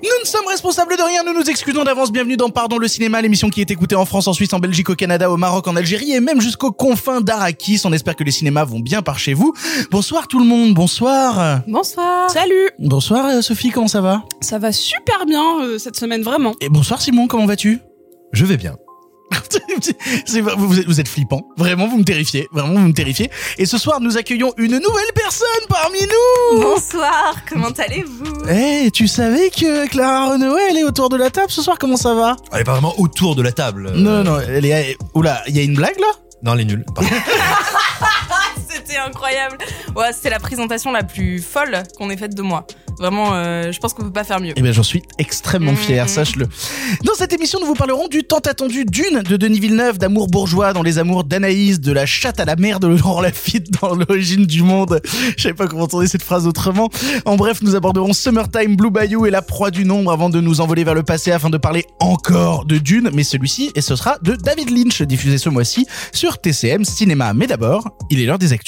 Nous ne sommes responsables de rien, nous nous excusons d'avance. Bienvenue dans Pardon le cinéma, l'émission qui est écoutée en France, en Suisse, en Belgique, au Canada, au Maroc, en Algérie et même jusqu'aux confins d'Arakis. On espère que les cinémas vont bien par chez vous. Bonsoir tout le monde, bonsoir. Bonsoir. Salut. Bonsoir euh, Sophie, comment ça va? Ça va super bien euh, cette semaine, vraiment. Et bonsoir Simon, comment vas-tu? Je vais bien. Vous, êtes, vous êtes flippant, vraiment vous me terrifiez, vraiment vous me terrifiez. Et ce soir nous accueillons une nouvelle personne parmi nous. Bonsoir, comment allez-vous? Eh, tu savais que Clara Renaud elle est autour de la table ce soir Comment ça va? Elle est pas vraiment autour de la table. euh, Non, non, elle est. Oula, il y a une blague là? Non, elle est nulle. C'était incroyable. Ouais, c'était la présentation la plus folle qu'on ait faite de moi. Vraiment, euh, je pense qu'on peut pas faire mieux. Eh bien, j'en suis extrêmement fier, Mhm. sache-le. Dans cette émission, nous vous parlerons du tant attendu Dune de Denis Villeneuve, d'amour bourgeois dans les amours d'Anaïs, de la chatte à la mère de Laurent Lafitte dans l'origine du monde. Je savais pas comment tourner cette phrase autrement. En bref, nous aborderons Summertime, Blue Bayou et la proie du nombre avant de nous envoler vers le passé afin de parler encore de Dune, mais celui-ci, et ce sera de David Lynch, diffusé ce mois-ci sur TCM Cinéma. Mais d'abord, il est l'heure des actus.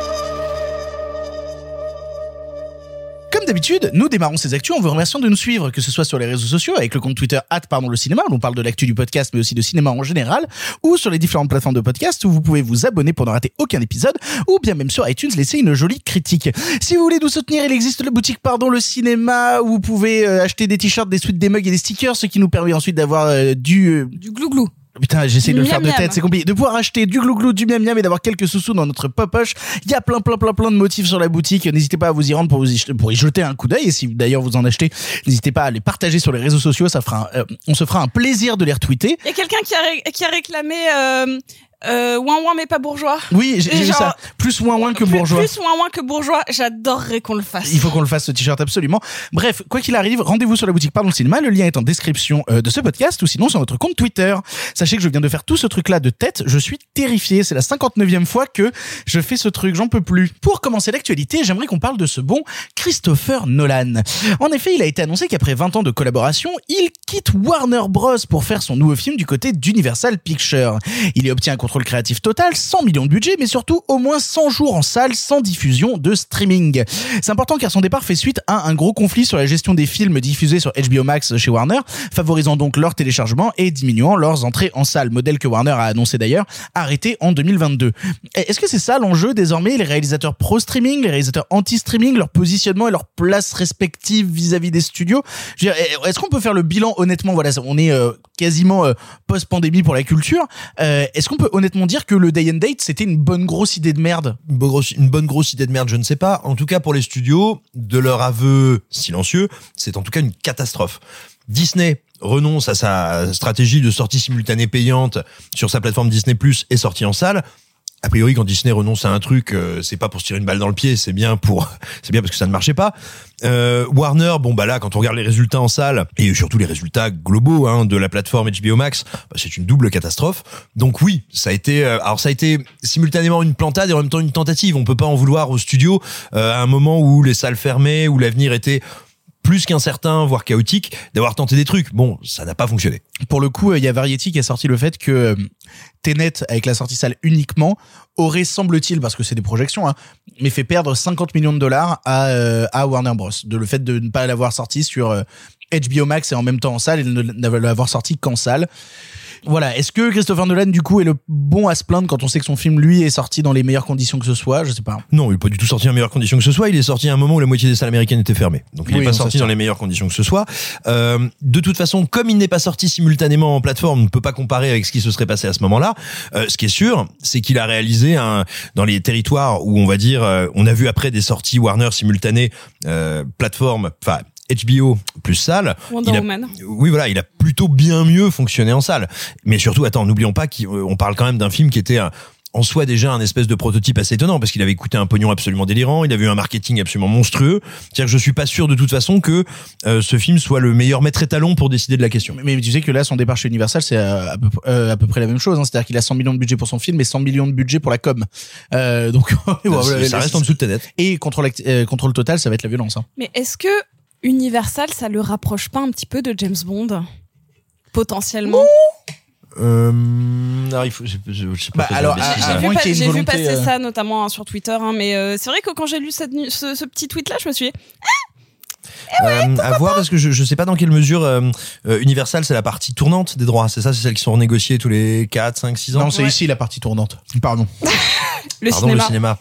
Comme d'habitude, nous démarrons ces actus en vous remerciant de nous suivre, que ce soit sur les réseaux sociaux avec le compte Twitter pardon le cinéma, où on parle de l'actu du podcast mais aussi de cinéma en général, ou sur les différentes plateformes de podcast où vous pouvez vous abonner pour ne rater aucun épisode, ou bien même sur iTunes laisser une jolie critique. Si vous voulez nous soutenir, il existe la boutique Pardon le cinéma où vous pouvez euh, acheter des t-shirts, des suites, des mugs et des stickers, ce qui nous permet ensuite d'avoir euh, du euh, Du. Putain, j'essaie de le Miam faire de miam. tête, c'est compliqué. De pouvoir acheter du glouglou, du miam miam et d'avoir quelques sous-sous dans notre poche. Il y a plein, plein, plein, plein de motifs sur la boutique. N'hésitez pas à vous y rendre pour, vous y, pour y jeter un coup d'œil. Et si d'ailleurs vous en achetez, n'hésitez pas à les partager sur les réseaux sociaux. Ça fera, un- euh, on se fera un plaisir de les retweeter. Il y a quelqu'un qui a, ré- qui a réclamé euh, euh, ouin ouin mais pas bourgeois. Oui, j'ai vu ça. Plus ouin ouin que Plus- bourgeois. Plus ouin ouin que bourgeois, j'adorerais qu'on le fasse. Il faut qu'on le fasse ce t-shirt absolument. Bref, quoi qu'il arrive, rendez-vous sur la boutique Pardon le cinéma. Le lien est en description euh, de ce podcast ou sinon sur notre compte Twitter. Sachez que je viens de faire tout ce truc-là de tête. Je suis terrifié. C'est la 59e fois que je fais ce truc. J'en peux plus. Pour commencer l'actualité, j'aimerais qu'on parle de ce bon Christopher Nolan. En effet, il a été annoncé qu'après 20 ans de collaboration, il quitte Warner Bros pour faire son nouveau film du côté d'Universal Pictures. Il y obtient un contrôle créatif total, 100 millions de budget, mais surtout au moins 100 jours en salle sans diffusion de streaming. C'est important car son départ fait suite à un gros conflit sur la gestion des films diffusés sur HBO Max chez Warner, favorisant donc leur téléchargement et diminuant leurs entrées en salle, modèle que Warner a annoncé d'ailleurs arrêté en 2022. Est-ce que c'est ça l'enjeu désormais, les réalisateurs pro-streaming, les réalisateurs anti-streaming, leur positionnement et leur place respective vis-à-vis des studios? Est-ce qu'on peut faire le bilan honnêtement? Voilà, on est euh, quasiment euh, post-pandémie pour la culture. Euh, Est-ce qu'on peut honnêtement dire que le Day and Date c'était une bonne grosse idée de merde Une, bonne grosse, une bonne grosse idée de merde, je ne sais pas. En tout cas, pour les studios, de leur aveu silencieux, c'est en tout cas une catastrophe. Disney renonce à sa stratégie de sortie simultanée payante sur sa plateforme Disney Plus et sortie en salle. A priori, quand Disney renonce à un truc, euh, c'est pas pour se tirer une balle dans le pied, c'est bien pour, c'est bien parce que ça ne marchait pas. Euh, Warner, bon bah là, quand on regarde les résultats en salle et surtout les résultats globaux hein, de la plateforme HBO Max, bah, c'est une double catastrophe. Donc oui, ça a été, euh, alors ça a été simultanément une plantade et en même temps une tentative. On peut pas en vouloir au studio euh, à un moment où les salles fermaient, où l'avenir était plus qu'incertain, voire chaotique, d'avoir tenté des trucs. Bon, ça n'a pas fonctionné. Pour le coup, euh, il y a Variety qui a sorti le fait que euh, Tenet, avec la sortie salle uniquement, aurait, semble-t-il, parce que c'est des projections, hein, mais fait perdre 50 millions de dollars à, euh, à Warner Bros. De le fait de ne pas l'avoir sorti sur HBO Max et en même temps en salle et de ne l'avoir sorti qu'en salle. Voilà. Est-ce que Christopher Nolan, du coup, est le bon à se plaindre quand on sait que son film, lui, est sorti dans les meilleures conditions que ce soit? Je sais pas. Non, il n'est pas du tout sorti en meilleures conditions que ce soit. Il est sorti à un moment où la moitié des salles américaines étaient fermées. Donc il n'est Oui, pas sorti dans les meilleures conditions que ce soit. Euh, de toute façon, comme il n'est pas sorti simultanément en plateforme, on ne peut pas comparer avec ce qui se serait passé à ce moment-là. Euh, ce qui est sûr, c'est qu'il a réalisé un dans les territoires où on va dire, euh, on a vu après des sorties Warner simultanées, euh, plateforme, enfin HBO plus salle. Wonder il a- Woman. oui, voilà, il a plutôt bien mieux fonctionné en salle. Mais surtout, attends, n'oublions pas qu'on parle quand même d'un film qui était un, en soi déjà un espèce de prototype assez étonnant parce qu'il avait coûté un pognon absolument délirant, il avait eu un marketing absolument monstrueux. C'est-à-dire que je suis pas sûr de toute façon que euh, ce film soit le meilleur maître étalon pour décider de la question. Mais tu sais que là, son départ chez Universal, c'est euh, à, peu, euh, à peu près la même chose. Hein. C'est-à-dire qu'il a 100 millions de budget pour son film et 100 millions de budget pour la com. Euh, donc, ça, ça reste en dessous de tes dettes. Et euh, contrôle total, ça va être la violence. Hein. Mais est-ce que Universal, ça le rapproche pas un petit peu de James Bond Potentiellement? Euh, alors il faut, je, je, je sais pas Bah, alors, J'ai vu, passer euh, ça notamment hein, sur Twitter, hein, mais euh, c'est vrai que quand j'ai lu cette ce, ce petit tweet-là, je me suis dit, Euh, à voir parce que je, je sais pas dans quelle mesure euh, euh, Universal c'est la partie tournante des droits. C'est ça, c'est celles qui sont renégociées tous les 4, 5, 6 ans? Non, c'est Ouais. ici la partie tournante. Pardon. le Pardon, cinéma. le cinéma.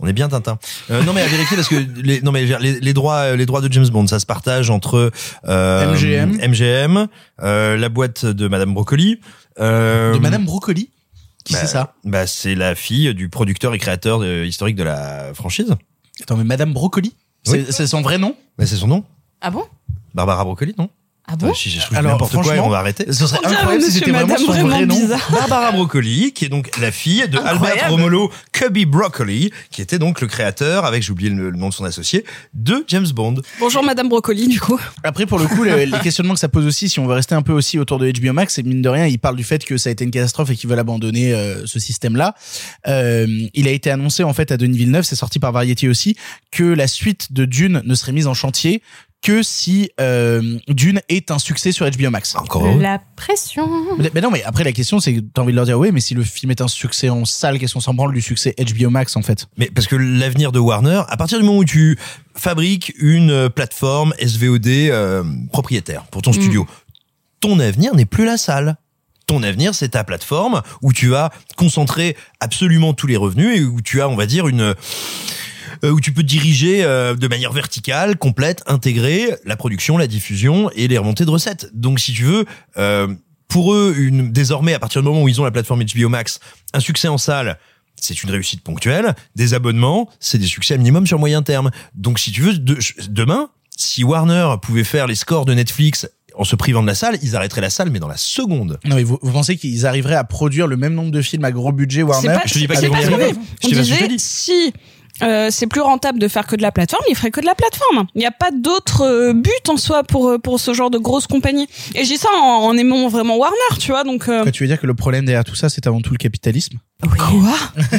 On est bien Tintin. Euh, non mais à vérifier parce que les non mais les, les droits euh, les droits de James Bond ça se partage entre euh, MGM. MGM euh, la boîte de Madame Broccoli euh, De Madame Brocoli Qui bah, c'est ça? Bah c'est la fille du producteur et créateur de- historique de la franchise. Attends, mais Madame Brocoli C'est Oui. son vrai nom? Mais c'est son nom. Ah bon? Barbara Broccoli non? Ah bon je Alors, n'importe quoi et franchement, on va arrêter. Ce serait dirait incroyable si c'était vraiment son vrai vraiment nom. bizarre. Barbara Broccoli, qui est donc la fille de Incroyable. Albert Romolo Cubby Broccoli, qui était donc le créateur, avec j'ai oublié le, le nom de son associé, de James Bond. Bonjour Madame Brocoli, du coup. Après, pour le coup, le- les questionnements que ça pose aussi, si on veut rester un peu aussi autour de HBO Max, c'est mine de rien, il parle du fait que ça a été une catastrophe et qu'ils veulent abandonner euh, ce système-là. Euh, il a été annoncé en fait à Denis Villeneuve, c'est sorti par Variety aussi, que la suite de Dune ne serait mise en chantier que si euh, Dune est un succès sur HBO Max. Encore heureux. La pression. Mais, mais non, mais après la question, c'est que t'as envie de leur dire, ouais, mais si le film est un succès en salle, qu'est-ce qu'on s'en branle du succès HBO Max en fait? Mais parce que l'avenir de Warner, à partir du moment où tu fabriques une euh, plateforme SVOD euh, propriétaire pour ton Mm. studio, ton avenir n'est plus la salle. Ton avenir, c'est ta plateforme où tu vas concentrer absolument tous les revenus et où tu as, on va dire, une où tu peux diriger euh, de manière verticale, complète, intégrée la production, la diffusion et les remontées de recettes. Donc, si tu veux, euh, pour eux, une, désormais, à partir du moment où ils ont la plateforme HBO Max, un succès en salle, c'est une réussite ponctuelle. Des abonnements, c'est des succès minimum sur moyen terme. Donc, si tu veux, de- demain, si Warner pouvait faire les scores de Netflix en se privant de la salle, ils arrêteraient la salle, mais dans la seconde. Non, mais vous, vous pensez qu'ils arriveraient à produire le même nombre de films à gros budget Warner pas, je te dis pas c'est qu'ils vont pas y arriver. On disait, dis. si euh, c'est plus rentable de faire que de la plateforme, il ferait que de la plateforme. Il n'y a pas d'autre euh, but en soi pour euh, pour ce genre de grosse compagnie. Et dis ça en, en aimant vraiment Warner, tu vois. Donc euh, tu veux dire que le problème derrière tout ça, c'est avant tout le capitalisme? Quoi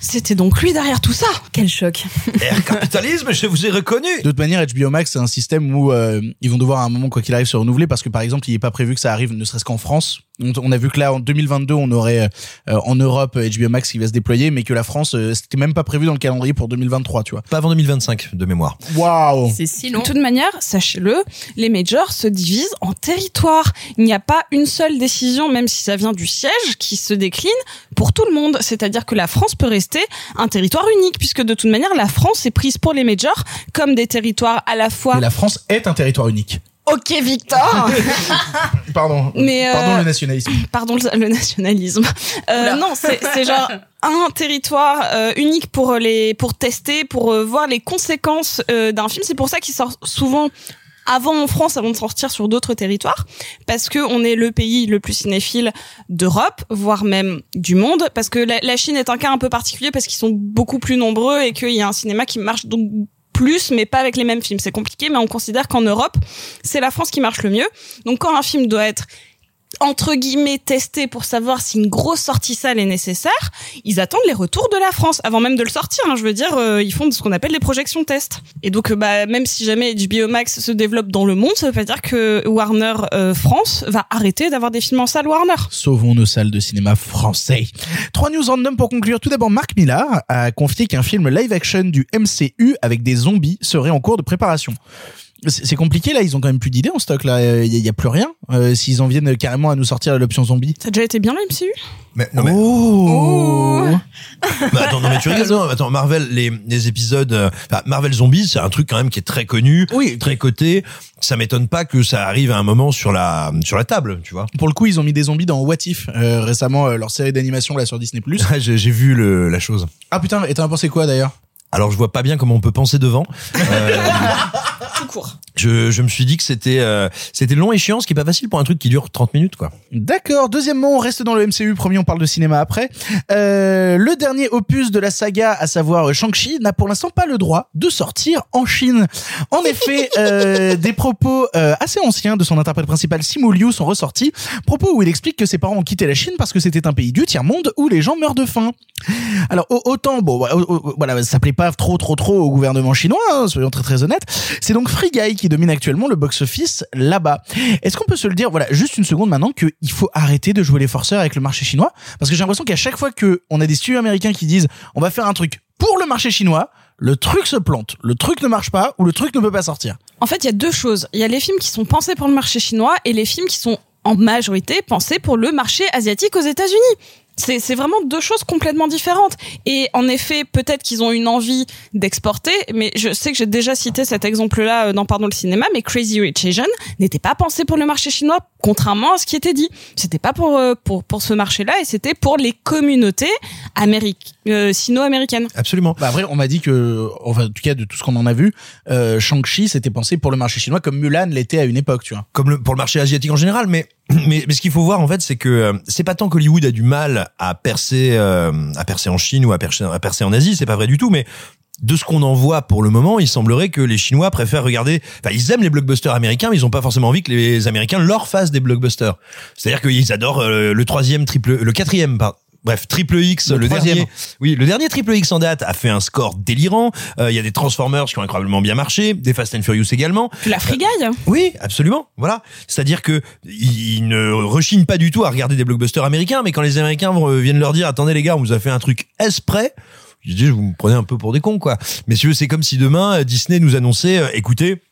C'était donc lui derrière tout ça Quel choc Air capitalisme, je vous ai reconnu. De toute manière, HBO Max, c'est un système où euh, ils vont devoir à un moment, quoi qu'il arrive, se renouveler parce que par exemple, il n'est pas prévu que ça arrive ne serait-ce qu'en France. On, on a vu que là, en 2022, on aurait euh, en Europe HBO Max qui va se déployer, mais que la France, euh, c'était même pas prévu dans le calendrier pour 2023, tu vois. Pas avant 2025, de mémoire. Waouh C'est si long. De toute manière, sachez-le, les majors se divisent en territoires. Il n'y a pas une seule décision, même si ça vient du siège, qui se décline pour tout le monde. C'est-à-dire que la France peut rester un territoire unique, puisque de toute manière, la France est prise pour les majors comme des territoires à la fois. Mais la France est un territoire unique. Ok, Victor. Pardon. Mais, euh, Pardon le nationalisme. Pardon le, le nationalisme. Euh, non, c'est c'est genre un territoire euh, unique pour les pour tester, pour euh, voir les conséquences euh, d'un film. C'est pour ça qu'il sort souvent avant en France, avant de sortir sur d'autres territoires, parce que on est le pays le plus cinéphile d'Europe, voire même du monde, parce que la, Chine est un cas un peu particulier parce qu'ils sont beaucoup plus nombreux et qu'il y a un cinéma qui marche donc plus, mais pas avec les mêmes films. C'est compliqué, mais on considère qu'en Europe, c'est la France qui marche le mieux. Donc quand un film doit être entre guillemets testé pour savoir si une grosse sortie salle est nécessaire, ils attendent les retours de la France avant même de le sortir. hein. je veux dire, euh, ils font ce qu'on appelle des projections tests. Et donc, euh, bah, même si jamais HBO Max se développe dans le monde, ça veut pas dire que Warner euh, France va arrêter d'avoir des films en salle Warner. Sauvons nos salles de cinéma français. Trois news random pour conclure. Tout d'abord, Marc Millar a confié qu'un film live-action du MCU avec des zombies serait en cours de préparation. C'est compliqué là, ils ont quand même plus d'idées en stock là, il y, y a plus rien. Euh, S'ils en viennent carrément à nous sortir l'option zombie. Ça a déjà été bien le MCU Mais, non, mais, Oh. bah, attends, non, mais tu rigoles, non, attends, Marvel, les, les épisodes, euh, enfin, Marvel Zombies, c'est un truc quand même qui est très connu, Oui. très coté. Ça m'étonne pas que ça arrive à un moment sur la, sur la table, tu vois. Pour le coup, ils ont mis des zombies dans What If euh, récemment, euh, leur série d'animation là sur Disney+. J'ai j'ai vu le, la chose. ah putain, et t'en as pensé quoi d'ailleurs? Alors, je vois pas bien comment on peut penser devant. Euh, Tout court. je, je me suis dit que c'était euh, c'était long et chiant, ce qui est pas facile pour un truc qui dure 30 minutes, quoi. D'accord. Deuxièmement, on reste dans le MCU. Premier, on parle de cinéma après. Euh, le dernier opus de la saga, à savoir Shang-Chi, n'a pour l'instant pas le droit de sortir en Chine. En effet, euh, des propos euh, assez anciens de son interprète principal Simu Liu sont ressortis. Propos où il explique que ses parents ont quitté la Chine parce que c'était un pays du tiers monde où les gens meurent de faim. Alors au- autant bon voilà ça plaît pas trop trop trop au gouvernement chinois hein, soyons très très honnêtes. C'est donc Free Guy qui domine actuellement le box office là-bas. Est-ce qu'on peut se le dire voilà juste une seconde maintenant qu'il faut arrêter de jouer les forceurs avec le marché chinois? Parce que j'ai l'impression qu'à chaque fois que on a des studios américains qui disent on va faire un truc pour le marché chinois le truc se plante. Le truc ne marche pas ou le truc ne peut pas sortir. En fait, il y a deux choses. Il y a les films qui sont pensés pour le marché chinois et les films qui sont en majorité pensés pour le marché asiatique aux États-Unis. C'est c'est vraiment deux choses complètement différentes. Et en effet, peut-être qu'ils ont une envie d'exporter, mais je sais que j'ai déjà cité cet exemple-là euh, dans Pardon le cinéma, mais Crazy Rich Asian n'était pas pensé pour le marché chinois, contrairement à ce qui était dit. C'était pas pour, euh, pour, pour ce marché-là, et c'était pour les communautés américaines, euh, sino-américaines. Absolument. bah après on m'a dit que enfin en tout cas de tout ce qu'on en a vu euh, Shang-Chi c'était pensé pour le marché chinois comme Mulan l'était à une époque tu vois Comme le, pour le marché asiatique en général, mais mais, mais ce qu'il faut voir en fait, c'est que euh, c'est pas tant qu'Hollywood a du mal à percer euh, à percer en Chine ou à percer, à percer en Asie, c'est pas vrai du tout, mais de ce qu'on en voit pour le moment, il semblerait que les Chinois préfèrent regarder. Enfin, ils aiment les blockbusters américains, mais ils ont pas forcément envie que les Américains leur fassent des blockbusters. C'est-à-dire qu'ils adorent euh, le troisième triple, le quatrième, pardon. Bref, Triple X, Le le, dernier, oui, le dernier Triple X en date a fait un score délirant. Euh, Il y a des Transformers qui ont incroyablement bien marché, des Fast and Furious également. La frigaille. Oui, absolument. Voilà. C'est-à-dire que ils ne rechignent pas du tout à regarder des blockbusters américains, mais quand les Américains vont- viennent leur dire, attendez les gars, on vous a fait un truc exprès. Je dis, vous me prenez un peu pour des cons, quoi. Mais si c'est comme si demain, euh, Disney nous annonçait, euh, écoutez,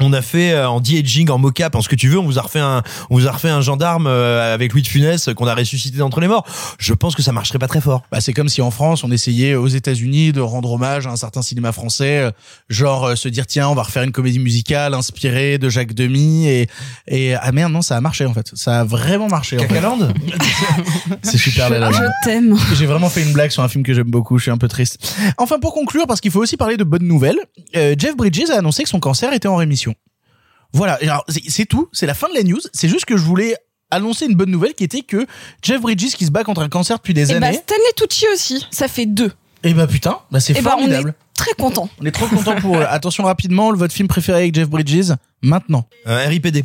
on a fait euh, en de-aging, en mocap, en ce que tu veux, on vous a refait un, on vous a refait un gendarme euh, avec Louis de Funès euh, qu'on a ressuscité d'entre les morts. Je pense que ça marcherait pas très fort. Bah, c'est comme si en France, on essayait aux États-Unis de rendre hommage à un certain cinéma français, genre se dire tiens, on va refaire une comédie musicale inspirée de Jacques Demy et et ah merde non, ça a marché en fait. Ça a vraiment marché. en fait. Cacaland C'est super. Je t'aime. J'ai vraiment fait une blague sur un film que j'aime beaucoup, je suis un peu triste. Enfin, pour conclure, parce qu'il faut aussi parler de bonnes nouvelles, euh, Jeff Bridges a annoncé que son cancer était en rémission. Voilà, alors c'est tout, c'est la fin de la news, c'est juste que je voulais annoncer une bonne nouvelle qui était que Jeff Bridges qui se bat contre un cancer depuis des Et bah années, Stanley Tucci aussi, ça fait deux. et bah putain, bah c'est Et bah on est formidable. très content. On est trop content pour eux. Attention rapidement, votre film préféré avec Jeff Bridges, maintenant. euh, RIPD.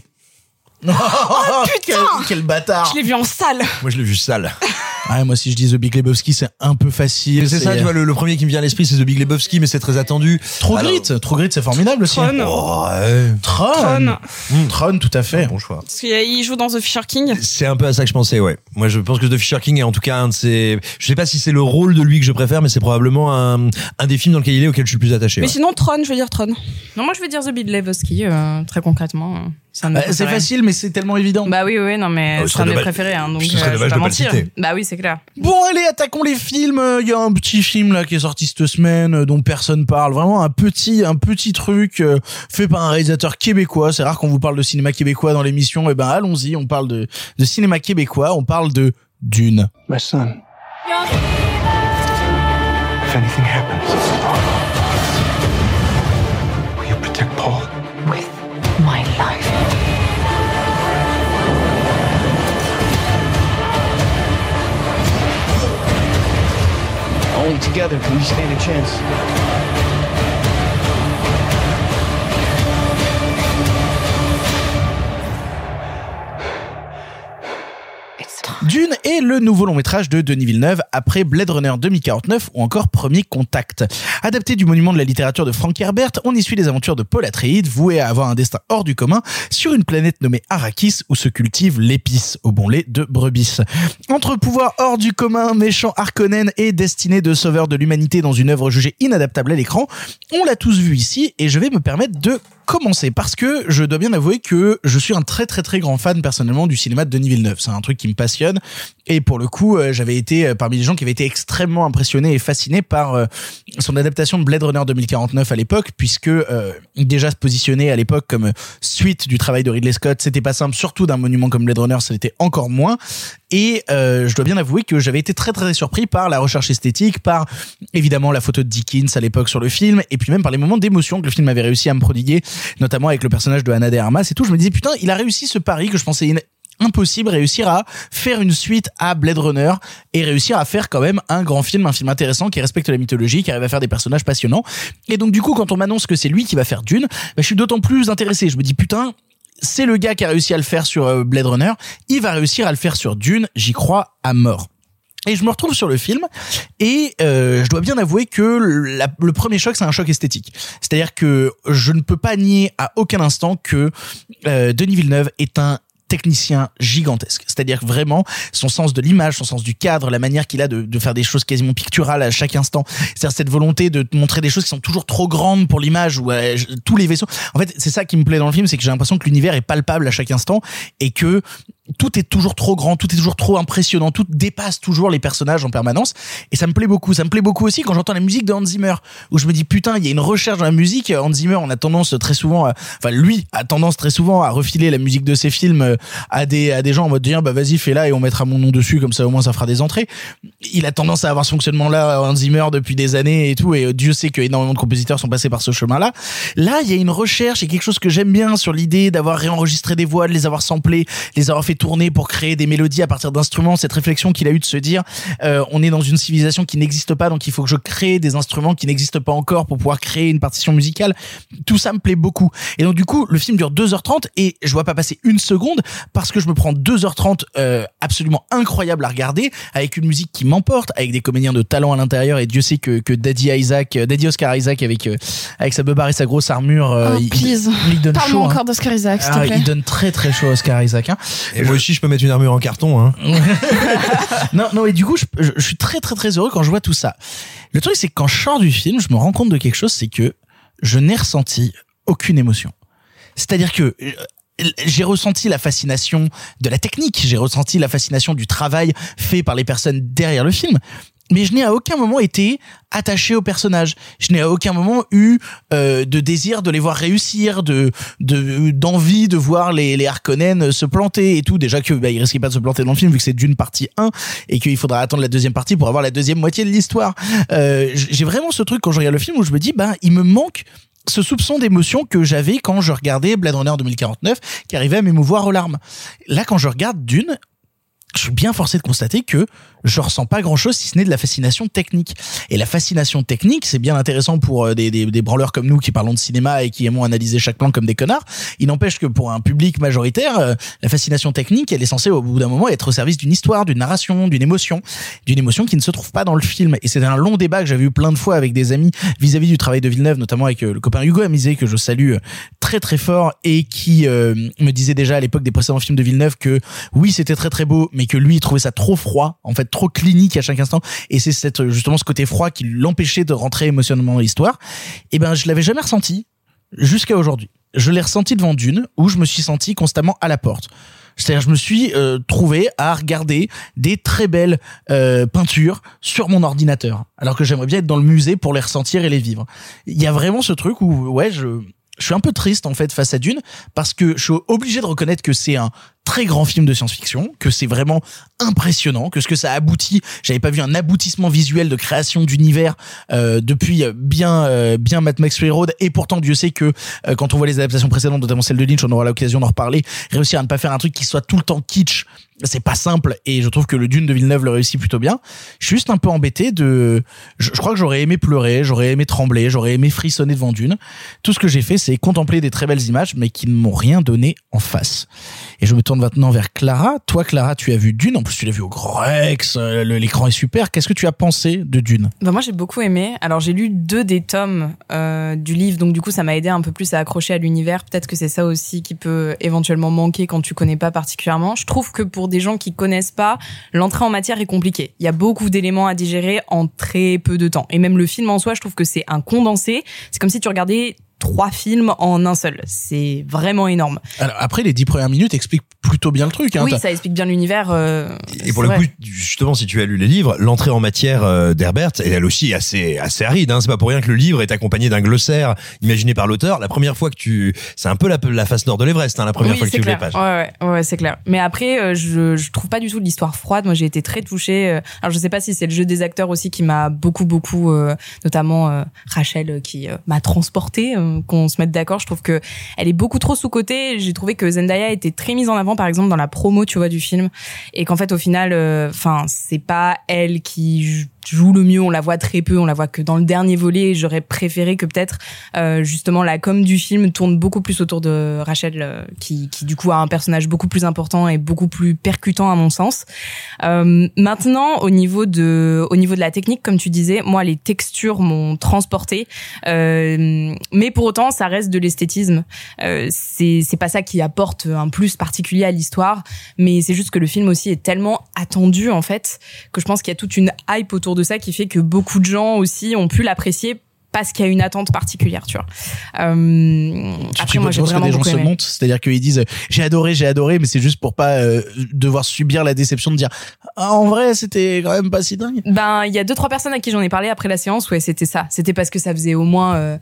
Oh, quel, quel bâtard Je l'ai vu en salle. Moi, je l'ai vu sale. Ouais, moi si je dis The Big Lebowski, c'est un peu facile. C'est ça, tu vois, le, le premier qui me vient à l'esprit, c'est The Big Lebowski, mais c'est très attendu. Trop Alors- Grit, Trop Grit, c'est formidable aussi. Tron. Oh, ouais. Tron. Tron. Mm, Tron, tout à fait. Bon choix. Parce qu'il joue dans The Fisher King. C'est un peu à ça que je pensais, ouais. Moi, je pense que The Fisher King est en tout cas un de ses. Je sais pas si c'est le rôle de lui que je préfère, mais c'est probablement un, un des films dans lequel il est auquel je suis le plus attaché. Mais ouais. sinon, Tron, je veux dire Tron. Non, moi je veux dire The Big Lebowski, euh, très concrètement. C'est un de mes c'est préférés. facile, mais c'est tellement évident. Bah oui, oui, non, mais Ah, ce c'est un de mes préférés, hein, donc ce serait euh, je dommage vais de pas mentir. citer. Bah oui, c'est clair. Bon, allez, attaquons les films. Il y a un petit film là qui est sorti cette semaine euh, dont personne parle. Vraiment un petit, un petit truc euh, fait par un réalisateur québécois. C'est rare qu'on vous parle de cinéma québécois dans l'émission. Eh ben, allons-y. On parle de, de cinéma québécois. On parle de Dune. My son. If anything happens, will you protect Paul? Together can we stand a chance. Dune est le nouveau long métrage de Denis Villeneuve après Blade Runner 2049 ou encore Premier Contact. Adapté du monument de la littérature de Frank Herbert, on y suit les aventures de Paul Atreides, voué à avoir un destin hors du commun sur une planète nommée Arrakis où se cultive l'épice au bon lait de brebis. Entre pouvoir hors du commun, méchant Harkonnen et destiné de sauveur de l'humanité dans une œuvre jugée inadaptable à l'écran, on l'a tous vu ici et je vais me permettre de commencer parce que je dois bien avouer que je suis un très très très grand fan personnellement du cinéma de Denis Villeneuve. C'est un truc qui me passionne et pour le coup, euh, j'avais été euh, parmi les gens qui avaient été extrêmement impressionnés et fascinés par euh, son adaptation de Blade Runner 2049 à l'époque puisque déjà se positionner à l'époque comme suite du travail de Ridley Scott, c'était pas simple surtout d'un monument comme Blade Runner, ça l'était encore moins Et euh, je dois bien avouer que j'avais été très très surpris par la recherche esthétique, par évidemment la photo de Dickens à l'époque sur le film, et puis même par les moments d'émotion que le film avait réussi à me prodiguer, notamment avec le personnage de Anna de Armas et tout. Je me disais putain, il a réussi ce pari que je pensais impossible réussir à faire une suite à Blade Runner et réussir à faire quand même un grand film, un film intéressant qui respecte la mythologie, qui arrive à faire des personnages passionnants. Et donc du coup, quand on m'annonce que c'est lui qui va faire Dune, bah, je suis d'autant plus intéressé. Je me dis putain, c'est le gars qui a réussi à le faire sur euh, Blade Runner, il va réussir à le faire sur Dune, j'y crois à mort. Et je me retrouve sur le film et euh, je dois bien avouer que le premier choc c'est un choc esthétique. C'est-à-dire que je ne peux pas nier à aucun instant que euh, Denis Villeneuve est un technicien gigantesque. C'est-à-dire vraiment son sens de l'image, son sens du cadre, la manière qu'il a de, de faire des choses quasiment picturales à chaque instant. C'est-à-dire cette volonté de montrer des choses qui sont toujours trop grandes pour l'image ou euh, tous les vaisseaux. En fait, c'est ça qui me plaît dans le film, c'est que j'ai l'impression que l'univers est palpable à chaque instant et que tout est toujours trop grand, tout est toujours trop impressionnant, tout dépasse toujours les personnages en permanence. Et ça me plaît beaucoup. Ça me plaît beaucoup aussi quand j'entends la musique de Hans Zimmer, où je me dis putain, il y a une recherche dans la musique. Hans Zimmer, on a tendance très souvent, à- enfin lui a tendance très souvent à refiler la musique de ses films euh, à des à des gens en mode tiens bah vas-y fais là et on mettra mon nom dessus comme ça au moins ça fera des entrées. Il a tendance à avoir ce fonctionnement là Hans Zimmer depuis des années et tout et Dieu sait que énormément de compositeurs sont passés par ce chemin là. Là il y a une recherche et quelque chose que j'aime bien sur l'idée d'avoir réenregistré des voix, de les avoir samplées, les avoir fait tourner pour créer des mélodies à partir d'instruments. Cette réflexion qu'il a eu de se dire euh, on est dans une civilisation qui n'existe pas donc il faut que je crée des instruments qui n'existent pas encore pour pouvoir créer une partition musicale. Tout ça me plaît beaucoup. Et donc du coup le film dure 2h30 et je vois pas passer une seconde parce que je me prends 2h30 euh, absolument incroyable à regarder avec une musique qui m'emporte avec des comédiens de talent à l'intérieur et Dieu sait que que Daddy Isaac euh, Daddy Oscar Isaac avec euh, avec sa beubare et sa grosse armure euh, Oh, il, please. il donne Parle-moi chaud hein. encore d'Oscar Isaac, s'il te Ah, il donne très très chaud Oscar Isaac hein. Et moi aussi, je peux mettre une armure en carton. Hein. non, non, et du coup, je, je- je suis très, très, très heureux quand je vois tout ça. Le truc, c'est que quand je sors du film, je me rends compte de quelque chose, c'est que je n'ai ressenti aucune émotion. C'est-à-dire que euh, j'ai ressenti la fascination de la technique, j'ai ressenti la fascination du travail fait par les personnes derrière le film. Mais je n'ai à aucun moment été attaché au personnage. Je n'ai à aucun moment eu euh, de désir de les voir réussir, de de d'envie de voir les les Harkonnen se planter et tout. Déjà que bah, ils risquaient pas de se planter dans le film vu que c'est d'une partie 1 et qu'il faudra attendre la deuxième partie pour avoir la deuxième moitié de l'histoire. Euh, j'ai vraiment ce truc quand je regarde le film où je me dis bah il me manque ce soupçon d'émotion que j'avais quand je regardais Blade Runner 2049 qui arrivait à m'émouvoir aux larmes. Là quand je regarde Dune, je suis bien forcé de constater que je ressens pas grand chose si ce n'est de la fascination technique. Et la fascination technique, c'est bien intéressant pour euh, des, des, des branleurs comme nous qui parlons de cinéma et qui aimons analyser chaque plan comme des connards. Il n'empêche que pour un public majoritaire, euh, la fascination technique, elle est censée au bout d'un moment être au service d'une histoire, d'une narration, d'une émotion, d'une émotion qui ne se trouve pas dans le film. Et c'est un long débat que j'avais eu plein de fois avec des amis vis-à-vis du travail de Villeneuve, notamment avec euh, le copain Hugo Amizé que je salue très très fort et qui me disait déjà à l'époque des précédents films de Villeneuve que oui c'était très très beau mais que lui il trouvait ça trop froid en fait trop clinique à chaque instant. Et c'est justement ce côté froid qui l'empêchait de rentrer émotionnellement dans l'histoire. Et ben je l'avais jamais ressenti jusqu'à aujourd'hui. Je l'ai ressenti devant Dune où je me suis senti constamment à la porte. C'est-à-dire, je me suis euh, trouvé à regarder des très belles euh, peintures sur mon ordinateur, alors que j'aimerais bien être dans le musée pour les ressentir et les vivre. Il y a vraiment ce truc où, ouais, je, je suis un peu triste en fait face à Dune parce que je suis obligé de reconnaître que c'est un très grand film de science-fiction, que c'est vraiment impressionnant, que ce que ça aboutit, j'avais pas vu un aboutissement visuel de création d'univers euh, depuis bien euh, bien Mad Max Fury Road et pourtant Dieu sait que euh, quand on voit les adaptations précédentes, notamment celle de Lynch, on aura l'occasion d'en reparler, réussir à ne pas faire un truc qui soit tout le temps kitsch, c'est pas simple et je trouve que le Dune de Villeneuve le réussit plutôt bien. Je suis juste un peu embêté de je, je crois que j'aurais aimé pleurer, j'aurais aimé trembler, j'aurais aimé frissonner devant Dune. Tout ce que j'ai fait c'est contempler des très belles images mais qui ne m'ont rien donné en face. Et je me tourne maintenant vers Clara. Toi, Clara, tu as vu Dune. En plus, tu l'as vu au Grand Rex. euh, L'écran est super. Qu'est-ce que tu as pensé de Dune? Bah moi j'ai beaucoup aimé. Alors j'ai lu deux des tomes euh, du livre, donc du coup ça m'a aidé un peu plus à accrocher à l'univers. Peut-être que c'est ça aussi qui peut éventuellement manquer quand tu connais pas particulièrement. Je trouve que pour des gens qui connaissent pas, l'entrée en matière est compliquée. Il y a beaucoup d'éléments à digérer en très peu de temps. Et même le film en soi, je trouve que c'est un condensé. C'est comme si tu regardais trois films en un seul. C'est vraiment énorme. Alors après, les dix premières minutes expliquent plutôt bien le truc. Hein. oui, ça explique bien l'univers. euh, Et pour le vrai. coup, justement, si tu as lu les livres, l'entrée en matière euh, d'Herbert, elle, elle aussi est assez assez aride. Hein. C'est pas pour rien que le livre est accompagné d'un glossaire imaginé par l'auteur. La première fois que tu, c'est un peu la, la face nord de l'Everest. Hein, la première Oui, fois que tu ouvres les clair. pages. Ouais, ouais, ouais, c'est clair. Mais après, euh, je, je trouve pas du tout l'histoire froide. Moi, j'ai été très touchée. Alors, je sais pas si c'est le jeu des acteurs aussi qui m'a beaucoup, beaucoup, euh, notamment euh, Rachel, qui euh, m'a transportée. euh, Qu'on se mette d'accord. Je trouve que elle est beaucoup trop sous côté. J'ai trouvé que Zendaya était très mise en avant, par exemple, dans la promo, tu vois, du film, et qu'en fait, au final, euh, enfin, c'est pas elle qui joue le mieux. On la voit très peu. On la voit que dans le dernier volet. J'aurais préféré que peut-être euh, justement la com du film tourne beaucoup plus autour de Rachel, euh, qui, qui du coup a un personnage beaucoup plus important et beaucoup plus percutant à mon sens. Euh, maintenant, au niveau de, au niveau de la technique, comme tu disais, moi les textures m'ont transporté, euh, mais pour autant ça reste de l'esthétisme. Euh, c'est c'est pas ça qui apporte un plus particulier à l'histoire, mais c'est juste que le film aussi est tellement attendu en fait que je pense qu'il y a toute une hype autour de ça qui fait que beaucoup de gens aussi ont pu l'apprécier parce qu'il y a une attente particulière, tu vois. Euh, Tu- après, moi, j'ai penses que vraiment des gens se montent, c'est-à-dire qu'ils disent j'ai adoré, j'ai adoré, mais c'est juste pour pas euh, devoir subir la déception de dire ah, en vrai c'était quand même pas si dingue. Ben, il y a deux trois personnes à qui j'en ai parlé après la séance. Ouais, c'était ça. C'était parce que ça faisait au moins, euh,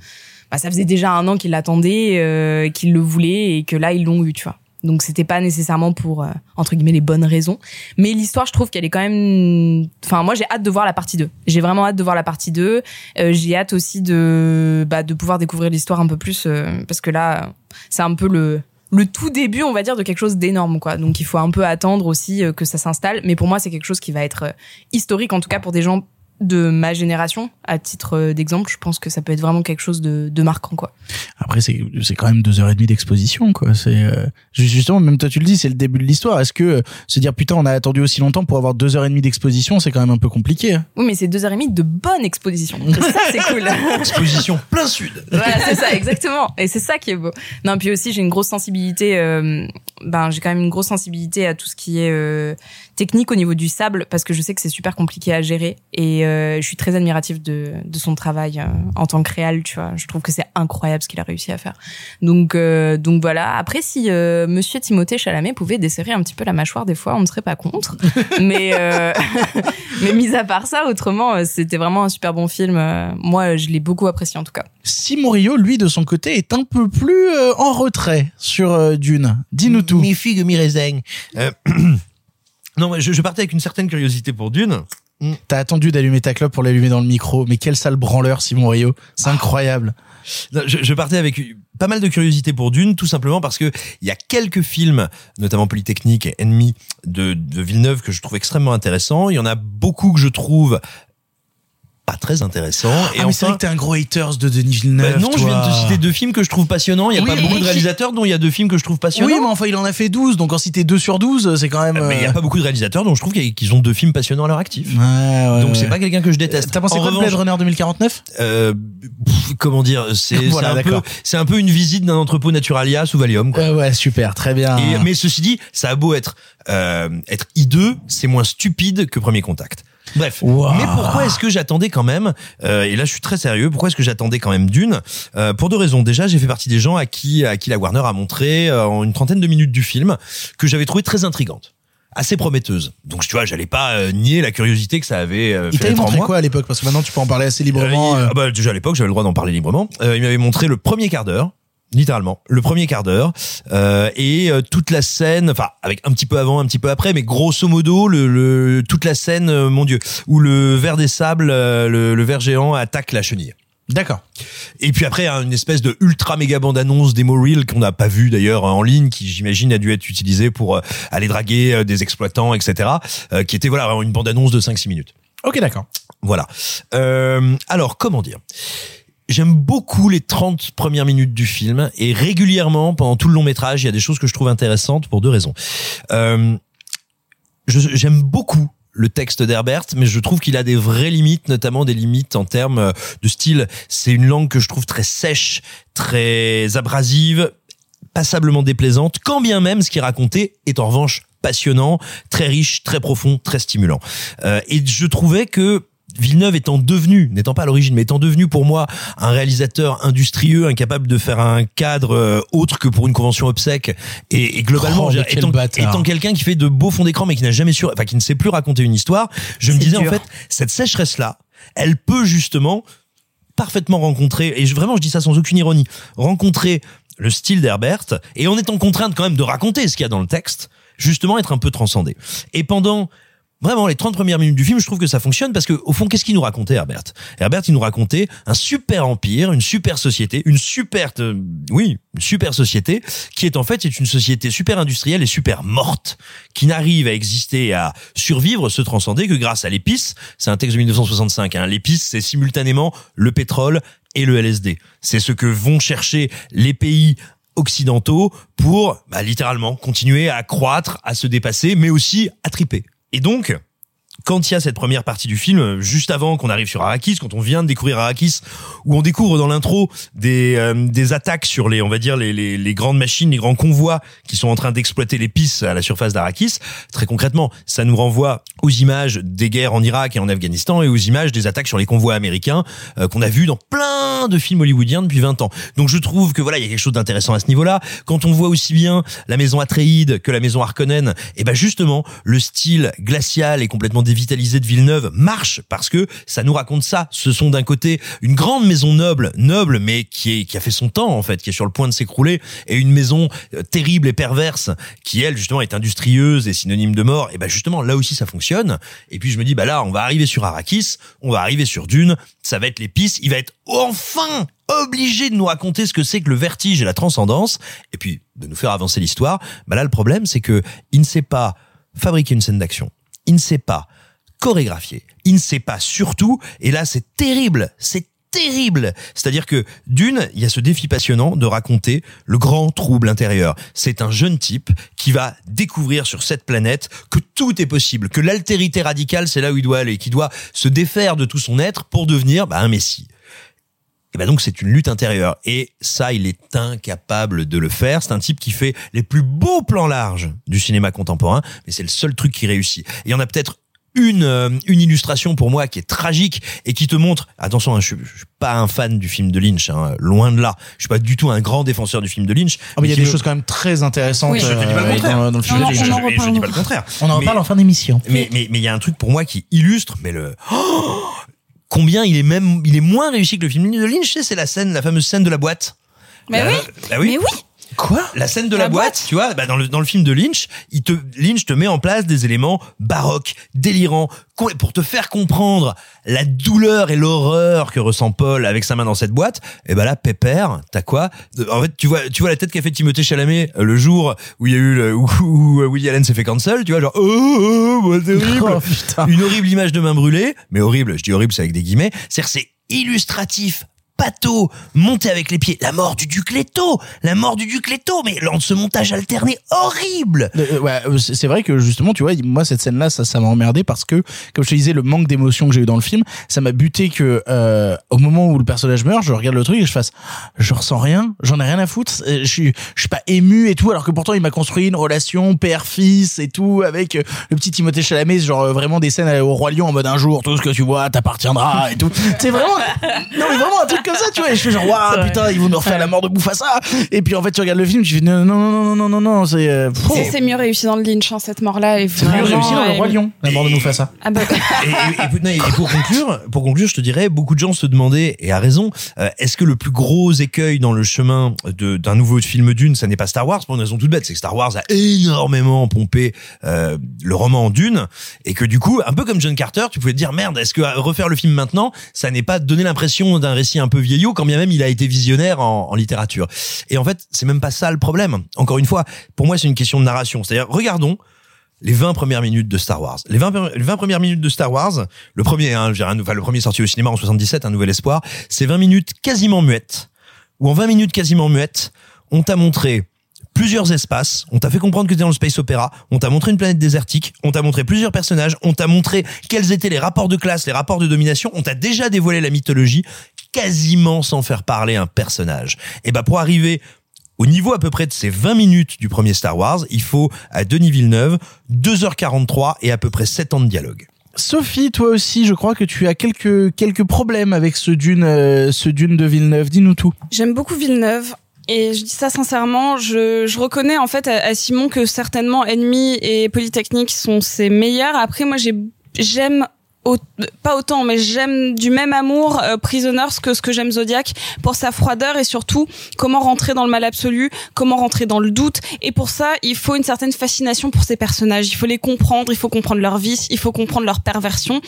bah, ça faisait déjà un an qu'ils l'attendaient, euh, qu'ils le voulaient et que là ils l'ont eu, tu vois. Donc c'était pas nécessairement pour euh, entre guillemets les bonnes raisons, mais l'histoire je trouve qu'elle est quand même enfin moi j'ai hâte de voir la partie 2. J'ai vraiment hâte de voir la partie 2. Euh, j'ai hâte aussi de bah de pouvoir découvrir l'histoire un peu plus euh, parce que là c'est un peu le le tout début, on va dire, de quelque chose d'énorme, quoi. Donc, il faut un peu attendre aussi que ça s'installe. Mais pour moi, c'est quelque chose qui va être historique, en tout cas pour des gens de ma génération. À titre euh, d'exemple, je pense que ça peut être vraiment quelque chose de, de marquant, quoi. Après c'est c'est quand même deux heures et demie d'exposition quoi. C'est euh, justement même toi tu le dis c'est le début de l'histoire. Est-ce que euh, se dire putain on a attendu aussi longtemps pour avoir deux heures et demie d'exposition c'est quand même un peu compliqué. hein. Oui, mais c'est deux heures et demie de bonne exposition. Ça, c'est cool. Exposition plein sud. voilà, c'est ça, exactement. Et c'est ça qui est beau. Non, puis aussi, j'ai une grosse sensibilité. euh, ben, j'ai quand même une grosse sensibilité à tout ce qui est euh, technique au niveau du sable, parce que je sais que c'est super compliqué à gérer. Et euh, je suis très admirative de, de son travail euh, en tant que réal. Tu vois, je trouve que c'est incroyable ce qu'il a réussi à faire. Donc, euh, donc voilà. Après, si euh, Monsieur Timothée Chalamet pouvait desserrer un petit peu la mâchoire des fois, on ne serait pas contre. mais euh, mais mis à part ça, autrement, c'était vraiment un super bon film. Moi, je l'ai beaucoup apprécié en tout cas. Simon Rio lui de son côté est un peu plus euh, en retrait sur euh, Dune. Dis-nous tout. Mi figue, mi raisin. Euh, non, je, je partais avec une certaine curiosité pour Dune. T'as attendu d'allumer ta clope pour l'allumer dans le micro, mais quel sale branleur Simon Rio. C'est Ah. incroyable. Non, Je, je partais avec pas mal de curiosité pour Dune, tout simplement parce que il y a quelques films, notamment Polytechnique et Ennemi de, de Villeneuve que je trouve extrêmement intéressants. Il y en a beaucoup que je trouve pas très intéressants. Et ah, mais c'est vrai enfin, que t'es un gros haters de Denis Villeneuve. bah non, je viens de te citer deux films que je trouve passionnants. Il y a Oui, pas beaucoup de réalisateurs dont il y a deux films que je trouve passionnants. Oui, mais enfin, il en a fait 12, donc en citer 2 sur 12, c'est quand même. Mais il y euh, a pas beaucoup de réalisateurs dont je trouve qu'ils ont deux films passionnants à leur actif. Ouais, ouais, Donc ouais. c'est pas quelqu'un que je déteste. T'as pensé En quoi de revanche, Blade Runner 2049 euh, pff, comment dire, c'est Voilà, un peu, un peu une visite d'un entrepôt Naturalia sous Valium. Quoi. Ouais, ouais, super, très bien. Et, mais ceci dit, ça a beau être euh, être hideux, c'est moins stupide que Premier Contact. Bref, Wow. mais pourquoi est-ce que j'attendais quand même euh, Et là, je suis très sérieux. Pourquoi est-ce que j'attendais quand même Dune Euh, Pour deux raisons. Déjà, j'ai fait partie des gens à qui à qui la Warner a montré euh, en une trentaine de minutes du film que j'avais trouvé très intrigante, assez prometteuse. Donc, tu vois, j'allais pas euh, nier la curiosité que ça avait euh, Il fait en montré moi. quoi à l'époque? Parce que maintenant, tu peux en parler assez Euh, librement. il- euh. ah bah, déjà à l'époque, j'avais le droit d'en parler librement. Euh, il m'avait montré le premier quart d'heure, littéralement, le premier quart d'heure, euh, et euh, toute la scène, enfin avec un petit peu avant, un petit peu après, mais grosso modo, le, le toute la scène, euh, mon Dieu, où le ver des sables, euh, le, le ver géant attaque la chenille. D'accord. Et puis après, hein, une espèce de ultra méga bande annonce démo reel qu'on n'a pas vu d'ailleurs en ligne, qui j'imagine a dû être utilisé pour euh, aller draguer des exploitants, etc. qui était voilà une bande annonce de 5-6 minutes. Ok, d'accord. Voilà. Euh, alors, comment dire? J'aime beaucoup les 30 premières minutes du film et régulièrement, pendant tout le long métrage, il y a des choses que je trouve intéressantes pour deux raisons. Euh, J'aime beaucoup le texte d'Herbert, mais je trouve qu'il a des vraies limites, notamment des limites en termes euh, de style. C'est une langue que je trouve très sèche, très abrasive, passablement déplaisante, quand bien même ce qui est raconté est en revanche passionnant, très riche, très profond, très stimulant. Euh, et je trouvais que Villeneuve étant devenu, n'étant pas à l'origine, mais étant devenu pour moi un réalisateur industrieux, incapable de faire un cadre euh, autre que pour une convention obsèque, et, et globalement, Oh, dire, étant, étant quelqu'un qui fait de beaux fonds d'écran, mais qui n'a jamais su, enfin qui ne sait plus raconter une histoire, je me disais en fait, cette sécheresse là, elle peut justement parfaitement rencontrer, et je, vraiment je dis ça sans aucune ironie, rencontrer le style d'Herbert, et en étant contrainte quand même de raconter ce qu'il y a dans le texte, justement être un peu transcendé. Et pendant vraiment les 30 premières minutes du film, je trouve que ça fonctionne parce que au fond, qu'est-ce qu'il nous racontait Herbert? Herbert, il nous racontait un super empire, une super société, une super, euh, oui, une super société qui est en fait c'est une société super industrielle et super morte, qui n'arrive à exister à survivre, se transcender que grâce à l'épice. C'est un texte de 1965. Hein. L'épice, c'est simultanément le pétrole et le LSD. C'est ce que vont chercher les pays occidentaux pour bah, littéralement continuer à croître, à se dépasser, mais aussi à triper. Et donc, quand il y a cette première partie du film, euh, juste avant qu'on arrive sur Arrakis, quand on vient de découvrir Arrakis, où on découvre dans l'intro des euh, des attaques sur les, on va dire les, les les grandes machines, les grands convois qui sont en train d'exploiter les pistes à la surface d'Arrakis. Très concrètement, ça nous renvoie aux images des guerres en Irak et en Afghanistan et aux images des attaques sur les convois américains euh, qu'on a vu dans plein de films hollywoodiens depuis 20 ans. Donc je trouve que voilà, il y a quelque chose d'intéressant à ce niveau-là. Quand on voit aussi bien la maison Atréide que la maison Harkonnen, et ben justement, le style glacial et complètement dévitalisé de Villeneuve marche parce que ça nous raconte ça. Ce sont d'un côté une grande maison noble, noble mais qui a fait son temps en fait, qui est sur le point de s'écrouler et une maison euh, terrible et perverse qui elle justement est industrieuse et synonyme de mort. Et ben justement, là aussi ça fonctionne. Et puis je me dis bah là, on va arriver sur Arrakis, on va arriver sur Dune, ça va être l'épice, il va être enfin obligé de nous raconter ce que c'est que le vertige et la transcendance, et puis de nous faire avancer l'histoire. Bah là, le problème, c'est que il ne sait pas fabriquer une scène d'action. Il ne sait pas chorégraphier. Il ne sait pas surtout, et là, c'est terrible, c'est terrible. C'est-à-dire que d'une, il y a ce défi passionnant de raconter le grand trouble intérieur. C'est un jeune type qui va découvrir sur cette planète que tout est possible, que l'altérité radicale, c'est là où il doit aller, qui doit se défaire de tout son être pour devenir bah, un messie. Et ben donc c'est une lutte intérieure et ça il est incapable de le faire. C'est un type qui fait les plus beaux plans larges du cinéma contemporain, mais c'est le seul truc qui réussit. Et il y en a peut-être une euh, une illustration pour moi qui est tragique et qui te montre attention hein, je, suis- je suis pas un fan du film de Lynch hein, loin de là je suis pas du tout un grand défenseur du film de Lynch Ah, mais il y a des me- choses quand même très intéressantes Oui, euh, dans, dans le film. Non, de Lynch. on en je- dis pas le contraire On en reparle en fin d'émission. mais mais mais il y a un truc pour moi qui illustre mais le Oh combien il est même il est moins réussi que le film de Lynch tu sais, c'est la scène la fameuse scène de la boîte Mais La- oui. bah oui Mais oui. Quoi la scène de la, La boîte, boîte. tu vois, bah dans le dans le film de Lynch, il te Lynch te met en place des éléments baroques, délirants, pour te faire comprendre la douleur et l'horreur que ressent Paul avec sa main dans cette boîte. Et ben là, pépère, t'as quoi En fait, tu vois, tu vois la tête qu'a fait Timothée Chalamet euh, le jour où il y a eu le, où, où, Woody Allen s'est fait cancel, tu vois, genre oh, oh, oh, c'est horrible, Oh, une horrible image de main brûlée, mais horrible, je dis horrible, c'est avec des guillemets, c'est illustratif, pato, monté avec les pieds, la mort du duc Leto, la mort du duc Leto, mais lors de ce montage alterné horrible. Euh, ouais, euh, c'est vrai que justement, tu vois, moi cette scène-là, ça, ça m'a emmerdé parce que, comme je te disais, le manque d'émotion que j'ai eu dans le film, ça m'a buté que euh, au moment où le personnage meurt, je regarde le truc et je fasse, je ressens rien, j'en ai rien à foutre, euh, je suis, je suis pas ému et tout, alors que pourtant il m'a construit une relation père-fils et tout avec euh, le petit Timothée Chalamet, genre euh, vraiment des scènes au roi lion en mode un jour tout ce que tu vois t'appartiendra et tout. C'est vraiment, non mais vraiment un truc comme ça, tu vois. Et je fais genre, waouh, putain, ils vont nous refaire la mort de Mufasa. Et puis en fait, tu regardes le film, tu fais non, non, non, non, non, non, non, c'est. euh, C'est- mieux réussi dans le Lynch, hein, cette mort-là. est c'est mieux réussi dans le roi lion, la mort de Mufasa. Ah bah, Et, et- et- non, et pour conclure, pour conclure, je te dirais, beaucoup de gens se demandaient, et à raison, euh, est-ce que le plus gros écueil dans le chemin de- d'un nouveau film Dune, ça n'est pas Star Wars Pour une raison toute bête, c'est que Star Wars a énormément pompé euh, le roman Dune, et que du coup, un peu comme John Carter, tu pouvais te dire merde, est-ce que refaire le film maintenant, ça n'est pas donner l'impression d'un récit un peu vieillot, quand bien même il a été visionnaire en, littérature. Et en fait, c'est même pas ça le problème. Encore une fois, pour moi, c'est une question de narration. C'est-à-dire, regardons les 20 premières minutes de Star Wars. Les 20, pre- les 20 premières minutes de Star Wars, le premier, hein, le premier sorti au cinéma en 77, Un Nouvel Espoir, c'est 20 minutes quasiment muettes. Où en 20 minutes quasiment muettes, on t'a montré plusieurs espaces, on t'a fait comprendre que t'es dans le space opéra, on t'a montré une planète désertique, on t'a montré plusieurs personnages, on t'a montré quels étaient les rapports de classe, les rapports de domination, on t'a déjà dévoilé la mythologie, quasiment sans faire parler un personnage. Et bah pour arriver au niveau à peu près de ces 20 minutes du premier Star Wars, il faut à Denis Villeneuve 2h43 et à peu près 7 ans de dialogue. Sophie, toi aussi, je crois que tu as quelques quelques problèmes avec ce Dune, euh, ce Dune de Villeneuve. Dis-nous tout. J'aime beaucoup Villeneuve. Et je dis ça sincèrement, je, je reconnais en fait à, à Simon que certainement Ennemi et Polytechnique sont ses meilleurs. Après, moi, j'ai j'aime au- pas autant, mais j'aime du même amour euh, Prisoners que ce que j'aime Zodiac pour sa froideur et surtout comment rentrer dans le mal absolu, comment rentrer dans le doute. Et pour ça, il faut une certaine fascination pour ces personnages. Il faut les comprendre, il faut comprendre leurs vices, il faut comprendre leurs perversions.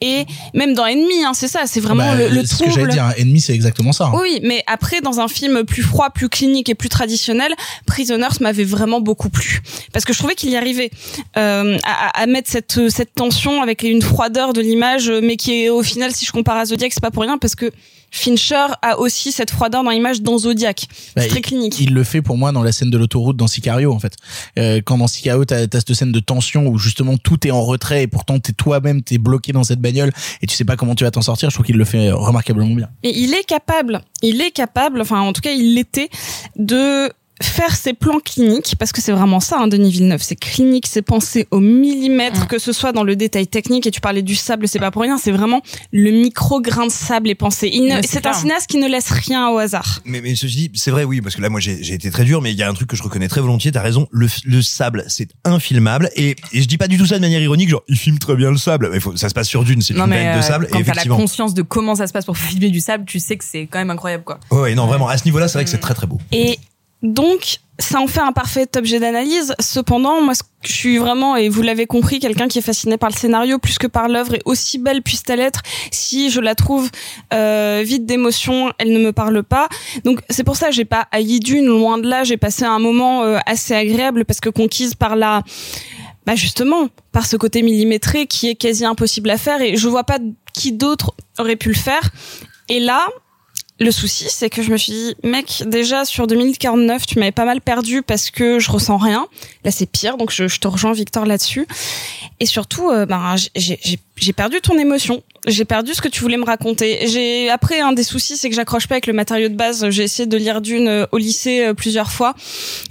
Et même dans Ennemi, hein, c'est ça, c'est vraiment Bah, le, le ce que j'allais dire, Ennemi, c'est exactement ça. hein. Oui, mais après, dans un film plus froid, plus clinique et plus traditionnel, Prisoners m'avait vraiment beaucoup plu. Parce que je trouvais qu'il y arrivait euh, à, à mettre cette, cette tension avec une froideur de l'image, mais qui est au final, si je compare à Zodiac, c'est pas pour rien, parce que Fincher a aussi cette froideur dans l'image dans Zodiac. Bah, c'est très il- clinique. Il le fait pour moi dans la scène de l'autoroute dans Sicario en fait. Euh, quand dans Sicario t'as as cette scène de tension où justement tout est en retrait et pourtant t'es toi-même t'es bloqué dans cette bagnole et tu sais pas comment tu vas t'en sortir. Je trouve qu'il le fait euh, remarquablement bien. Et il est capable, il est capable, enfin en tout cas il l'était, de faire ses plans cliniques, parce que c'est vraiment ça, hein, Denis Villeneuve, c'est clinique, c'est pensé au millimètre, que ce soit dans le détail technique, et tu parlais du sable, c'est pas pour rien, c'est vraiment le micro grain de sable est pensé. Il ne- Ouais, c'est c'est un cinéaste qui ne laisse rien au hasard. Mais, mais ceci dit, c'est vrai, oui, parce que là, moi, j'ai j'ai été très dur, mais il y a un truc que je reconnais très volontiers. T'as raison, le, le sable, c'est infilmable. Et, et je dis pas du tout ça de manière ironique, genre, il filme très bien le sable. Faut, ça se passe sur Dune, c'est une mais planète de euh, sable. quand et t'as la effectivement, conscience de comment ça se passe pour filmer du sable, tu sais que c'est quand même incroyable quoi. ouais, ouais, non, vraiment, à ce niveau-là, c'est vrai que c'est très très beau. Et donc, ça en fait un parfait objet d'analyse. Cependant, moi, je suis vraiment, et vous l'avez compris, quelqu'un qui est fasciné par le scénario plus que par l'œuvre, et aussi belle puisse-t-elle être, si je la trouve euh, vide d'émotion, elle ne me parle pas. Donc, c'est pour ça que j'ai pas haï d'une, loin de là, j'ai passé un moment euh, assez agréable, parce que conquise par la... Bah justement, par ce côté millimétré qui est quasi impossible à faire, et je vois pas qui d'autre aurait pu le faire. Et là, le souci, c'est que je me suis dit, mec, déjà sur 2049, tu m'avais pas mal perdu parce que je ressens rien. Là, c'est pire, donc je, te rejoins, Victor, là-dessus. Et surtout, euh, ben, j'ai perdu ton émotion. J'ai perdu ce que tu voulais me raconter. J'ai après un des soucis, c'est que j'accroche pas avec le matériau de base. J'ai essayé de lire Dune euh, au lycée euh, plusieurs fois,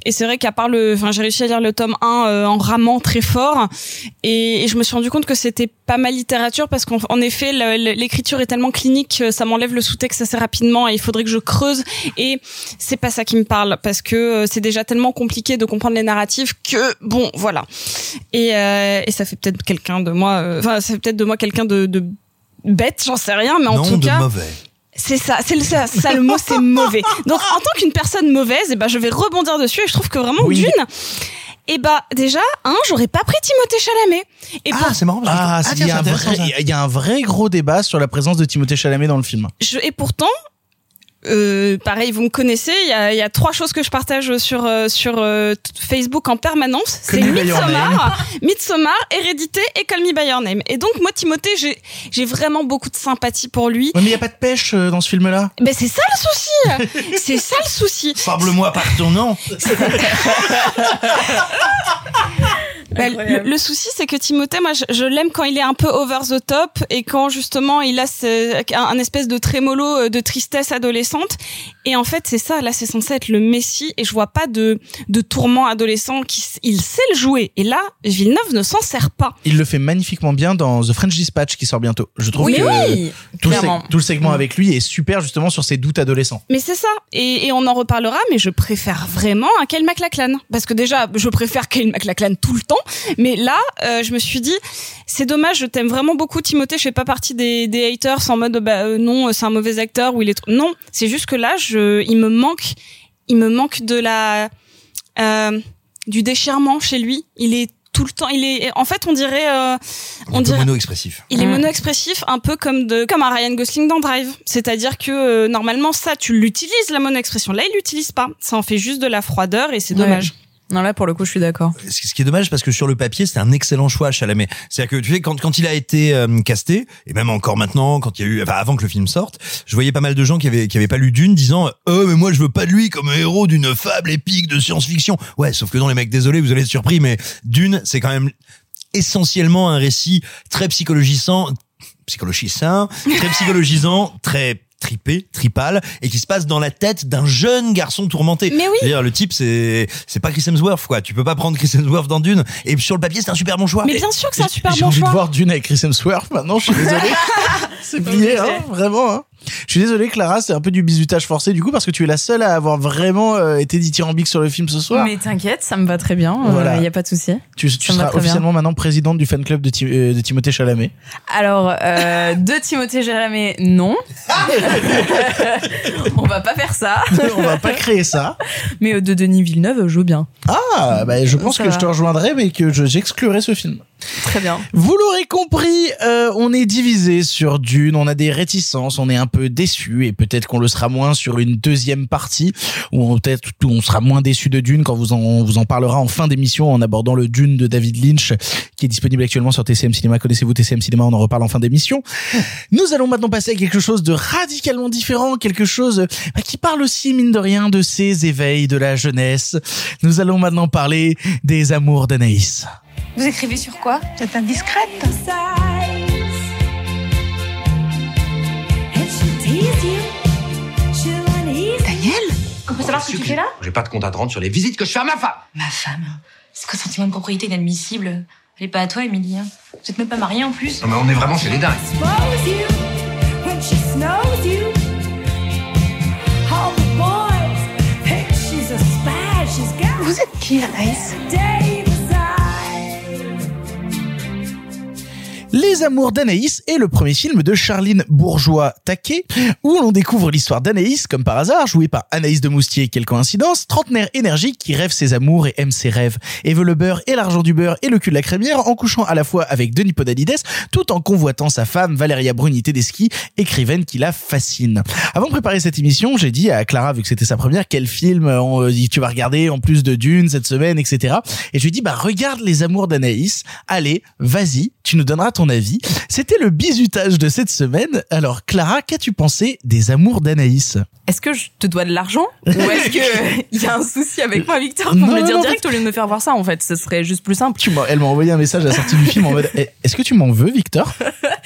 et c'est vrai qu'à part le, enfin, j'ai réussi à lire le tome 1 euh, en ramant très fort, et, je me suis rendu compte que c'était pas ma littérature parce qu'en en effet, l'écriture est tellement clinique, que ça m'enlève le sous-texte assez rapidement, et il faudrait que je creuse. Et c'est pas ça qui me parle parce que c'est déjà tellement compliqué de comprendre les narratifs que bon, voilà. Et, euh, et ça fait peut-être quelqu'un de moi, enfin, ça fait peut-être de moi quelqu'un de, de bête, j'en sais rien, mais en non, tout de cas, mauvais. c'est ça, c'est le, ça, ça, le mot, c'est mauvais. Donc, en tant qu'une personne mauvaise, eh ben, je vais rebondir dessus et je trouve que vraiment Oui. Dune, et bah, déjà, un, j'aurais pas pris Timothée Chalamet. Et Ah, c'est marrant. Ah, tiens, il y, a un c'est intéressant, vrai- ça. il y a un vrai gros débat sur la présence de Timothée Chalamet dans le film. je, et pourtant, euh, pareil, vous me connaissez, il y a, y a trois choses que je partage sur, euh, sur euh, Facebook en permanence. C'est Midsommar, Midsommar, Hérédité et Call Me By Your Name. Et donc, moi, Timothée, j'ai, j'ai vraiment beaucoup de sympathie pour lui. Ouais, mais il y a pas de pêche euh, dans ce film-là? Ben, c'est ça le souci! c'est ça le souci! Parle-moi par ton nom. Bah, le, le souci, c'est que Timothée, moi, je, je l'aime quand il est un peu over the top et quand justement il a ce, un, un espèce de trémolo euh, de tristesse adolescente. Et en fait, c'est ça. Là, c'est censé être le messie et je vois pas de de tourment adolescent qui il sait le jouer. Et là, Villeneuve ne s'en sert pas. Il le fait magnifiquement bien dans The French Dispatch qui sort bientôt. Je trouve Oui, que oui, tout, le tout le segment avec lui est super justement sur ses doutes adolescents. Mais c'est ça. Et, et on en reparlera. Mais je préfère vraiment un Kyle MacLachlan parce que déjà, je préfère Kyle MacLachlan tout le temps. Mais là, euh, je me suis dit, c'est dommage. Je t'aime vraiment beaucoup, Timothée. Je fais pas partie des, des haters en mode bah euh, non, c'est un mauvais acteur ou il est trop... non. C'est juste que là, je, il me manque, il me manque de la, euh, du déchirement chez lui. Il est tout le temps. Il est, en fait, on dirait, euh, on dirait. mono-expressif. Il est Mm. mono-expressif, un peu comme de comme un Ryan Gosling dans Drive. C'est-à-dire que euh, normalement ça, tu l'utilises la mono-expression. Là, il l'utilise pas. Ça en fait juste de la froideur et c'est Ouais. Non là pour le coup je suis d'accord. Ce qui est dommage parce que sur le papier c'était un excellent choix Chalamet. C'est-à-dire que tu sais quand quand il a été euh, casté et même encore maintenant quand il y a eu enfin avant que le film sorte, je voyais pas mal de gens qui avaient qui avaient pas lu Dune disant "Oh mais moi je veux pas de lui comme héros d'une fable épique de science-fiction." Ouais, sauf que non les mecs désolé, vous allez être surpris mais Dune c'est quand même essentiellement un récit très psychologisant psychologisant, très psychologisant, très tripé, tripal, et qui se passe dans la tête d'un jeune garçon tourmenté. Mais oui. C'est-à-dire, le type, c'est c'est pas Chris Hemsworth, quoi. Tu peux pas prendre Chris Hemsworth dans Dune. Et sur le papier, c'est un super bon choix. Mais bien sûr que c'est un super J'ai bon envie choix. de voir Dune avec Chris Hemsworth maintenant, je suis désolé. c'est plié, hein, vraiment. Hein. Je suis désolé, Clara, c'est un peu du bisutage forcé du coup parce que tu es la seule à avoir vraiment euh, été dithyrambique sur le film ce soir. Mais t'inquiète, ça me va très bien. Il Voilà. y a pas de souci. tu seras bien. officiellement maintenant présidente du fan club de, Ti- euh, de Timothée Chalamet. Alors, euh, de Timothée Chalamet, non. On va pas faire ça. On va pas créer ça. Mais euh, de Denis Villeneuve, je veux bien. Ah, bah, je pense Ça que va. je te rejoindrai, mais que je- j'exclurai ce film. Très bien. Vous l'aurez compris, euh, on est divisé sur Dune, on a des réticences, on est un peu déçu et peut-être qu'on le sera moins sur une deuxième partie ou peut-être où on sera moins déçu de Dune quand vous en on vous en parlera en fin d'émission en abordant le Dune de David Lynch qui est disponible actuellement sur TCM Cinéma. Connaissez-vous TCM Cinéma On en reparle en fin d'émission. Nous allons maintenant passer à quelque chose de radicalement différent, quelque chose bah, qui parle aussi mine de rien de ces éveils de la jeunesse. Nous allons maintenant parler des amours d'Anaïs. Vous écrivez sur quoi C'est indiscrète. Daniel On peut savoir ce que tu fais là J'ai pas de compte à te rendre sur les visites que je fais à ma femme. Ma femme. C'est quoi ce sentiment de propriété inadmissible Elle est pas à toi, Émilie. hein. Vous êtes même pas mariés en plus Non mais on est vraiment chez les dingues. Vous êtes qui, Anaïs? Les Amours d'Anaïs est le premier film de Charline Bourgeois-Taquet, où l'on découvre l'histoire d'Anaïs, comme par hasard, jouée par Anaïs de Moustier, quelle coïncidence, trentenaire énergique qui rêve ses amours et aime ses rêves, et veut le beurre et l'argent du beurre et le cul de la crémière en couchant à la fois avec Denis Podalides, tout en convoitant sa femme Valéria Bruni Tedeschi, écrivaine qui la fascine. Avant de préparer cette émission, j'ai dit à Clara, vu que c'était sa première, quel film euh, tu vas regarder en plus de Dune cette semaine, etc. Et je lui ai dit, bah regarde Les Amours d'Anaïs, allez, vas-y, tu nous donneras ton avis. C'était le bisutage de cette semaine. Alors Clara, qu'as-tu pensé des Amours d'Anaïs? Est-ce que je te dois de l'argent Ou est-ce que il y a un souci avec moi, Victor, pour Non, me le dire non, direct au lieu de me faire voir ça, en fait Ce serait juste plus simple. tu m'as- Elle m'a envoyé un message à la sortie du film en mode Eh, Est-ce que tu m'en veux, Victor?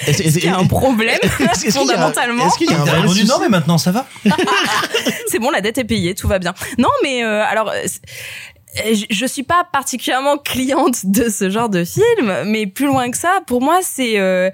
Est-ce qu'il y a un problème Est-ce qu'il y a- fondamentalement? Est-ce qu'il y a un répondu souci? Non, mais maintenant ça va? C'est bon, la dette est payée, tout va bien. Non, mais euh, alors. Euh, euh, je- suis pas particulièrement cliente de ce genre de film, mais plus loin que ça, pour moi, c'est euh,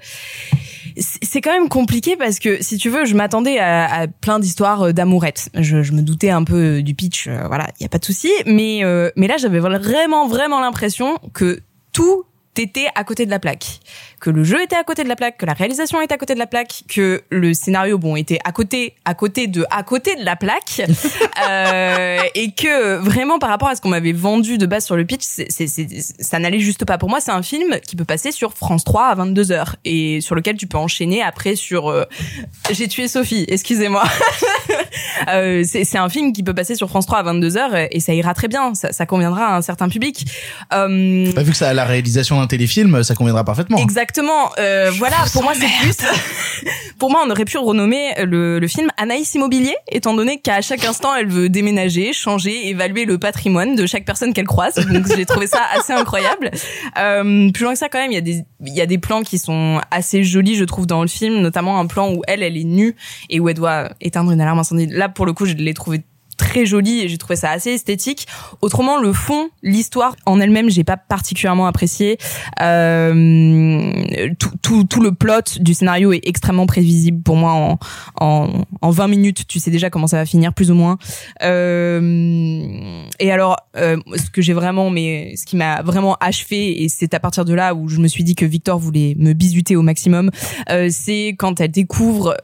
c'est quand même compliqué parce que si tu veux, je m'attendais à, plein d'histoires euh, d'amourettes. Je, me doutais un peu du pitch, euh, voilà, il y a pas de souci. Mais euh, mais là, j'avais vraiment vraiment l'impression que tout était à côté de la plaque, que le jeu était à côté de la plaque, que la réalisation était à côté de la plaque, que le scénario bon était à côté, à côté de, à côté de la plaque, euh, et que vraiment par rapport à ce qu'on m'avait vendu de base sur le pitch, c'est, c'est, c'est- ça n'allait juste pas. Pour moi, c'est un film qui peut passer sur France 3 à 22 h et sur lequel tu peux enchaîner après sur euh, J'ai tué Sophie, excusez-moi. Euh, c'est, c'est un film qui peut passer sur France 3 à 22 h et ça ira très bien, ça, ça conviendra à un certain public. Euh, Bah, vu que ça a la réalisation d'un téléfilm, ça conviendra parfaitement. Exactement. Euh, voilà, pour moi c'est plus. pour moi, on aurait pu renommer le, le film Anaïs Immobilier, étant donné qu'à chaque instant, elle veut déménager, changer, évaluer le patrimoine de chaque personne qu'elle croise. Donc j'ai trouvé ça assez incroyable. Euh, plus loin que ça, quand même, il y a des il y a des plans qui sont assez jolis, je trouve, dans le film, notamment un plan où elle, elle est nue et où elle doit éteindre une alarme incendie. Là, pour le coup, je l'ai trouvé très joli et j'ai trouvé ça assez esthétique. Autrement, le fond, l'histoire en elle-même, j'ai pas particulièrement apprécié. Euh, tout, tout, tout le plot du scénario est extrêmement prévisible pour moi. En, en, en 20 minutes, tu sais déjà comment ça va finir, plus ou moins. Euh, et alors, euh, ce que j'ai vraiment, mais ce qui m'a vraiment achevé, et c'est à partir de là où je me suis dit que Victor voulait me bisuter au maximum, euh, c'est quand elle découvre.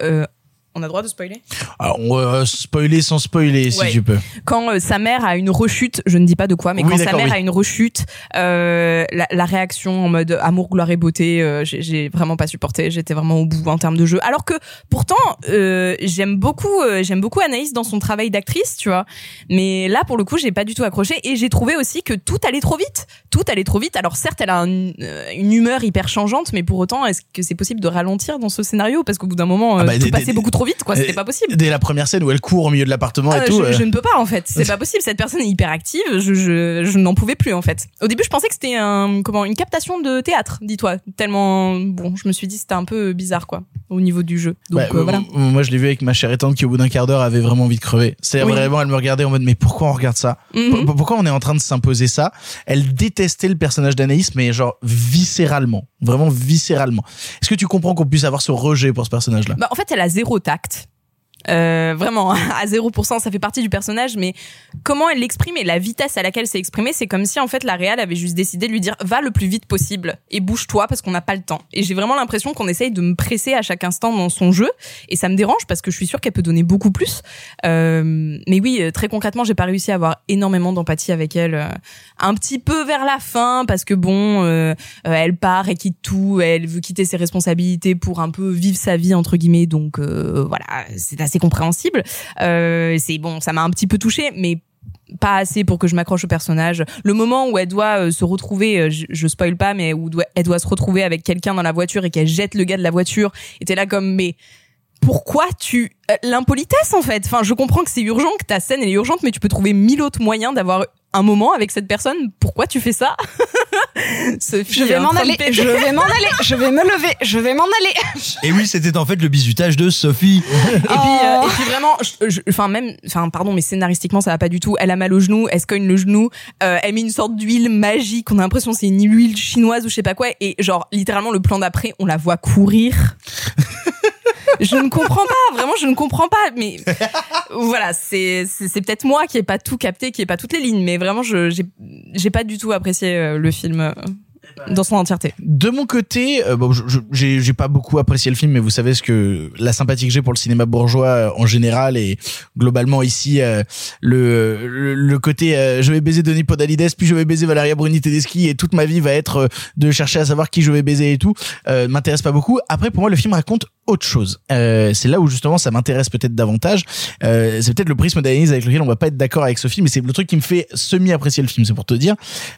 Euh, on a droit de spoiler? Alors, on va spoiler sans spoiler, si Ouais. tu peux. quand euh, sa mère a une rechute, je ne dis pas de quoi, mais Oui, quand sa d'accord, mère oui. a une rechute, euh, la, la réaction en mode amour, gloire et beauté, euh, j'ai- j'ai vraiment pas supporté. J'étais vraiment au bout en termes de jeu. Alors que pourtant, euh, j'aime beaucoup, euh, j'aime beaucoup Anaïs dans son travail d'actrice, tu vois. Mais là, pour le coup, j'ai pas du tout accroché et j'ai trouvé aussi que tout allait trop vite. Tout allait trop vite. Alors certes, elle a un- euh, une humeur hyper changeante, mais pour autant, est-ce que c'est possible de ralentir dans ce scénario? Parce qu'au bout d'un moment, euh, Ah bah, tout des- passait des- beaucoup trop vite, quoi. C'était pas possible. Dès la première scène où elle court au milieu de l'appartement Ah, et tout. je, euh, je ne peux pas en fait, c'est pas possible. Cette personne est hyper active. Je, je, je n'en pouvais plus en fait. Au début, je pensais que c'était un comment une captation de théâtre, dis-toi. Tellement bon, je me suis dit c'était un peu bizarre quoi. Au niveau du jeu. Donc Ouais, euh, euh, voilà. Moi, je l'ai vu avec ma chère étante qui, au bout d'un quart d'heure, avait vraiment envie de crever. C'est Oui. vraiment, elle me regardait en mode, mais pourquoi on regarde ça? Mhm. Pour- Pourquoi on est en train de s'imposer ça? Elle détestait le personnage d'Anaïs, mais genre viscéralement, vraiment viscéralement. Est-ce que tu comprends qu'on puisse avoir ce rejet pour ce personnage-là? Bah, en fait, elle a zéro tact. Euh, vraiment, à 0%, ça fait partie du personnage, mais comment elle l'exprime et la vitesse à laquelle c'est exprimé, c'est comme si en fait la réal avait juste décidé de lui dire va le plus vite possible et bouge-toi parce qu'on n'a pas le temps. Et j'ai vraiment l'impression qu'on essaye de me presser à chaque instant dans son jeu et ça me dérange parce que je suis sûre qu'elle peut donner beaucoup plus. Euh, mais oui, euh, très concrètement, j'ai pas réussi à avoir énormément d'empathie avec elle. euh, un petit peu vers la fin parce que bon, elle part, elle quitte tout, elle veut quitter ses responsabilités pour un peu vivre sa vie entre guillemets. Donc voilà, c'est assez compréhensible. Euh, c'est bon, ça m'a un petit peu touché, mais pas assez pour que je m'accroche au personnage. Le moment où elle doit euh, se retrouver, euh, je, je spoil pas, mais où elle doit se retrouver avec quelqu'un dans la voiture et qu'elle jette le gars de la voiture, et là comme mais pourquoi tu euh, l'impolitesse en fait? Enfin, je comprends que c'est urgent, que ta scène elle est urgente, mais tu peux trouver mille autres moyens d'avoir un moment avec cette personne. Pourquoi tu fais ça Sophie Je vais m'en aller, je vais m'en aller, je vais me lever, je vais m'en aller. Et oui, c'était en fait le bisutage de Sophie. Et puis, euh, Oh. et puis vraiment, je- je- enfin même, enfin pardon, mais scénaristiquement ça va pas du tout. Elle a mal au genou, elle se cogne le genou, euh, elle met une sorte d'huile magique. On a l'impression que c'est une huile chinoise ou je sais pas quoi. Et genre littéralement le plan d'après, on la voit courir. je ne comprends pas, vraiment, je ne comprends pas. Mais voilà, c'est peut-être moi qui ai pas tout capté, qui ai pas toutes les lignes. Mais vraiment, je j'ai pas du tout apprécié euh, le film euh, dans son entièreté. De mon côté, euh, bon, j'ai pas beaucoup apprécié le film, mais vous savez ce que la sympathie que j'ai pour le cinéma bourgeois euh, en général et globalement ici le, le côté je vais baiser Denis Podalides puis je vais baiser Valeria Bruni Tedeschi et toute ma vie va être de chercher à savoir qui je vais baiser et tout m'intéresse pas beaucoup. Après pour moi le film raconte autre chose. Euh, c'est là où justement ça m'intéresse peut-être davantage. Euh, c'est peut-être le prisme d'analyse avec lequel on va pas être d'accord avec Sophie, mais c'est le truc qui me fait semi apprécier le film, c'est pour te dire.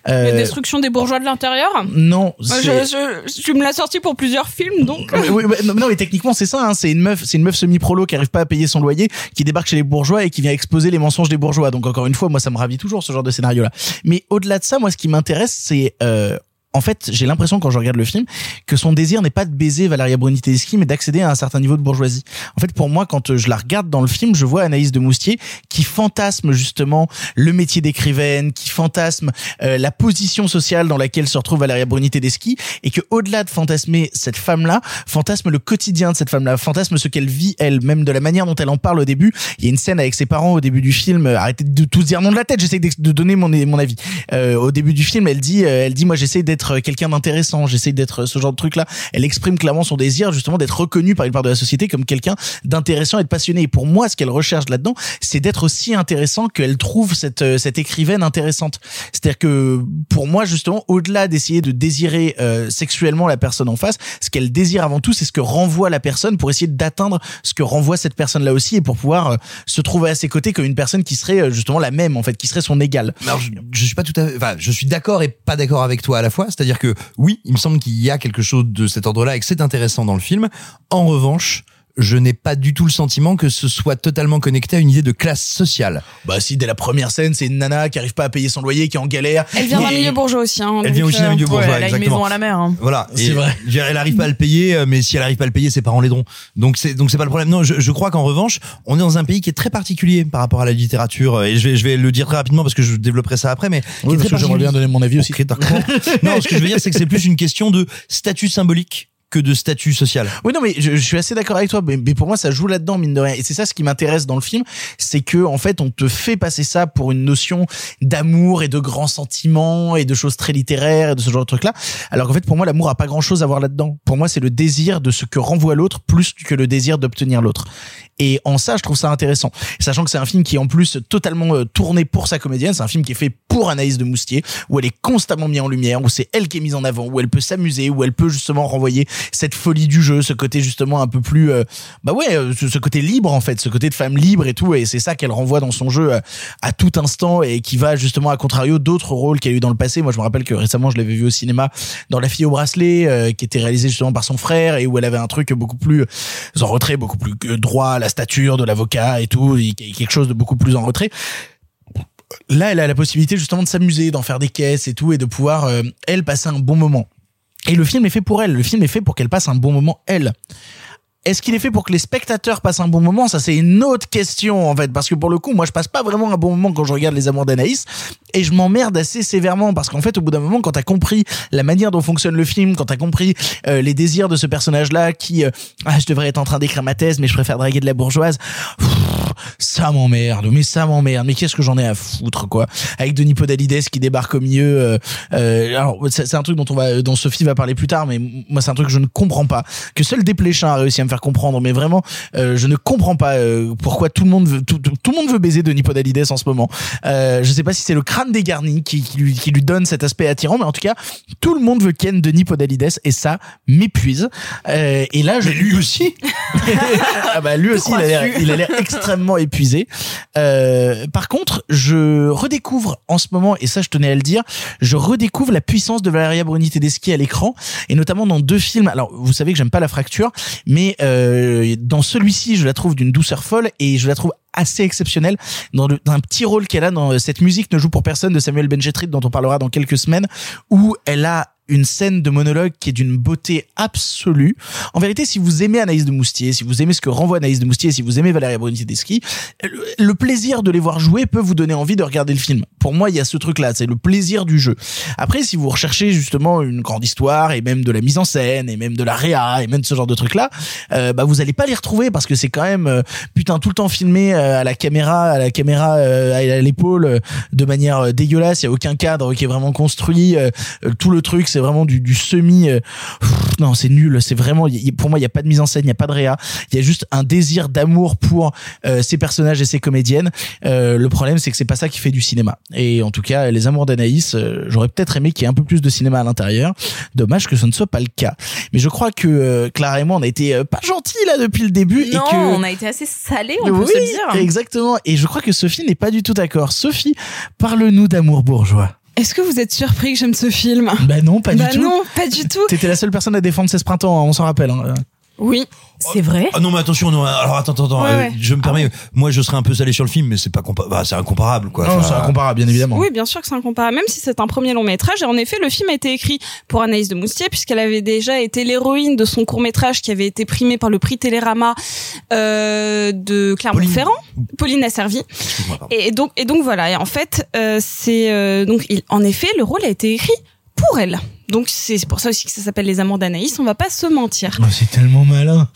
La Euh, destruction des bourgeois de l'intérieur. non, je, je, tu me l'as sorti pour plusieurs films, donc. oui, oui, non, non, mais techniquement c'est ça. Hein, c'est une meuf, c'est une meuf semi-prolo qui arrive pas à payer son loyer, qui débarque chez les bourgeois et qui vient exposer les mensonges des bourgeois. Donc encore une fois, moi ça me ravit toujours ce genre de scénario-là. Mais au-delà de ça, moi ce qui m'intéresse, c'est euh, en fait, j'ai l'impression quand je regarde le film que son désir n'est pas de baiser Valeria Bruni Tedeschi, mais d'accéder à un certain niveau de bourgeoisie. En fait, pour moi, quand je la regarde dans le film, je vois Anaïs de Moustier qui fantasme justement le métier d'écrivaine, qui fantasme euh, la position sociale dans laquelle se retrouve Valeria Bruni Tedeschi, et que au-delà de fantasmer cette femme-là, fantasme le quotidien de cette femme-là, fantasme ce qu'elle vit elle, même de la manière dont elle en parle au début. Il y a une scène avec ses parents au début du film. euh, Arrêtez de tous dire non de la tête. J'essaie de donner mon mon avis. Euh, au début du film, elle dit, euh, elle dit, moi j'essaie d'être quelqu'un d'intéressant, j'essaie d'être ce genre de truc-là. Elle exprime clairement son désir justement d'être reconnue par une part de la société comme quelqu'un d'intéressant et de passionné. Et pour moi, ce qu'elle recherche là-dedans, c'est d'être aussi intéressant qu'elle trouve cette euh, cette écrivaine intéressante. C'est-à-dire que pour moi, justement, au-delà d'essayer de désirer euh, sexuellement la personne en face, ce qu'elle désire avant tout, c'est ce que renvoie la personne pour essayer d'atteindre ce que renvoie cette personne-là aussi et pour pouvoir euh, se trouver à ses côtés comme une personne qui serait euh, justement la même en fait, qui serait son égale. Alors, je, je suis pas tout à fait, enfin, je suis d'accord et pas d'accord avec toi à la fois. C'est-à-dire que oui, il me semble qu'il y a quelque chose de cet ordre-là et que c'est intéressant dans le film. En revanche, je n'ai pas du tout le sentiment que ce soit totalement connecté à une idée de classe sociale. Bah si, dès la première scène, c'est une nana qui arrive pas à payer son loyer, qui est en galère. Elle vient d'un milieu bourgeois aussi. Hein, Elle vient aussi d'un euh, milieu bourgeois, Ouais, elle a une maison à la mer. hein. Voilà, C'est vrai. je veux dire, Elle arrive pas à le payer, euh, mais si elle arrive pas à le payer, ses parents l'aideront. Donc c'est donc c'est pas le problème. Non, je, je crois qu'en revanche, on est dans un pays qui est très particulier par rapport à la littérature. euh, Et je vais je vais le dire très rapidement parce que je développerai ça après, mais qui Oui, est parce très que j'aimerais bien donner mon avis aussi. Non, ce que je veux dire, c'est que c'est plus une question de statut symbolique que de statut social. Oui, non, mais je, je suis assez d'accord avec toi. Mais, mais pour moi, ça joue là-dedans, mine de rien. Et c'est ça ce qui m'intéresse dans le film, c'est que en fait, on te fait passer ça pour une notion d'amour et de grands sentiments et de choses très littéraires et de ce genre de trucs-là. Alors qu'en fait, pour moi, l'amour a pas grand-chose à voir là-dedans. Pour moi, c'est le désir de ce que renvoie l'autre plus que le désir d'obtenir l'autre. Et en ça, je trouve ça intéressant. Sachant que c'est un film qui est en plus totalement euh, tourné pour sa comédienne. C'est un film qui est fait pour Anaïs de Moustier, où elle est constamment mise en lumière, où c'est elle qui est mise en avant, où elle peut s'amuser, où elle peut justement renvoyer cette folie du jeu, ce côté justement un peu plus, euh, bah ouais, euh, ce, côté libre en fait, ce côté de femme libre et tout. Et c'est ça qu'elle renvoie dans son jeu à tout instant et qui va justement à contrario d'autres rôles qu'elle a eu dans le passé. Moi, je me rappelle que récemment, je l'avais vu au cinéma dans La fille au bracelet, euh, qui était réalisé justement par son frère et où elle avait un truc beaucoup plus en retrait, beaucoup plus droit, stature de l'avocat et tout, et quelque chose de beaucoup plus en retrait. Là, elle a la possibilité justement de s'amuser, d'en faire des caisses et tout, et de pouvoir, euh, elle, passer un bon moment. Et le film est fait pour elle. Le film est fait pour qu'elle passe un bon moment, elle. Est-ce qu'il est fait pour que les spectateurs passent un bon moment? Ça, c'est une autre question en fait, parce que pour le coup, moi, je passe pas vraiment un bon moment quand je regarde Les Amours d'Anaïs, et je m'emmerde assez sévèrement parce qu'en fait, au bout d'un moment, quand t'as compris la manière dont fonctionne le film, quand t'as compris euh, les désirs de ce personnage-là, qui, euh, ah, je devrais être en train d'écrire ma thèse, mais je préfère draguer de la bourgeoise. pff, ça m'emmerde, mais ça m'emmerde. Mais qu'est-ce que j'en ai à foutre, quoi? Avec Denis Podalides qui débarque au milieu. euh, euh, alors, c'est un truc dont on va, dont Sophie va parler plus tard, mais moi, c'est un truc que je ne comprends pas. Que seul Desplechin a réussi à me faire comprendre, mais vraiment, euh, je ne comprends pas euh, pourquoi tout le monde veut, tout, tout, tout le monde veut baiser Denis Podalides en ce moment. Euh, je sais pas si c'est le crâne dégarni qui, qui, lui, qui lui donne cet aspect attirant, mais en tout cas, tout le monde veut ken Denis Podalides et ça m'épuise. Euh, et là, je lui aussi. ah bah lui aussi, il a l'air, il a l'air extrêmement épuisé. Euh, par contre, je redécouvre en ce moment, et ça je tenais à le dire, je redécouvre la puissance de Valeria Bruni Tedeschi à l'écran, et notamment dans deux films. Alors, vous savez que j'aime pas la fracture, mais euh, dans celui-ci, je la trouve d'une douceur folle, et je la trouve assez exceptionnelle. Dans, le, un petit rôle qu'elle a dans euh, cette musique ne joue pour personne de Samuel Benchetrit dont on parlera dans quelques semaines où elle a une scène de monologue qui est d'une beauté absolue. En vérité, si vous aimez Anaïs de Moustier, si vous aimez ce que renvoie Anaïs de Moustier, si vous aimez Valéria Bruni Tedeschi, le, plaisir de les voir jouer peut vous donner envie de regarder le film. Pour moi, il y a ce truc-là, c'est le plaisir du jeu. Après, si vous recherchez justement une grande histoire et même de la mise en scène et même de la réa et même ce genre de trucs-là, euh, bah vous allez pas les retrouver parce que c'est quand même euh, putain tout le temps filmé euh, à la caméra, à la caméra à l'épaule de manière dégueulasse. Il y a aucun cadre qui est vraiment construit. tout le truc, c'est vraiment du, du semi. euh, pff, non, c'est nul. C'est vraiment. y- pour moi, il y a pas de mise en scène, il y a pas de réa. Il y a juste un désir d'amour pour euh, ces personnages et ces comédiennes. Euh, le problème, c'est que c'est pas ça qui fait du cinéma. Et en tout cas, les Amours d'Anaïs, euh, j'aurais peut-être aimé qu'il y ait un peu plus de cinéma à l'intérieur. Dommage que ce ne soit pas le cas. Mais je crois que euh, Clara et moi, on a été euh, pas gentils là depuis le début Non, et que on a été assez salés, on peut se le dire. Exactement. Et je crois que Sophie n'est pas du tout d'accord. Sophie, parle-nous d'amour bourgeois. Est-ce que vous êtes surpris que j'aime ce film? Bah non, pas Bah du tout. non, pas du tout. T'étais la seule personne à défendre 16 printemps, hein, on s'en rappelle. hein. Oui. C'est vrai Ah non mais attention non alors attends attends attends Ouais, euh, ouais. je me permets moi je serais un peu salé sur le film mais c'est pas compa bah, c'est incomparable quoi Non, Enfin, c'est incomparable, bien évidemment. Oui, bien sûr que c'est incomparable, même si c'est un premier long métrage. Et en effet, le film a été écrit pour Anaïs de Moustier, puisqu'elle avait déjà été l'héroïne de son court métrage qui avait été primé par le prix Télérama euh, de Clermont-Ferrand. Pauline a servi. Et donc, et donc voilà. Et en fait, euh, c'est euh, donc il, en effet, le rôle a été écrit pour elle. Donc c'est pour ça aussi que ça s'appelle Les Amants d'Anaïs. On va pas se mentir. Oh, c'est tellement malin.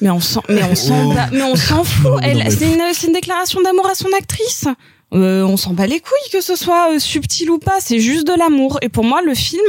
Mais on s'en, mais on s'en, Oh. mais on s'en fout. Elle, c'est une, c'est une déclaration d'amour à son actrice. Euh, on s'en bat les couilles que ce soit euh, subtil ou pas. C'est juste de l'amour. Et pour moi, le film.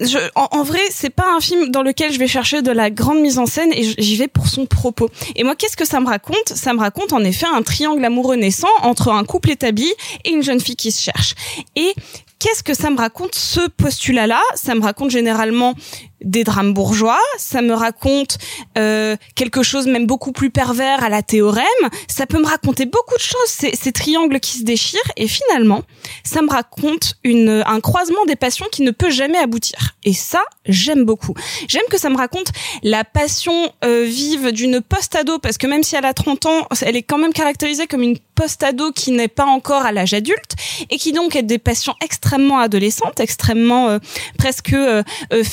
Je, en, en vrai, c'est pas un film dans lequel je vais chercher de la grande mise en scène et j'y vais pour son propos. Et moi, qu'est-ce que ça me raconte? Ça me raconte en effet un triangle amoureux naissant entre un couple établi et une jeune fille qui se cherche. Et qu'est-ce que ça me raconte ce postulat-là? Ça me raconte généralement des drames bourgeois, ça me raconte euh, quelque chose même beaucoup plus pervers à la théorème, ça peut me raconter beaucoup de choses, ces, ces triangles qui se déchirent, et finalement, ça me raconte une, un croisement des passions qui ne peut jamais aboutir. Et ça, j'aime beaucoup. J'aime que ça me raconte la passion euh, vive d'une post-ado, parce que même si elle a 30 ans, elle est quand même caractérisée comme une post-ado qui n'est pas encore à l'âge adulte, et qui donc a des passions extrêmement adolescentes, extrêmement euh, presque euh, euh,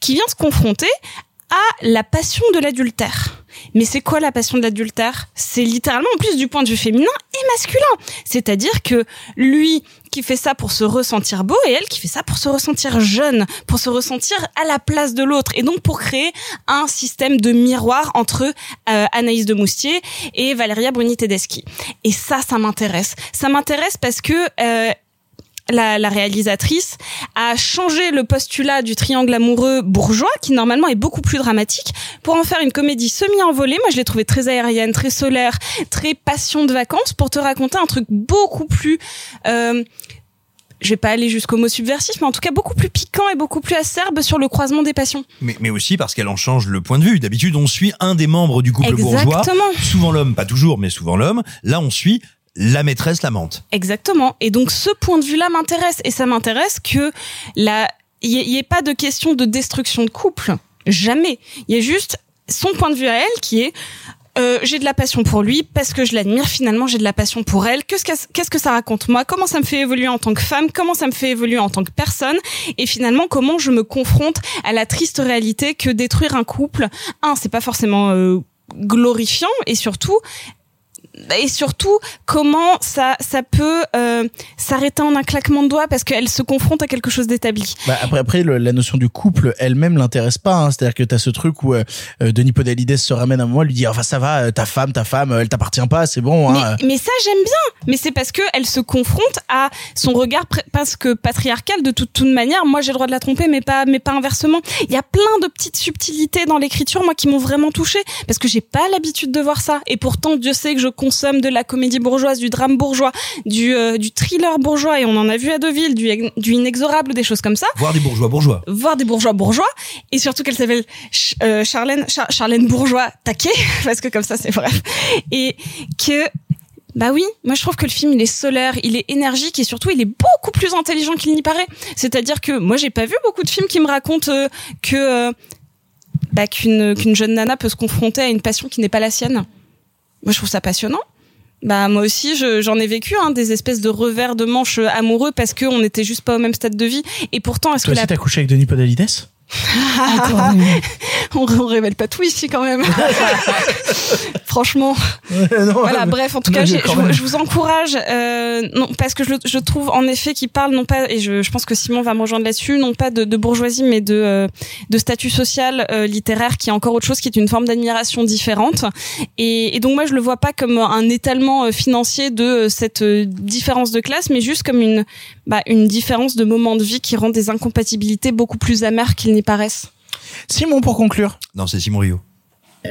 qui vient se confronter à la passion de l'adultère. Mais c'est quoi la passion de l'adultère? C'est littéralement en plus du point de vue féminin et masculin. C'est-à-dire que lui qui fait ça pour se ressentir beau et elle qui fait ça pour se ressentir jeune, pour se ressentir à la place de l'autre et donc pour créer un système de miroir entre euh, Anaïs de Moustier et Valéria Bruni Tedeschi. Et ça, ça m'intéresse. Ça m'intéresse parce que euh, la, la réalisatrice a changé le postulat du triangle amoureux bourgeois, qui normalement est beaucoup plus dramatique, pour en faire une comédie semi-envolée. Moi, je l'ai trouvée très aérienne, très solaire, très passion de vacances, pour te raconter un truc beaucoup plus... Euh, je vais pas aller jusqu'au mot subversif, mais en tout cas beaucoup plus piquant et beaucoup plus acerbe sur le croisement des passions. mais, mais aussi parce qu'elle en change le point de vue d'habitude on suit un des membres du couple bourgeois Exactement. souvent l'homme pas toujours mais souvent l'homme là on suit la maîtresse l'amante Exactement. Et donc ce point de vue-là m'intéresse et ça m'intéresse que la il y, ait pas de question de destruction de couple, jamais. Il y a juste son point de vue à elle qui est euh, j'ai de la passion pour lui parce que je l'admire. Finalement, j'ai de la passion pour elle. Qu'est-ce que qu'est-ce que ça raconte moi? Comment ça me fait évoluer en tant que femme? Comment ça me fait évoluer en tant que personne? Et finalement, comment je me confronte à la triste réalité que détruire un couple, un, c'est pas forcément euh, glorifiant et surtout et surtout comment ça ça peut euh, s'arrêter en un claquement de doigts parce qu'elle se confronte à quelque chose d'établi. Bah après, après le- la notion du couple elle-même l'intéresse pas. Hein. C'est-à-dire que t'as ce truc où euh, euh, Denis Podalides se ramène à un moment, lui dit enfin ça va, ta femme, ta femme, elle t'appartient pas, c'est bon. Hein. Mais, mais ça j'aime bien. Mais c'est parce que elle se confronte à son regard parce que patriarcal de toute, toute manière. Moi j'ai le droit de la tromper, mais pas mais pas inversement. Il y a plein de petites subtilités dans l'écriture moi qui m'ont vraiment touchée parce que j'ai pas l'habitude de voir ça. Et pourtant Dieu sait que je consomme de la comédie bourgeoise, du drame bourgeois, du euh, du thriller bourgeois et on en a vu à Deauville, du du inexorable, des choses comme ça Voir des bourgeois bourgeois. voir des bourgeois bourgeois et surtout qu'elle s'appelle Ch- euh, Charlène Char- Charlène Bourgeois taquet parce que comme ça c'est vrai et que bah oui, moi je trouve que le film il est solaire, il est énergique et surtout il est beaucoup plus intelligent qu'il n'y paraît. C'est-à-dire que moi j'ai pas vu beaucoup de films qui me racontent euh, que euh, bah, qu'une qu'une jeune nana peut se confronter à une passion qui n'est pas la sienne. Moi je trouve ça passionnant. Bah moi aussi je- j'en ai vécu hein, des espèces de revers de manches amoureux parce que on était juste pas au même stade de vie et pourtant est-ce Toi que aussi la t'as couché avec Denis Podalides? on, on révèle pas tout ici quand même. Franchement. voilà, bref, en tout cas, je, vous- même. je vous encourage, euh, non, parce que je, trouve en effet qu'il parle non pas, et je, je pense que Simon va me rejoindre là-dessus, non pas de, de bourgeoisie, mais de, euh, de statut social euh, littéraire, qui est encore autre chose, qui est une forme d'admiration différente. Et, et donc moi, je le vois pas comme un étalement euh, financier de cette différence de classe, mais juste comme une, bah, une différence de moment de vie qui rend des incompatibilités beaucoup plus amères qu'ils n'y paraissent. Simon pour conclure. Non, c'est Simon Rio.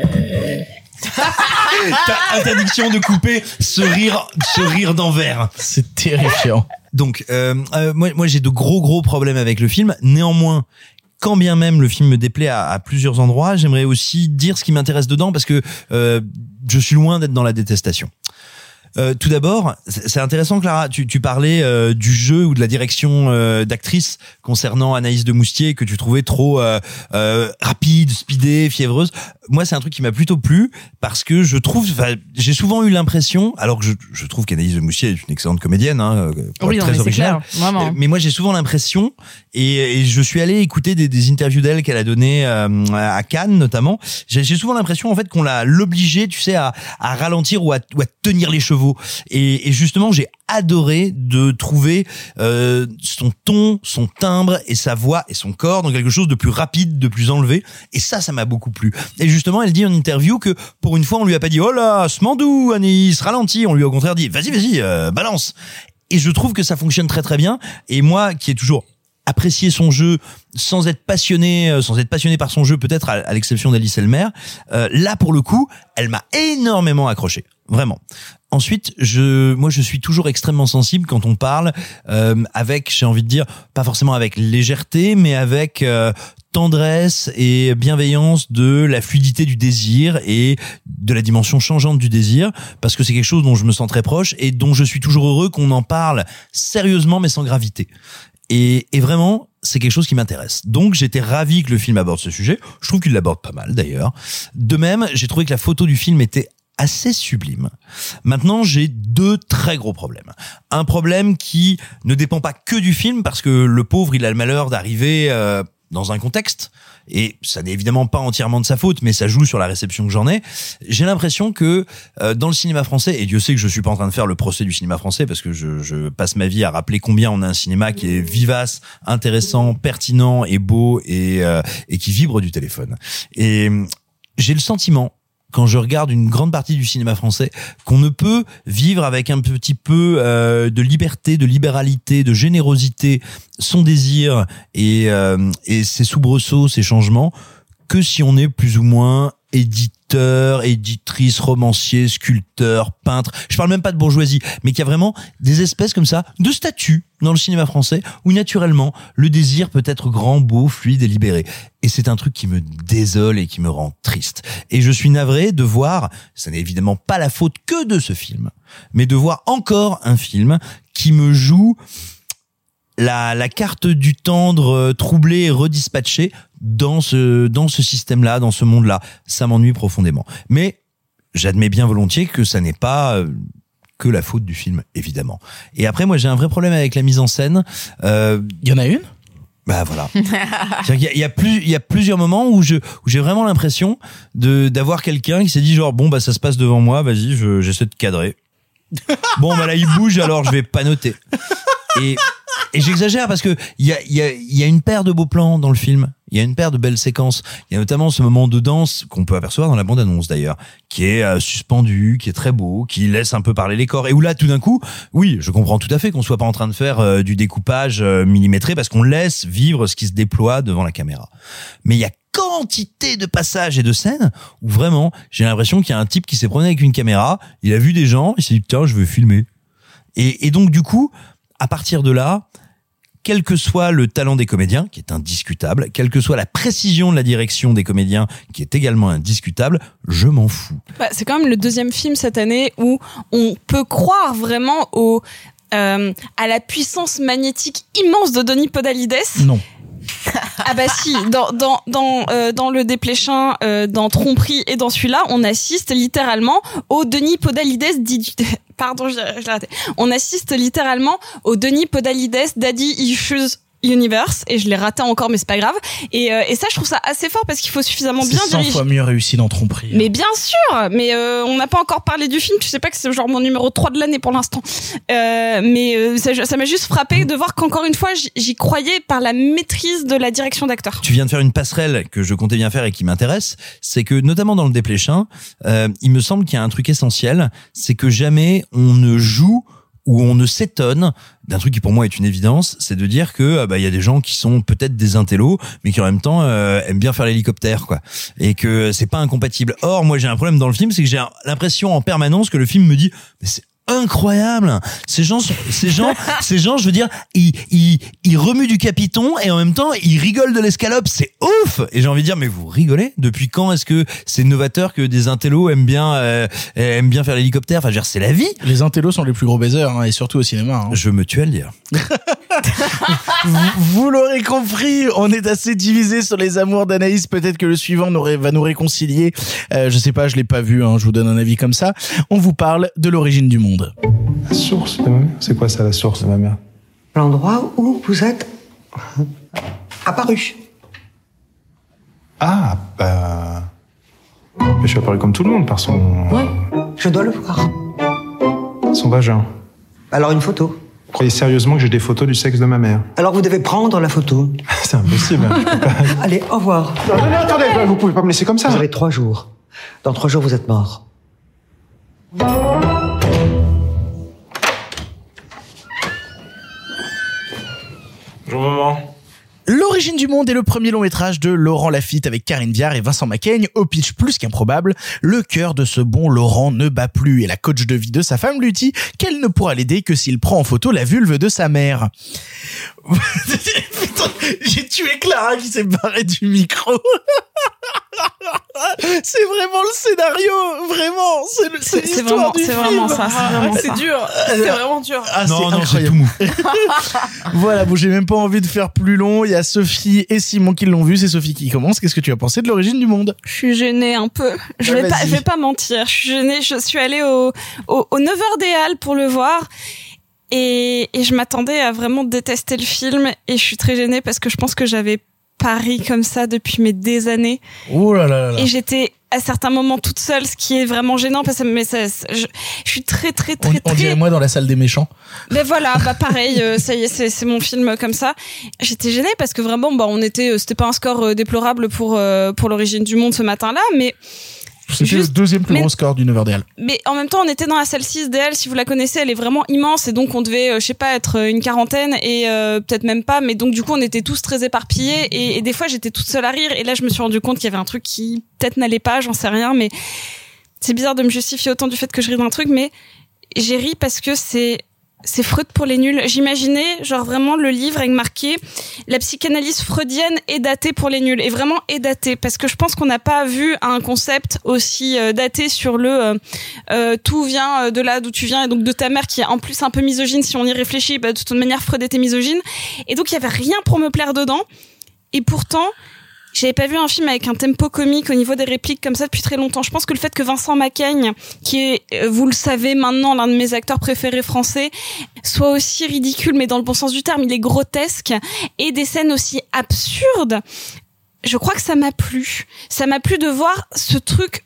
T'as interdiction de couper ce rire, ce rire d'envers. C'est terrifiant. Donc, euh, euh, moi, moi j'ai de gros gros problèmes avec le film. Néanmoins, quand bien même le film me déplaît à, à plusieurs endroits, j'aimerais aussi dire ce qui m'intéresse dedans parce que euh, je suis loin d'être dans la détestation. Euh, tout d'abord, c'est intéressant, Clara. Tu, tu parlais euh, du jeu ou de la direction euh, d'actrice concernant Anaïs de Moustier que tu trouvais trop euh, euh, rapide, speedée, fiévreuse. Moi, c'est un truc qui m'a plutôt plu parce que je trouve, j'ai souvent eu l'impression, alors que je, je trouve qu'Anaïs de Moustier est une excellente comédienne, hein, euh, pour Oui, être non, très originale. clair, Mais moi, j'ai souvent l'impression, et, et je suis allé écouter des, des interviews d'elle qu'elle a donné euh, à Cannes notamment. J'ai j'ai souvent l'impression en fait qu'on l'a l'obligée, tu sais, à, à ralentir ou à, ou à tenir les chevaux. Et, justement, j'ai adoré de trouver euh, son ton, son timbre et sa voix et son corps dans quelque chose de plus rapide, de plus enlevé. Et ça, ça m'a beaucoup plu. Et justement, elle dit en interview que pour une fois, on lui a pas dit oh là, Smandou, Anis, ralentis. On lui a au contraire dit vas-y, vas-y, euh, balance. Et je trouve que ça fonctionne très très bien. Et moi, qui ai toujours apprécié son jeu sans être passionné, euh, sans être passionné par son jeu, peut-être à, l'exception d'Alice Elmer, là pour le coup, elle m'a énormément accroché, vraiment. Ensuite, je, moi, je suis toujours extrêmement sensible quand on parle euh, avec, j'ai envie de dire, pas forcément avec légèreté, mais avec euh, tendresse et bienveillance de la fluidité du désir et de la dimension changeante du désir, parce que c'est quelque chose dont je me sens très proche et dont je suis toujours heureux qu'on en parle sérieusement mais sans gravité. Et, et vraiment, c'est quelque chose qui m'intéresse. Donc j'étais ravi que le film aborde ce sujet. Je trouve qu'il l'aborde pas mal d'ailleurs. De même, j'ai trouvé que la photo du film était assez sublime. Maintenant, j'ai deux très gros problèmes. Un problème qui ne dépend pas que du film, parce que le pauvre, il a le malheur d'arriver euh, dans un contexte, et ça n'est évidemment pas entièrement de sa faute, mais ça joue sur la réception que j'en ai. J'ai l'impression que euh, dans le cinéma français, et Dieu sait que je suis pas en train de faire le procès du cinéma français, parce que je, je passe ma vie à rappeler combien on a un cinéma qui est vivace, intéressant, pertinent et beau, et, euh, et qui vibre du téléphone. Et j'ai le sentiment quand je regarde une grande partie du cinéma français, qu'on ne peut vivre avec un petit peu euh, de liberté, de libéralité, de générosité, son désir et, euh, et ses soubresauts, ses changements, que si on est plus ou moins éditeur, éditrice, romancier, sculpteur, peintre. Je parle même pas de bourgeoisie, mais qu'il y a vraiment des espèces comme ça de statuts dans le cinéma français où naturellement le désir peut être grand, beau, fluide et libéré. Et c'est un truc qui me désole et qui me rend triste. Et je suis navré de voir, ça n'est évidemment pas la faute que de ce film, mais de voir encore un film qui me joue la, la carte du tendre euh, troublé et redispatché dans ce dans ce système-là, dans ce monde-là, ça m'ennuie profondément. Mais j'admets bien volontiers que ça n'est pas euh, que la faute du film, évidemment. Et après, moi, j'ai un vrai problème avec la mise en scène. Euh, Il y en a une? Bah voilà. Y a- il y, a plus, il y a plusieurs moments où je, où j'ai vraiment l'impression de d'avoir quelqu'un qui s'est dit genre bon bah ça se passe devant moi, vas-y, je- j'essaie de cadrer. Bon bah là il bouge alors je vais pas noter. Et, et j'exagère parce que il y a, y, a, y a une paire de beaux plans dans le film. Il y a une paire de belles séquences. Il y a notamment ce moment de danse qu'on peut apercevoir dans la bande-annonce d'ailleurs, qui est euh, suspendu, qui est très beau, qui laisse un peu parler les corps. Et où là, tout d'un coup, oui, je comprends tout à fait qu'on soit pas en train de faire euh, du découpage euh, millimétré parce qu'on laisse vivre ce qui se déploie devant la caméra. Mais il y a quantité de passages et de scènes où vraiment, j'ai l'impression qu'il y a un type qui s'est promené avec une caméra, il a vu des gens, il s'est dit tiens, je veux filmer. Et donc du coup, à partir de là, quel que soit le talent des comédiens, qui est indiscutable, quelle que soit la précision de la direction des comédiens, qui est également indiscutable, je m'en fous. Bah, c'est quand même le deuxième film cette année où on peut croire vraiment au euh, à la puissance magnétique immense de Denis Podalides. Non. Ah bah si, dans dans dans euh, dans le Dépléchin, euh, dans Tromperie et dans celui-là, on assiste littéralement au Denis Podalides dit pardon, je, raté. On assiste littéralement au Denis Podalides Daddy Issues Universe et je l'ai raté encore mais c'est pas grave et, euh, et ça je trouve ça assez fort parce qu'il faut suffisamment bien 100 diriger fois mieux réussi dans Tromperie. mais bien sûr, mais euh, on n'a pas encore parlé du film. Tu sais pas que c'est genre mon numéro 3 de l'année pour l'instant. Euh, mais euh, ça ça m'a juste frappé de voir qu'encore une fois, j'y- j'y croyais par la maîtrise de la direction d'acteur. Tu viens de faire une passerelle que je comptais bien faire et qui m'intéresse, c'est que notamment dans le dépléchin, euh, il me semble qu'il y a un truc essentiel, c'est que jamais on ne joue ou on ne s'étonne d'un truc qui pour moi est une évidence, c'est de dire que ah bah il y a des gens qui sont peut-être des intellos, mais qui en même temps euh, aiment bien faire l'hélicoptère quoi, et que c'est pas incompatible. Or moi j'ai un problème dans le film, c'est que j'ai l'impression en permanence que le film me dit mais c'est incroyable. Ces gens, sont- ces gens, ces gens, je veux dire, ils, ils, ils remuent du capiton et en même temps ils rigolent de l'escalope. C'est ouf. Et j'ai envie de dire, mais vous rigolez? Depuis quand est-ce que c'est novateur que des intellos aiment bien, euh, aiment bien faire l'hélicoptère? Enfin, je veux dire, c'est la vie. Les intellos sont les plus gros baisers, hein, et surtout au cinéma. hein. Je me tue à le dire. vous vous l'aurez compris, on est assez divisé sur les amours d'Anaïs. Peut-être que le suivant nous va nous réconcilier. Euh, je sais pas, je l'ai pas vu. Hein, je vous donne un avis comme ça. On vous parle de l'origine du monde. La source de ma mère C'est quoi ça, la source de ma mère? L'endroit où vous êtes apparu. Ah, bah. Mais je suis apparu comme tout le monde par son. Ouais, je dois le voir. son vagin. Alors une photo. Vous croyez sérieusement que j'ai des photos du sexe de ma mère? Alors vous devez prendre la photo. C'est impossible. hein, pas. Allez, au revoir. Non, non, non, attendez, vous pouvez pas me laisser comme ça. Vous avez trois jours. Dans trois jours, vous êtes mort. L'origine du monde est le premier long métrage de Laurent Lafitte avec Karine Viard et Vincent Macaigne au pitch plus qu'improbable. Le cœur de ce bon Laurent ne bat plus et la coach de vie de sa femme lui dit qu'elle ne pourra l'aider que s'il prend en photo la vulve de sa mère. Putain, j'ai tué Clara qui s'est barrée du micro. c'est vraiment le scénario, vraiment. C'est le- c'est C'est l'histoire vraiment, du c'est film. vraiment ça. C'est dur. C'est vraiment dur. Ah, non, c'est non, c'est incroyable. tout mou. Voilà, bon, j'ai même pas envie de faire plus long. Il y a Sophie et Simon qui l'ont vu. C'est Sophie qui commence. Qu'est-ce que tu as pensé de l'origine du monde? Je suis gênée un peu. Je Ah, vais pas, vas-y. je vais pas mentir. Je suis gênée. Je suis allée au, au, au 9h des Halles pour le voir. Et, et je m'attendais à vraiment détester le film. Et je suis très gênée parce que je pense que j'avais pari comme ça depuis mes des années. Oh là là là. Et j'étais à certains moments toute seule, ce qui est vraiment gênant parce que mais ça, je, je suis très très On, très on très. dirait moi dans la salle des méchants. Mais voilà, bah pareil, euh, ça y est, c'est c'est mon film comme ça. J'étais gênée parce que vraiment, bah on était, euh, c'était pas un score euh, déplorable pour pour l'origine du monde ce matin-là, mais C'était Juste- le deuxième plus mais- gros score du 9h des Halles. mais en même temps, on était dans la salle 6 DL. Si vous la connaissez, elle est vraiment immense. Et donc, on devait, euh, je sais pas, être euh, une quarantaine et euh, peut-être même pas. Mais donc, du coup, on était tous très éparpillés. Et, et des fois, j'étais toute seule à rire. Et là, je me suis rendu compte qu'il y avait un truc qui peut-être n'allait pas, j'en sais rien. Mais c'est bizarre de me justifier autant du fait que je ris d'un truc. Mais j'ai ri parce que c'est c'est Freud pour les nuls. J'imaginais, genre vraiment le livre avec marqué la psychanalyse freudienne est datée pour les nuls et vraiment est datée parce que je pense qu'on n'a pas vu un concept aussi euh, daté sur le euh, euh, tout vient euh, de là d'où tu viens et donc de ta mère qui est en plus un peu misogyne si on y réfléchit. Bah, de toute manière, Freud était misogyne et donc il y avait rien pour me plaire dedans et pourtant j'avais pas vu un film avec un tempo comique au niveau des répliques comme ça depuis très longtemps. Je pense que le fait que Vincent Macaigne, qui est, euh, vous le savez maintenant, l'un de mes acteurs préférés français, soit aussi ridicule, mais dans le bon sens du terme, il est grotesque, et des scènes aussi absurdes, je crois que ça m'a plu. Ça m'a plu de voir ce truc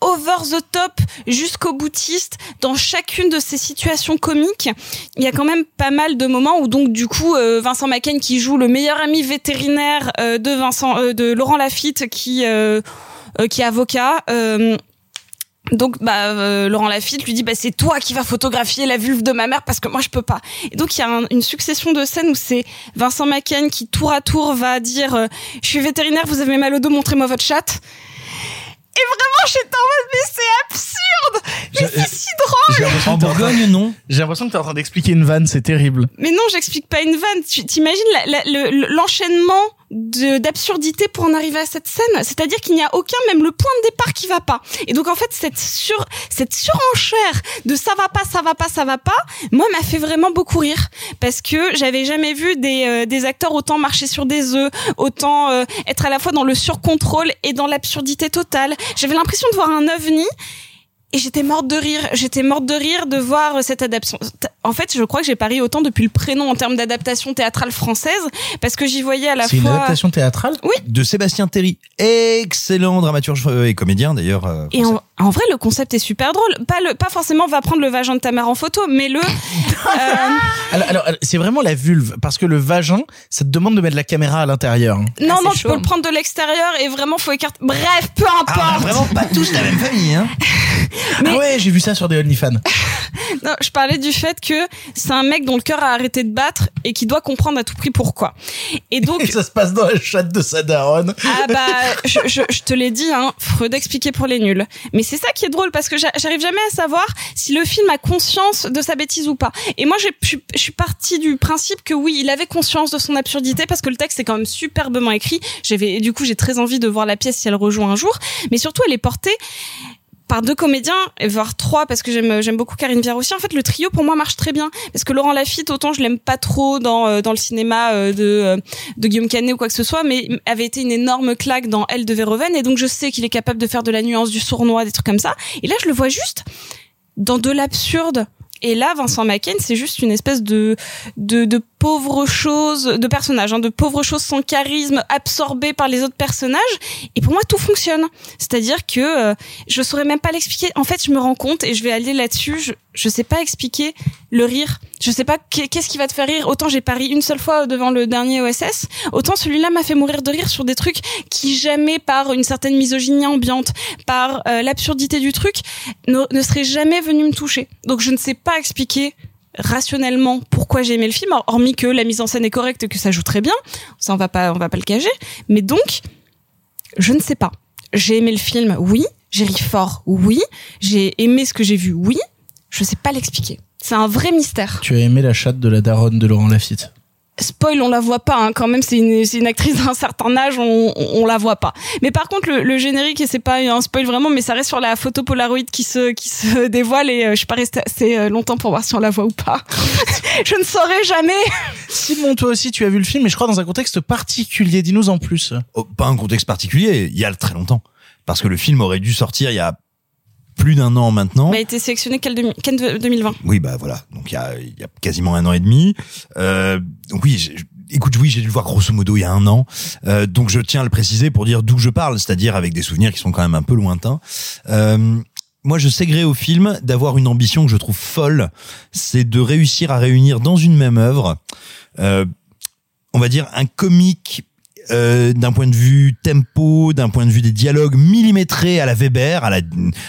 over the top jusqu'au boutiste dans chacune de ces situations comiques. Il y a quand même pas mal de moments où donc du coup euh, Vincent Macaigne qui joue le meilleur ami vétérinaire euh, de Vincent euh, de Laurent Lafitte qui qui est avocat donc bah euh, Laurent Lafitte lui dit bah c'est toi qui vas photographier la vulve de ma mère parce que moi je peux pas. Et donc il y a un- une succession de scènes où c'est Vincent Macaigne qui tour à tour va dire euh, je suis vétérinaire, vous avez mal au dos, montrez-moi votre chatte. Et vraiment j'étais en mode mais c'est absurde, mais c'est si drôle. En Bourgogne, non? J'ai l'impression que t'es en train d'expliquer une vanne, c'est terrible. Mais non, j'explique pas une vanne. Tu t'imagines le- l'enchaînement de d'absurdité pour en arriver à cette scène? C'est-à-dire qu'il n'y a aucun, même le point de départ qui va pas. Et donc en fait, cette sur cette surenchère de ça va pas, ça va pas, ça va pas, moi m'a fait vraiment beaucoup rire parce que j'avais jamais vu des euh, des acteurs autant marcher sur des œufs, autant euh, être à la fois dans le surcontrôle et dans l'absurdité totale. J'avais l'impression de voir un ovni. Et j'étais morte de rire. J'étais morte de rire de voir euh, cette adaptation. En fait, je crois que j'ai pari autant depuis le prénom en termes d'adaptation théâtrale française, parce que j'y voyais à la C'est une fois. adaptation théâtrale Oui. De Sébastien Terry, excellent dramaturge euh, et comédien d'ailleurs. euh, Et en, en vrai, le concept est super drôle. Pas le, pas forcément va prendre le vagin de ta mère en photo, mais le. euh, Alors, c'est vraiment la vulve, parce que le vagin, ça te demande de mettre la caméra à l'intérieur. non, Ah, non, tu peux le prendre de l'extérieur et vraiment faut écarter. Bref, peu Ah, importe. vraiment pas tous la même famille, hein. Ah ouais, j'ai vu ça sur des OnlyFans. Non, je parlais du fait que c'est un mec dont le cœur a arrêté de battre et qui doit comprendre à tout prix pourquoi. Et donc. Et ça se passe dans la chatte de sa daronne. Ah bah, je, je, je te l'ai dit, hein, Freud expliqué pour les nuls. Mais c'est ça qui est drôle parce que j'a- j'arrive jamais à savoir si le film a conscience de sa bêtise ou pas. Et moi, je suis- partie du principe que oui, il avait conscience de son absurdité parce que le texte est quand même superbement écrit. J'avais, du coup, j'ai très envie de voir la pièce si elle rejoint un jour. Mais surtout, elle est portée par deux comédiens, voire trois, parce que j'aime j'aime beaucoup Karine Viard aussi. En fait, le trio pour moi marche très bien, parce que Laurent Lafitte, autant je l'aime pas trop dans euh, dans le cinéma euh, de euh, de Guillaume Canet ou quoi que ce soit, mais avait été une énorme claque dans Elle de Verhoeven, et donc je sais qu'il est capable de faire de la nuance, du sournois, des trucs comme ça. Et là, je le vois juste dans de l'absurde. Et là, Vincent Macaigne, c'est juste une espèce de, de, de pauvre chose, de personnage, hein, de pauvre chose sans charisme, absorbé par les autres personnages. Et pour moi, tout fonctionne. C'est-à-dire que euh, je saurais même pas l'expliquer. En fait, je me rends compte, et je vais aller là-dessus, je, je sais pas expliquer le rire. Je sais pas qu'est- qu'est-ce qui va te faire rire. Autant j'ai pari une seule fois devant le dernier OSS, autant celui-là m'a fait mourir de rire sur des trucs qui jamais, par une certaine misogynie ambiante, par euh, l'absurdité du truc, ne, ne seraient jamais venus me toucher. Donc je ne sais pas expliquer rationnellement pourquoi j'ai aimé le film, hormis que la mise en scène est correcte et que ça joue très bien. Ça, on va pas, on va pas le cacher. Mais donc, je ne sais pas. J'ai aimé le film, oui. J'ai ri fort, oui. J'ai aimé ce que j'ai vu, oui. Je sais pas l'expliquer. C'est un vrai mystère. Tu as aimé la chatte de la daronne de Laurent Lafitte? Spoil, on la voit pas, hein. quand même, c'est une, c'est une actrice d'un certain âge, on, on, on la voit pas. Mais par contre, le, le générique, et c'est pas un spoil vraiment, mais ça reste sur la photo Polaroid qui se, qui se dévoile et euh, je suis pas restée assez euh, longtemps pour voir si on la voit ou pas. je ne saurais jamais. Simon, toi aussi, tu as vu le film, mais je crois dans un contexte particulier. Dis-nous en plus. Oh, pas un contexte particulier, il y a très longtemps. Parce que le film aurait dû sortir il y a plus d'un an maintenant. Il a été sélectionné quel 2020. Oui, bah voilà. Donc il y a, y a quasiment un an et demi. Euh, donc oui, écoute, oui, j'ai dû le voir grosso modo il y a un an. Euh, donc je tiens à le préciser pour dire d'où je parle, c'est-à-dire avec des souvenirs qui sont quand même un peu lointains. Euh, moi, je sais gré au film d'avoir une ambition que je trouve folle, c'est de réussir à réunir dans une même œuvre, euh, on va dire un comique euh, d'un point de vue tempo, d'un point de vue des dialogues millimétrés à la Weber, à la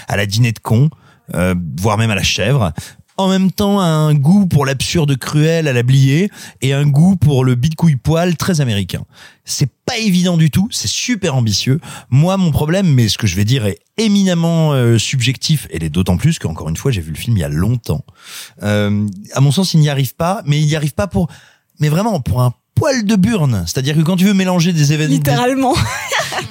à la dîner de con, euh, voire même à la chèvre. En même temps, un goût pour l'absurde cruel à la blier et un goût pour le bit couille poil très américain. C'est pas évident du tout, c'est super ambitieux. Moi, mon problème, mais ce que je vais dire est éminemment euh, subjectif et l'est d'autant plus qu'encore une fois, j'ai vu le film il y a longtemps. Euh, à mon sens, il n'y arrive pas, mais il n'y arrive pas pour, mais vraiment pour un poil de burne. C'est-à-dire que quand tu veux mélanger des événements, Littéralement.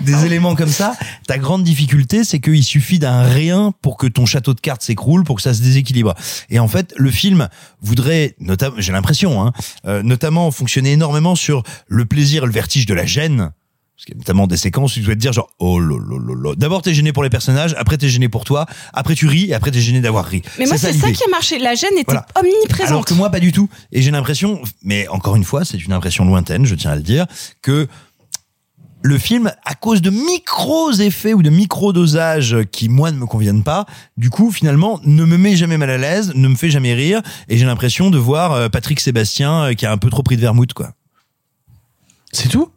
des éléments comme ça, ta grande difficulté, c'est qu'il suffit d'un rien pour que ton château de cartes s'écroule, pour que ça se déséquilibre. Et en fait, le film voudrait, notamment, j'ai l'impression, hein, euh, notamment fonctionner énormément sur le plaisir, le vertige de la gêne. Parce qu'il y a notamment des séquences où tu dois te dire genre oh là là là là. D'abord t'es gêné pour les personnages, après t'es gêné pour toi, après tu ris et après t'es gêné d'avoir ri. Mais moi, c'est ça qui a marché. La gêne était Voilà. omniprésente. Alors que moi, pas du tout. Et j'ai l'impression, mais encore une fois, c'est une impression lointaine, je tiens à le dire, que le film, à cause de micros effets ou de micro dosages qui, moi, ne me conviennent pas, du coup, finalement, ne me met jamais mal à l'aise, ne me fait jamais rire, et j'ai l'impression de voir euh, Patrick Sébastien euh, qui a un peu trop pris de vermouth, quoi. C'est tout?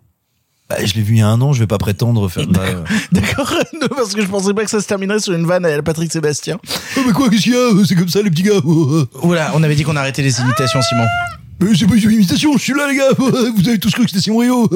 Bah, Je l'ai vu il y a un an, je vais pas prétendre faire... euh, D'accord, parce que je pensais pas que ça se terminerait sur une vanne à Patrick Sébastien. Oh, mais quoi, qu'est-ce qu'il y a? C'est comme ça, les petits gars Voilà, on avait dit qu'on arrêtait les imitations, Simon. Mais c'est pas une imitation, je suis là, les gars Vous avez tous cru que c'était Simon Rio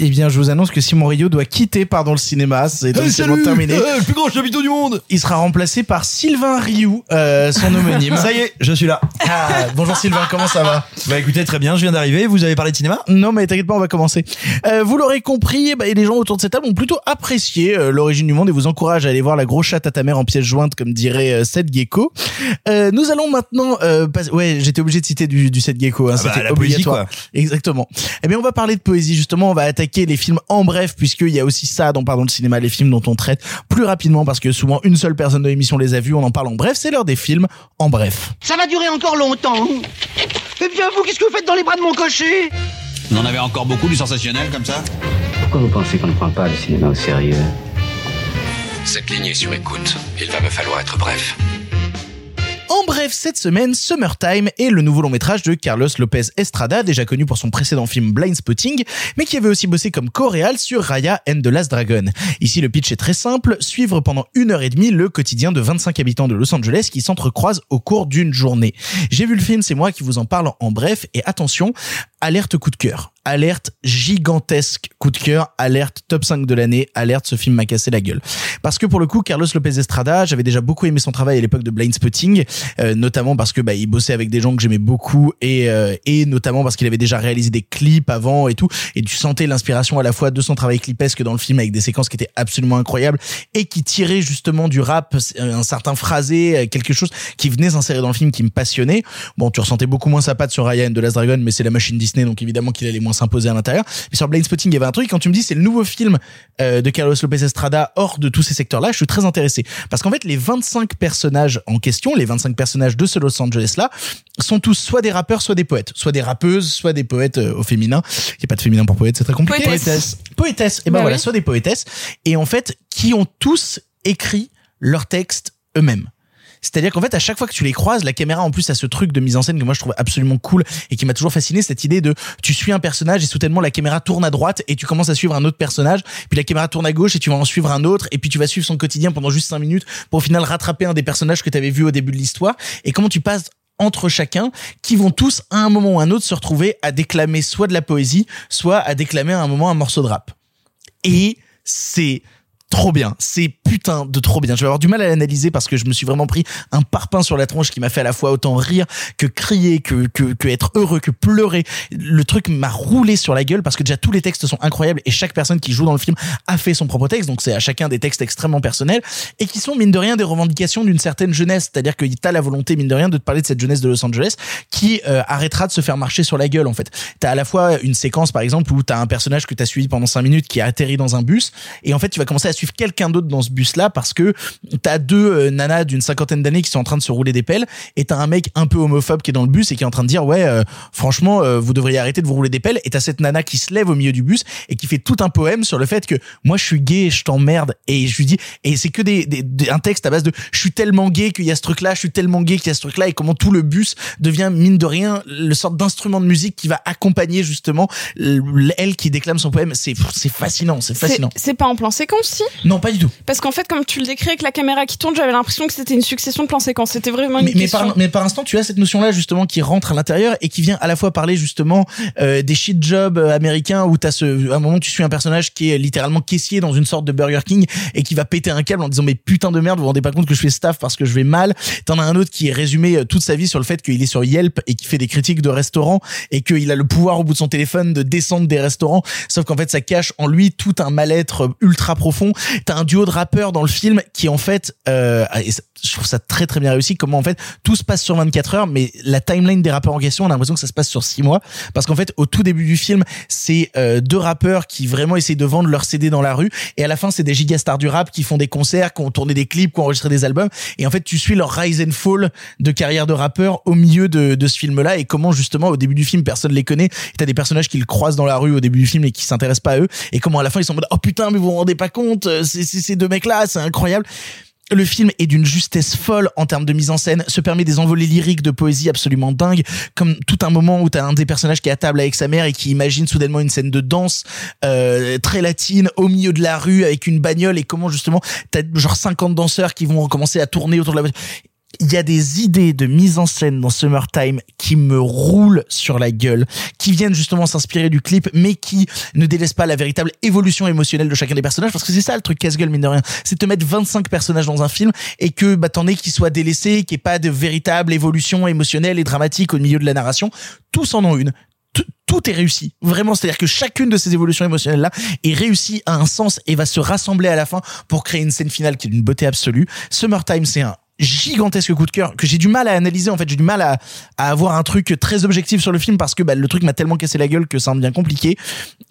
Eh bien, je vous annonce que Simon Rio doit quitter Pardon le cinéma. C'est salut terminé. Ah, Le plus grand chapiteau du monde Il sera remplacé par Sylvain Rioux, euh, son homonyme. Ça y est, je suis là. Ah, bonjour Sylvain, comment ça va? Bah écoutez, très bien, je viens d'arriver, vous avez parlé de cinéma? Non, mais t'inquiète pas, on va commencer. Euh, vous l'aurez compris, bah, les gens autour de cette table ont plutôt apprécié euh, l'origine du monde et vous encourage à aller voir la grosse chatte à ta mère en pièce jointe, comme dirait euh, Seth Gecko. Euh, nous allons maintenant, euh, passer- ouais, j'étais obligé de citer du, du Seth Gecko, hein, Ah bah, c'était la poésie, obligatoire. quoi. Exactement. Eh bien, on va parler de poésie justement. On va attaquer les films en bref, puisqu'il y a aussi ça dans Pardon le cinéma, les films dont on traite plus rapidement, parce que souvent une seule personne de l'émission les a vus. On en parle en bref. C'est l'heure des films en bref. Ça va durer encore longtemps. Eh bien, vous, qu'est-ce que vous faites dans les bras de mon cocher? On en avait encore beaucoup du sensationnel comme ça Pourquoi vous pensez qu'on ne prend pas le cinéma au sérieux? Cette ligne est sur écoute. Il va me falloir être bref. En bref, cette semaine, Summertime est le nouveau long métrage de Carlos Lopez Estrada, déjà connu pour son précédent film Blind Spotting, mais qui avait aussi bossé comme co-réal sur Raya and the Last Dragon. Ici, le pitch est très simple, suivre pendant une heure et demie le quotidien de 25 habitants de Los Angeles qui s'entrecroisent au cours d'une journée. J'ai vu le film, c'est moi qui vous en parle en bref, et attention, alerte coup de cœur. Alerte gigantesque coup de cœur, alerte top 5 de l'année, alerte ce film m'a cassé la gueule. Parce que pour le coup, Carlos Lopez Estrada, j'avais déjà beaucoup aimé son travail à l'époque de Blind Spotting, euh, notamment parce que bah, il bossait avec des gens que j'aimais beaucoup et euh, et notamment parce qu'il avait déjà réalisé des clips avant et tout, et tu sentais l'inspiration à la fois de son travail clipesque dans le film avec des séquences qui étaient absolument incroyables et qui tiraient justement du rap, un certain phrasé, euh, quelque chose qui venait s'insérer dans le film qui me passionnait. Bon, tu ressentais beaucoup moins sa patte sur Ryan de Last Dragon, mais c'est la machine Disney, donc évidemment qu'il allait moins s'imposer à l'intérieur. Mais sur Blind Spotting, il y avait un truc. Quand tu me dis c'est le nouveau film euh, de Carlos Lopez Estrada hors de tous ces secteurs-là, je suis très intéressé parce qu'en fait, les 25 personnages en question, les 25 personnages de ce Los Angeles-là, sont tous soit des rappeurs, soit des poètes, soit des rappeuses, soit des poètes euh, au féminin. Il y a pas de féminin pour poète, c'est très compliqué. Poétesse. Poétesse. Et ben Bah voilà, oui. soit des poétesses. Et en fait, qui ont tous écrit leurs textes eux-mêmes. C'est-à-dire qu'en fait, à chaque fois que tu les croises, la caméra, en plus, a ce truc de mise en scène que moi je trouve absolument cool et qui m'a toujours fasciné, cette idée de tu suis un personnage et soudainement la caméra tourne à droite et tu commences à suivre un autre personnage, puis la caméra tourne à gauche et tu vas en suivre un autre et puis tu vas suivre son quotidien pendant juste cinq minutes pour au final rattraper un des personnages que tu avais vu au début de l'histoire et comment tu passes entre chacun qui vont tous à un moment ou à un autre se retrouver à déclamer soit de la poésie, soit à déclamer à un moment un morceau de rap. Et c'est trop bien. C'est putain de trop bien. Je vais avoir du mal à l'analyser parce que je me suis vraiment pris un parpaing sur la tronche qui m'a fait à la fois autant rire que crier, que, que, que être heureux, que pleurer. Le truc m'a roulé sur la gueule parce que déjà tous les textes sont incroyables et chaque personne qui joue dans le film a fait son propre texte. Donc c'est à chacun des textes extrêmement personnels et qui sont mine de rien des revendications d'une certaine jeunesse. C'est-à-dire que t'as la volonté mine de rien de te parler de cette jeunesse de Los Angeles qui euh, arrêtera de se faire marcher sur la gueule en fait. T'as à la fois une séquence par exemple où t'as un personnage que t'as suivi pendant cinq minutes qui a atterri dans un bus et en fait tu vas commencer à suivre quelqu'un d'autre dans ce bus là parce que t'as deux euh, nanas d'une cinquantaine d'années qui sont en train de se rouler des pelles et t'as un mec un peu homophobe qui est dans le bus et qui est en train de dire ouais euh, franchement euh, vous devriez arrêter de vous rouler des pelles et t'as cette nana qui se lève au milieu du bus et qui fait tout un poème sur le fait que moi je suis gay et je t'emmerde. Et je lui dis et c'est que des, des- des- un texte à base de je suis tellement gay qu'il y a ce truc là je suis tellement gay qu'il y a ce truc là et comment tout le bus devient mine de rien le sorte d'instrument de musique qui va accompagner justement elle qui déclame son poème. C'est c'est fascinant c'est C'est fascinant. c'est pas en plan séquence, si non pas du tout Parce qu'en fait, comme tu le décris avec la caméra qui tourne, j'avais l'impression que c'était une succession de plans séquences. C'était vraiment une mais, mais par, mais par instant, tu as cette notion-là justement qui rentre à l'intérieur et qui vient à la fois parler justement euh, des shit jobs euh, américains où t'as ce, à un moment tu suis un personnage qui est littéralement caissier dans une sorte de Burger King et qui va péter un câble en disant mais putain de merde, vous vous rendez pas compte que je fais staff parce que je vais mal. T'en as un autre qui est résumé euh, toute sa vie sur le fait qu'il est sur Yelp et qui fait des critiques de restaurants et qu'il a le pouvoir au bout de son téléphone de descendre des restaurants. Sauf qu'en fait, ça cache en lui tout un mal-être ultra profond T'as un duo de rappeurs dans le film qui en fait, euh, et je trouve ça très très bien réussi. Comment en fait tout se passe sur 24 heures, mais la timeline des rappeurs en question, on a l'impression que ça se passe sur 6 mois, parce qu'en fait au tout début du film, c'est euh, deux rappeurs qui vraiment essayent de vendre leur CD dans la rue, et à la fin c'est des gigastars du rap qui font des concerts, qui ont tourné des clips, qui ont enregistré des albums, et en fait tu suis leur rise and fall de carrière de rappeur au milieu de, de ce film-là, et comment justement au début du film personne les connaît, t'as des personnages qui le croisent dans la rue au début du film et qui s'intéressent pas à eux, et comment à la fin ils sont en mode oh putain mais vous vous rendez pas compte, ces deux mecs-là, c'est incroyable. Le film est d'une justesse folle en termes de mise en scène, se permet des envolées lyriques de poésie absolument dingues, comme tout un moment où t'as un des personnages qui est à table avec sa mère et qui imagine soudainement une scène de danse euh, très latine au milieu de la rue avec une bagnole et comment justement t'as genre 50 danseurs qui vont commencer à tourner autour de la. Il y a des idées de mise en scène dans Summertime qui me roulent sur la gueule, qui viennent justement s'inspirer du clip, mais qui ne délaissent pas la véritable évolution émotionnelle de chacun des personnages, parce que c'est ça le truc casse-gueule, mine de rien. C'est de te mettre 25 personnages dans un film et que, bah, t'en aies qui soient délaissés, qu'il n'y ait pas de véritable évolution émotionnelle et dramatique au milieu de la narration. Tous en ont une. Tout est réussi. Vraiment, c'est-à-dire que chacune de ces évolutions émotionnelles-là est réussie à un sens et va se rassembler à la fin pour créer une scène finale qui est d'une beauté absolue. Summertime, c'est un gigantesque coup de cœur que j'ai du mal à analyser en fait. J'ai du mal à, à avoir un truc très objectif sur le film parce que bah, le truc m'a tellement cassé la gueule que ça en devient compliqué.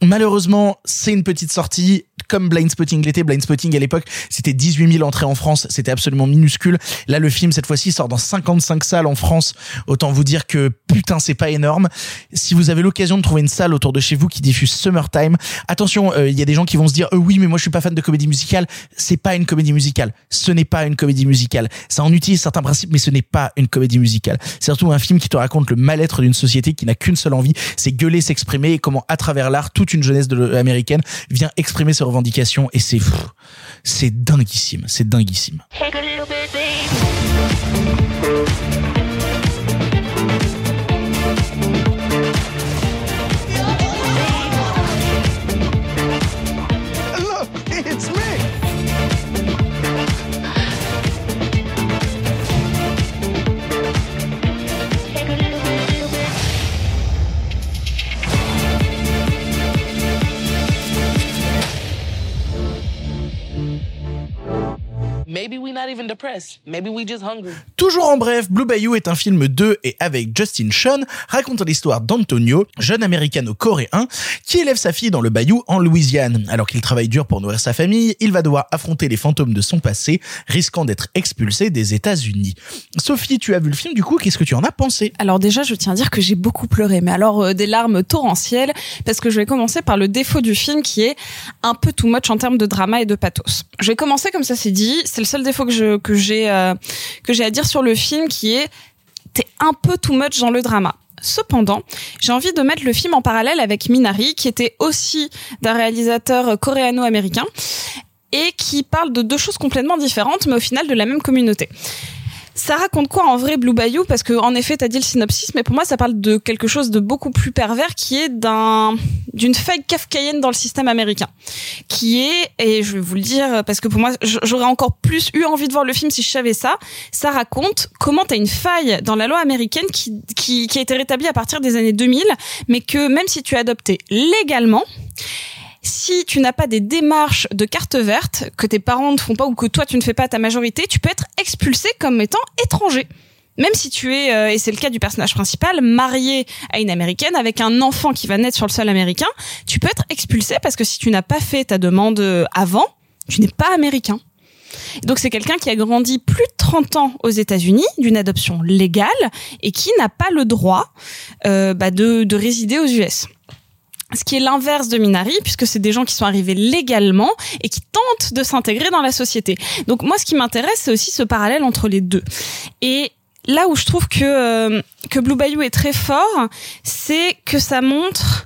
Malheureusement c'est une petite sortie comme Blind Spotting l'était. Blind Spotting à l'époque c'était 18 000 entrées en France. C'était absolument minuscule. Là le film cette fois-ci sort dans 55 salles en France. Autant vous dire que putain c'est pas énorme. Si vous avez l'occasion de trouver une salle autour de chez vous qui diffuse Summertime attention euh, il y a des gens qui vont se dire euh, oui mais moi je suis pas fan de comédie musicale. C'est pas une comédie musicale. Ce n'est pas une comédie musicale ça en utilise certains principes mais ce n'est pas une comédie musicale. C'est surtout un film qui te raconte le mal-être d'une société qui n'a qu'une seule envie c'est gueuler s'exprimer et comment à travers l'art toute une jeunesse de, américaine vient exprimer ses revendications et c'est c'est dinguissime c'est dinguissime Maybe we not even depressed. Maybe we just hungry. Toujours en bref, Blue Bayou est un film de et avec Justin Sean, racontant l'histoire d'Antonio, jeune américano-coréen, qui élève sa fille dans le bayou en Louisiane. Alors qu'il travaille dur pour nourrir sa famille, il va devoir affronter les fantômes de son passé, risquant d'être expulsé des États-Unis. Sophie, tu as vu le film du coup, qu'est-ce que tu en as pensé? Alors déjà, je tiens à dire que j'ai beaucoup pleuré, mais alors euh, des larmes torrentielles, parce que je vais commencer par le défaut du film qui est un peu too much en termes de drama et de pathos. Je vais commencer comme ça c'est dit, c'est le seul défaut que je que j'ai euh, que j'ai à dire sur le film qui est t'es un peu too much dans le drama. Cependant, j'ai envie de mettre le film en parallèle avec Minari, qui était aussi d'un réalisateur coréano-américain et qui parle de deux choses complètement différentes, mais au final de la même communauté. Ça raconte quoi en vrai Blue Bayou? Parce que en effet, t'as dit le synopsis, mais pour moi, ça parle de quelque chose de beaucoup plus pervers, qui est d'un d'une faille kafkaïenne dans le système américain, qui est et je vais vous le dire parce que pour moi, j'aurais encore plus eu envie de voir le film si je savais ça. Ça raconte comment t'as une faille dans la loi américaine qui qui qui a été rétablie à partir des années 2000, mais que même si tu as adopté légalement si tu n'as pas des démarches de carte verte que tes parents ne font pas ou que toi tu ne fais pas à ta majorité, tu peux être expulsé comme étant étranger. Même si tu es, euh, et c'est le cas du personnage principal, marié à une américaine avec un enfant qui va naître sur le sol américain, tu peux être expulsé parce que si tu n'as pas fait ta demande euh, avant, tu n'es pas américain. Donc c'est quelqu'un qui a grandi plus de 30 ans aux États-Unis d'une adoption légale et qui n'a pas le droit euh, bah, de, de résider aux US ce qui est l'inverse de Minari, puisque c'est des gens qui sont arrivés légalement et qui tentent de s'intégrer dans la société. Donc moi, ce qui m'intéresse, c'est aussi ce parallèle entre les deux. Et là où je trouve que euh, que Blue Bayou est très fort, c'est que ça montre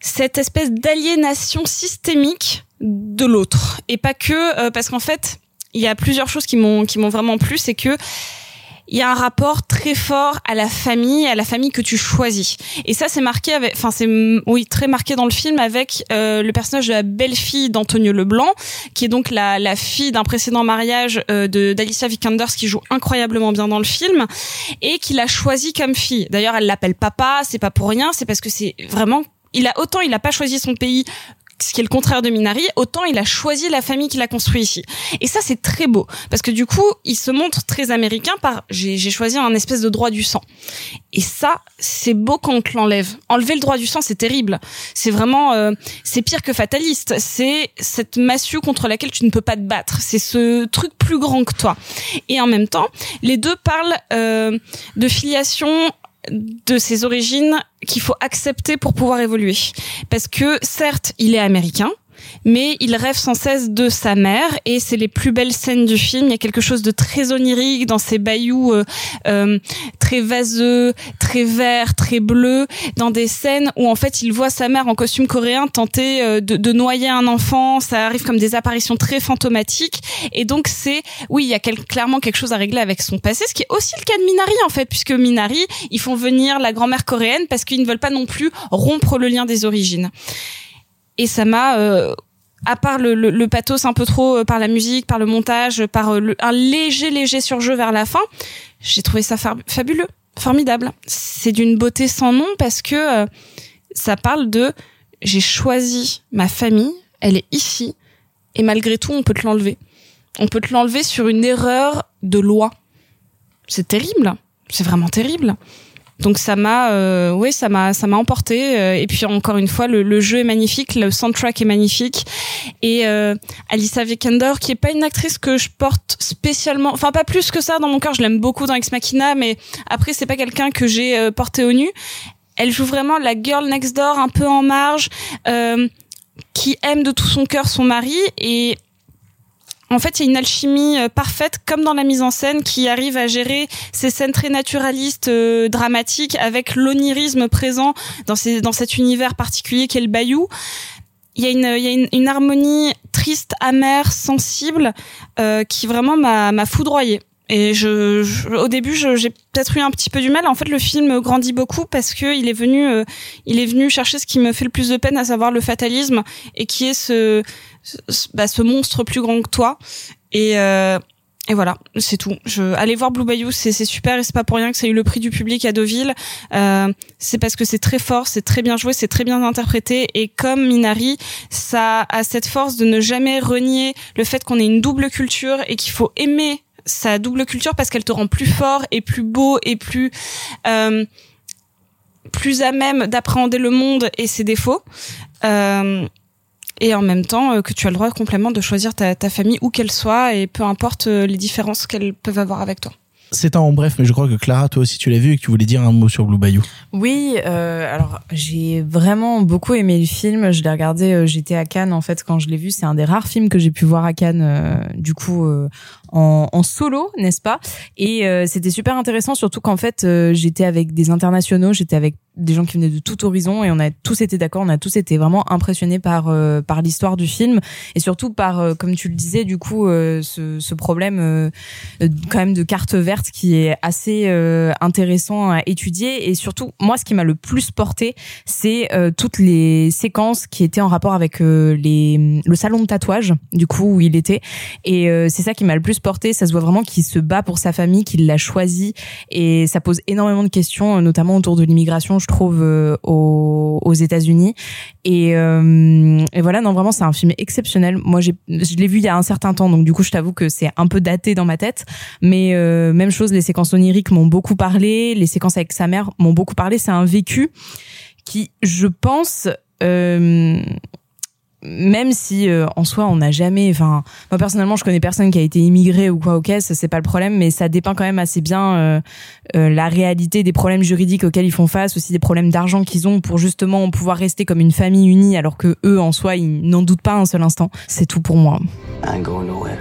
cette espèce d'aliénation systémique de l'autre et pas que euh, parce qu'en fait il y a plusieurs choses qui m'ont qui m'ont vraiment plu c'est que il y a un rapport très fort à la famille, à la famille que tu choisis. Et ça, c'est marqué avec, enfin, c'est, oui, très marqué dans le film avec euh, le personnage de la belle-fille d'Antonio Leblanc, qui est donc la, la fille d'un précédent mariage euh, de d'Alicia Vikanders, qui joue incroyablement bien dans le film, et qui l'a choisi comme fille. D'ailleurs, elle l'appelle papa, c'est pas pour rien, c'est parce que c'est vraiment, il a autant, il a pas choisi son pays ce qui est le contraire de Minari, autant il a choisi la famille qu'il a construit ici. Et ça, c'est très beau, parce que du coup, il se montre très américain par j'ai choisi un espèce de droit du sang. Et ça, c'est beau quand on te l'enlève. Enlever le droit du sang, c'est terrible. C'est vraiment, euh, c'est pire que fataliste. C'est cette massue contre laquelle tu ne peux pas te battre. C'est ce truc plus grand que toi. Et en même temps, les deux parlent euh, de filiation de ses origines qu'il faut accepter pour pouvoir évoluer. Parce que certes, il est américain, mais il rêve sans cesse de sa mère et c'est les plus belles scènes du film. Il y a quelque chose de très onirique dans ces bayous euh, euh, très vaseux, très verts, très bleus, dans des scènes où en fait il voit sa mère en costume coréen tenter euh, de, de noyer un enfant. Ça arrive comme des apparitions très fantomatiques et donc c'est oui il y a clairement quelque chose à régler avec son passé, ce qui est aussi le cas de Minari en fait puisque Minari ils font venir la grand-mère coréenne parce qu'ils ne veulent pas non plus rompre le lien des origines et ça m'a euh, à part le, pathos un peu trop euh, par la musique, par le montage, par euh, un léger léger surjeu vers la fin, j'ai trouvé ça fabuleux, formidable. C'est d'une beauté sans nom parce que ça parle de j'ai choisi ma famille, elle est ici et malgré tout on peut te l'enlever. On peut te l'enlever sur une erreur de loi. C'est terrible, c'est vraiment terrible. Donc ça m'a, euh, oui, ça m'a, ça m'a emporté. euh, et puis encore une fois, le, le jeu est magnifique, le soundtrack est magnifique. Et euh, Alicia Vikander, qui est pas une actrice que je porte spécialement, enfin pas plus que ça dans mon cœur. Je l'aime beaucoup dans Ex Machina, mais après c'est pas quelqu'un que j'ai euh, porté au nu. Elle joue vraiment la girl next door, un peu en marge, euh, qui aime de tout son cœur son mari et en fait, il y a une alchimie euh, parfaite, comme dans la mise en scène, qui arrive à gérer ces scènes très naturalistes, euh, dramatiques, avec l'onirisme présent dans, ces, dans cet univers particulier qu'est le bayou. Il y a une, il y a une, harmonie triste, amère, sensible, euh, qui vraiment m'a foudroyée. Et je, au début, j'ai peut-être eu un petit peu du mal. En fait, le film grandit beaucoup parce que il est venu, euh, il est venu chercher ce qui me fait le plus de peine, à savoir le fatalisme, et qui est ce, bah, ce monstre plus grand que toi. Et, euh, et voilà, c'est tout. Je, allez voir Blue Bayou, c'est super et c'est pas pour rien que ça a eu le prix du public à Deauville. Euh, c'est parce que c'est très fort, c'est très bien joué, c'est très bien interprété et comme Minari, ça a cette force de ne jamais renier le fait qu'on ait une double culture et qu'il faut aimer sa double culture parce qu'elle te rend plus fort et plus beau et plus euh, plus à même d'appréhender le monde et ses défauts. Euh, et en même temps euh, que tu as le droit complètement de choisir ta, ta famille où qu'elle soit et peu importe euh, les différences qu'elles peuvent avoir avec toi. C'est en bref, mais je crois que Clara, toi aussi, tu l'as vu et que tu voulais dire un mot sur Blue Bayou. Oui, euh, alors j'ai vraiment beaucoup aimé le film. Je l'ai regardé, euh, j'étais à Cannes en fait quand je l'ai vu. C'est un des rares films que j'ai pu voir à Cannes, euh, du coup euh, en, en solo, n'est-ce pas? Et euh, c'était super intéressant, surtout qu'en fait euh, j'étais avec des internationaux, j'étais avec des gens qui venaient de tout horizon et on a tous été d'accord, on a tous été vraiment impressionnés par euh, par l'histoire du film et surtout par, euh, comme tu le disais, du coup euh, ce, ce problème euh, euh, quand même de carte verte qui est assez euh, intéressant à étudier. Et surtout moi ce qui m'a le plus porté c'est toutes les séquences qui étaient en rapport avec les le salon de tatouage du coup où il était. Et c'est ça qui m'a le plus porté ça se voit vraiment qu'il se bat pour sa famille qu'il l'a choisi. Et ça pose énormément de questions euh, notamment autour de l'immigration je trouve euh, aux, aux États-Unis. Et, euh, et voilà non vraiment c'est un film exceptionnel. Moi je l'ai vu il y a un certain temps donc du coup je t'avoue que c'est un peu daté dans ma tête. Mais même chose les séquences oniriques m'ont beaucoup parlé les séquences avec sa mère m'ont beaucoup parlé. C'est un vécu qui je pense même si euh, en soi on n'a jamais enfin moi personnellement je connais personne qui a été immigré ou quoi ok ça c'est pas le problème mais ça dépeint quand même assez bien euh, euh, la réalité des problèmes juridiques auxquels ils font face aussi des problèmes d'argent qu'ils ont pour justement pouvoir rester comme une famille unie alors que eux en soi ils n'en doutent pas un seul instant c'est tout pour moi I ain't going nowhere.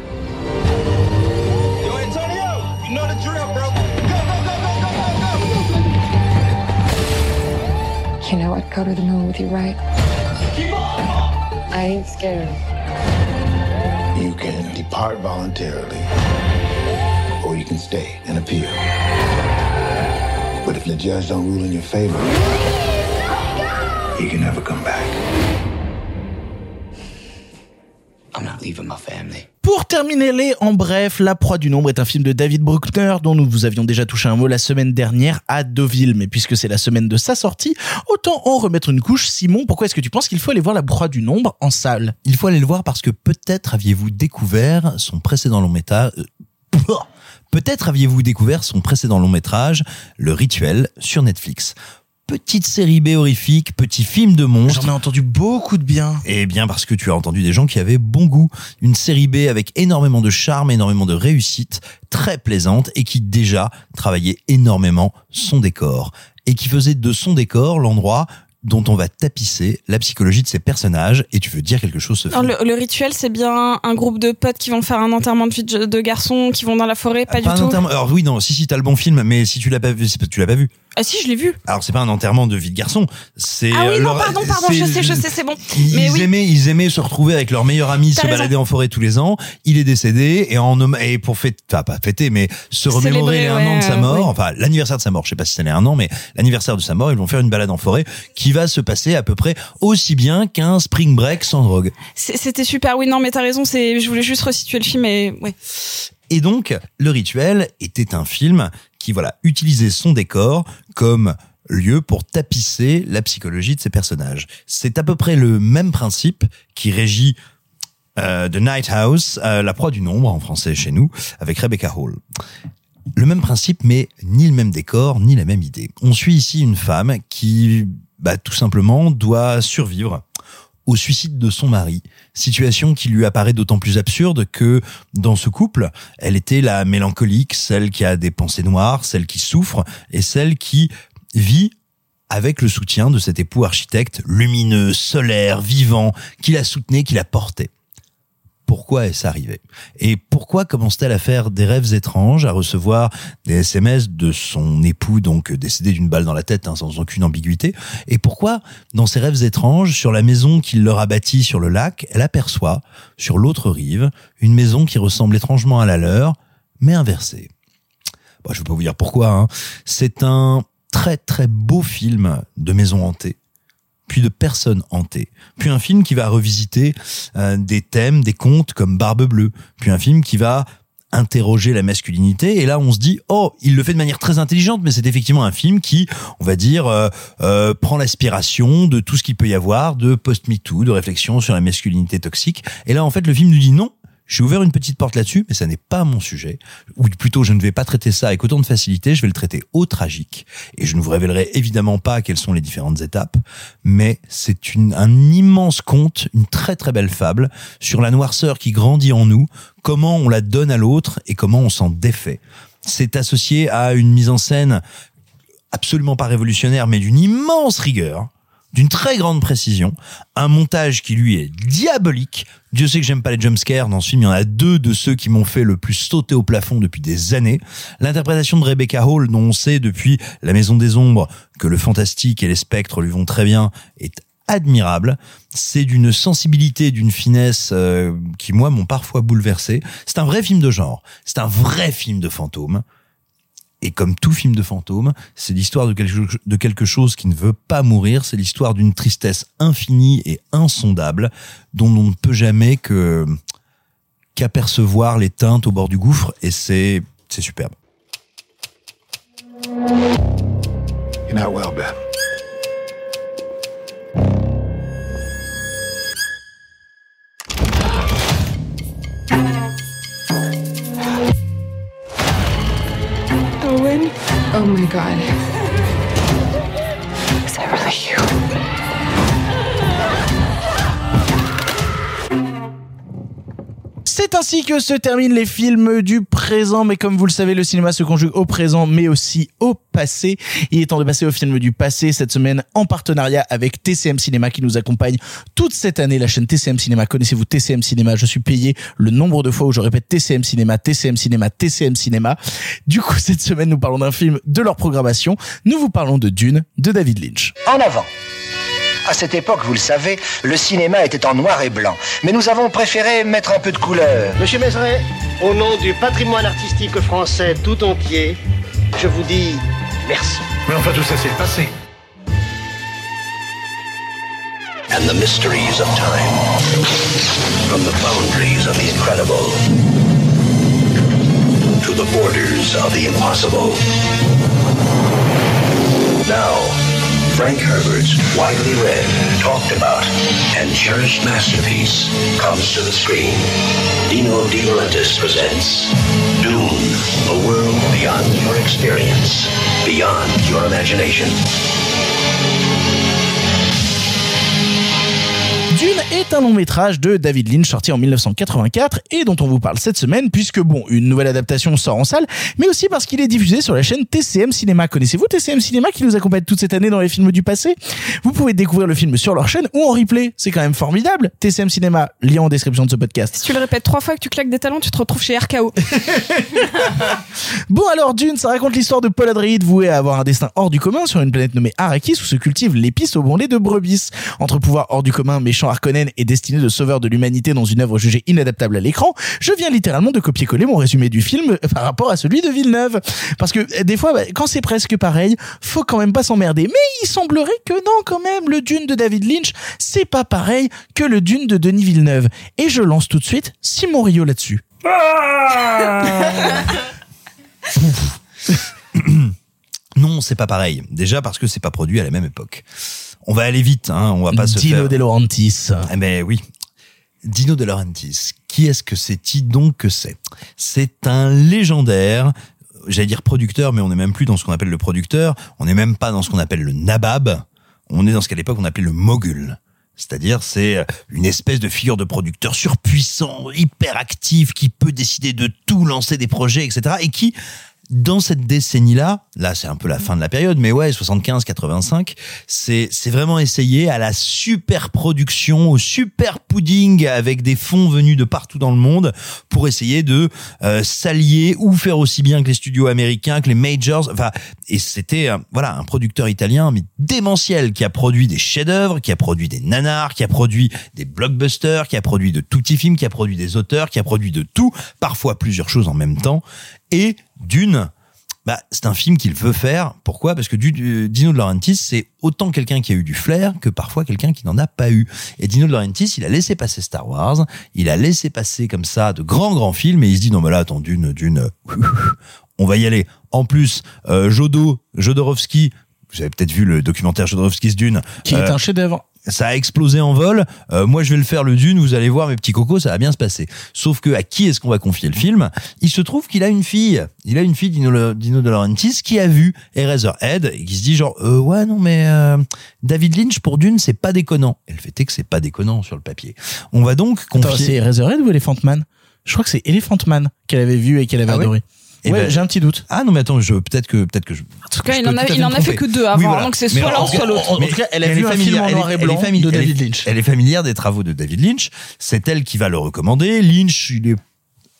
You know I'd go to the moon with you, right? I ain't scared. You can depart voluntarily, or you can stay and appeal. But if the judge don't rule in your favor, you can never come back. I'm not leaving my family. Pour terminer les en bref, La Proie du Nombre est un film de David Bruckner dont nous vous avions déjà touché un mot la semaine dernière à Deauville. Mais puisque c'est la semaine de sa sortie, autant en remettre une couche. Simon, pourquoi est-ce que tu penses qu'il faut aller voir La Proie du Nombre en salle? Il faut aller le voir parce que peut-être aviez-vous découvert son précédent long métrage. Peut-être aviez-vous découvert son précédent long métrage, Le Rituel, sur Netflix. Petite série B horrifique, petit film de monstre. J'en ai entendu beaucoup de bien. Eh bien parce que tu as entendu des gens qui avaient bon goût. Une série B avec énormément de charme, énormément de réussite, très plaisante et qui déjà travaillait énormément son décor. Et qui faisait de son décor l'endroit dont on va tapisser la psychologie de ces personnages. Et tu veux dire quelque chose, Sophie? Alors, le, le rituel, c'est bien un groupe de potes qui vont faire un enterrement de vie de, garçons qui vont dans la forêt, pas, Pas un du tout. enterrement- Alors oui, non, si, si, t'as le bon film, mais si tu l'as pas vu, pas- tu l'as pas vu. Ah si, je l'ai vu. Alors c'est pas un enterrement de vie de garçon, c'est Ah oui, euh, non, leur- pardon, pardon, c'est- je sais, je sais, c'est bon. Ils Mais oui. aimaient, ils aimaient se retrouver avec leur meilleur ami, T'as se raison. balader en forêt tous les ans. Il est décédé et en et pour fêter, enfin pas fêter, mais se remémorer les un ouais, an de sa euh, mort, oui. enfin l'anniversaire de sa mort. Je sais pas si c'est un an, mais l'anniversaire de sa mort, ils vont faire une balade en forêt qui va se passer à peu près aussi bien qu'un spring break sans drogue. C'est- C'était super, oui, non, mais t'as raison, c'est, je voulais juste resituer le film, et ouais. Et donc, Le Rituel était un film qui, voilà, utilisait son décor comme lieu pour tapisser la psychologie de ses personnages. C'est à peu près le même principe qui régit euh, The Night House, euh, La proie du nombre en français chez nous, avec Rebecca Hall. Le même principe, mais ni le même décor, ni la même idée. On suit ici une femme qui, bah, tout simplement, doit survivre au suicide de son mari, situation qui lui apparaît d'autant plus absurde que dans ce couple, elle était la mélancolique, celle qui a des pensées noires, celle qui souffre et celle qui vit avec le soutien de cet époux architecte lumineux, solaire, vivant, qui la soutenait, qui la portait. Pourquoi est-ce arrivé Et pourquoi commence-t-elle à faire des rêves étranges, à recevoir des SMS de son époux, donc décédé d'une balle dans la tête, hein, sans aucune ambiguïté Et pourquoi, dans ces rêves étranges, sur la maison qu'il leur a bâtie sur le lac, elle aperçoit, sur l'autre rive, une maison qui ressemble étrangement à la leur, mais inversée Bon, Je ne vais pas vous dire pourquoi. hein. C'est un très très beau film de maison hantée puis de personnes hantées, puis un film qui va revisiter euh, des thèmes, des contes comme Barbe Bleue, puis un film qui va interroger la masculinité. Et là on se dit oh il le fait de manière très intelligente mais c'est effectivement un film qui on va dire euh, euh, prend l'aspiration de tout ce qu'il peut y avoir de post MeToo de réflexion sur la masculinité toxique. Et là en fait le film nous dit non j'ai ouvert une petite porte là-dessus, mais ça n'est pas mon sujet. Ou plutôt, je ne vais pas traiter ça avec autant de facilité, je vais le traiter au tragique. Et je ne vous révélerai évidemment pas quelles sont les différentes étapes, mais c'est un immense conte, une très très belle fable sur la noirceur qui grandit en nous, comment on la donne à l'autre et comment on s'en défait. C'est associé à une mise en scène absolument pas révolutionnaire, mais d'une immense rigueur d'une très grande précision, un montage qui lui est diabolique. Dieu sait que j'aime pas les jumpscares. Dans ce film, il y en a deux de ceux qui m'ont fait le plus sauter au plafond depuis des années. L'interprétation de Rebecca Hall, dont on sait depuis La Maison des Ombres que le fantastique et les spectres lui vont très bien, est admirable. C'est d'une sensibilité, d'une finesse euh, qui, moi, m'ont parfois bouleversé. C'est un vrai film de genre. C'est un vrai film de fantôme. Et comme tout film de fantôme, c'est l'histoire de quelque, de quelque chose qui ne veut pas mourir, c'est l'histoire d'une tristesse infinie et insondable dont on ne peut jamais que qu'apercevoir les teintes au bord du gouffre et c'est c'est superbe. Beth. Oh my god. Is that really you? C'est ainsi que se terminent les films du présent, mais comme vous le savez, le cinéma se conjugue au présent, mais aussi au passé. Il est temps de passer au film du passé cette semaine en partenariat avec TCM Cinéma qui nous accompagne toute cette année. La chaîne TCM Cinéma, connaissez-vous TCM Cinéma? Je suis payé le nombre de fois où je répète TCM Cinéma, TCM Cinéma, TCM Cinéma. Du coup, cette semaine, nous parlons d'un film de leur programmation. Nous vous parlons de Dune de David Lynch. En avant. À cette époque, vous le savez, le cinéma était en noir et blanc. Mais nous avons préféré mettre un peu de couleur. Monsieur Mézeret, au nom du patrimoine artistique français tout entier, je vous dis merci. Mais enfin, tout ça, c'est le passé. and the mysteries of time. From the boundaries of the incredible to the borders of the impossible. Now, Frank Herbert's widely read, talked about, and cherished masterpiece comes to the screen. Dino De Laurentiis presents Dune, a world beyond your experience, beyond your imagination. Dune est un long métrage de David Lynch sorti en 1984 et dont on vous parle cette semaine puisque bon, une nouvelle adaptation sort en salle, mais aussi parce qu'il est diffusé sur la chaîne TCM Cinéma. Connaissez-vous TCM Cinéma qui nous accompagne toute cette année dans les films du passé? Vous pouvez découvrir le film sur leur chaîne ou en replay. C'est quand même formidable. TCM Cinéma, lien en description de ce podcast. Si tu le répètes trois fois que tu claques des talons, tu te retrouves chez RKO. Bon alors Dune, ça raconte l'histoire de Paul Atreides voué à avoir un destin hors du commun sur une planète nommée Arrakis où se cultive l'épice au bon lait de brebis. Entre pouvoir hors du commun, méchant Harkonnen et destiné de sauveur de l'humanité dans une œuvre jugée inadaptable à l'écran, je viens littéralement de copier-coller mon résumé du film euh, par rapport à celui de Villeneuve. Parce que euh, des fois, bah, quand c'est presque pareil, faut quand même pas s'emmerder. Mais il semblerait que non quand même, le Dune de David Lynch, c'est pas pareil que le Dune de Denis Villeneuve. Et je lance tout de suite Simon Rio là-dessus. Non, c'est pas pareil. Déjà parce que c'est pas produit à la même époque. On va aller vite, hein. On va pas se Dino faire. De Laurentiis. Eh ben oui. Dino De Laurentiis. Qui est-ce que c'est-il donc que c'est? C'est un légendaire, j'allais dire producteur, mais on n'est même plus dans ce qu'on appelle le producteur. On n'est même pas dans ce qu'on appelle le nabab. On est dans ce qu'à l'époque on appelait le mogul. C'est-à-dire, c'est une espèce de figure de producteur surpuissant, hyper actif, qui peut décider de tout, lancer des projets, etc. Et qui, dans cette décennie-là, là c'est un peu la fin de la période, mais ouais, 75-85, c'est c'est vraiment essayé à la super production, au super pudding avec des fonds venus de partout dans le monde pour essayer de euh, s'allier ou faire aussi bien que les studios américains, que les majors. Enfin, et c'était euh, voilà un producteur italien mais démentiel qui a produit des chefs-d'œuvre, qui a produit des nanars, qui a produit des blockbusters, qui a produit de tout petits films, qui a produit des auteurs, qui a produit de tout, parfois plusieurs choses en même temps. Et Dune, bah, c'est un film qu'il veut faire. Pourquoi? Parce que du, du- Dino De Laurentiis, c'est autant quelqu'un qui a eu du flair que parfois quelqu'un qui n'en a pas eu. Et Dino De Laurentiis, il a laissé passer Star Wars, il a laissé passer comme ça de grands grands films, et il se dit non mais là attends Dune, Dune, on va y aller. En plus, euh, Jodo, Jodorowsky, vous avez peut-être vu le documentaire Jodorowsky's Dune, Qui est Euh, un chef-d'œuvre. Ça a explosé en vol. Euh, moi, je vais le faire le Dune. Vous allez voir, mes petits cocos, ça va bien se passer. Sauf que à qui est-ce qu'on va confier le film? Il se trouve qu'il a une fille. Il a une fille, Dino, Dino De Laurentiis, qui a vu Eraserhead et qui se dit genre, euh, ouais, non, mais euh, David Lynch pour Dune, c'est pas déconnant. Et le fait est que c'est pas déconnant sur le papier. On va donc confier. c'est Eraserhead ou Elephant Man? Je crois que c'est Elephant Man qu'elle avait vu et qu'elle avait Ah ouais? adoré. Eh ouais, ben- j'ai un petit doute. Ah non, mais attends, je peut-être que peut-être que je. En tout cas, il en a, il en a fait que deux avant, donc c'est soit l'un, soit l'autre. En tout cas, elle a vu un film en noir et blanc de David Lynch. Elle est familière des travaux de David Lynch. C'est elle qui va le recommander. Lynch, il est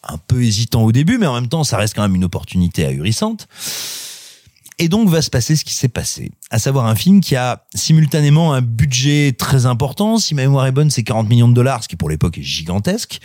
un peu hésitant au début, mais en même temps, ça reste quand même une opportunité ahurissante. Et donc va se passer ce qui s'est passé, à savoir un film qui a simultanément un budget très important. Si ma mémoire est bonne, c'est 40 millions de dollars, ce qui pour l'époque est gigantesque.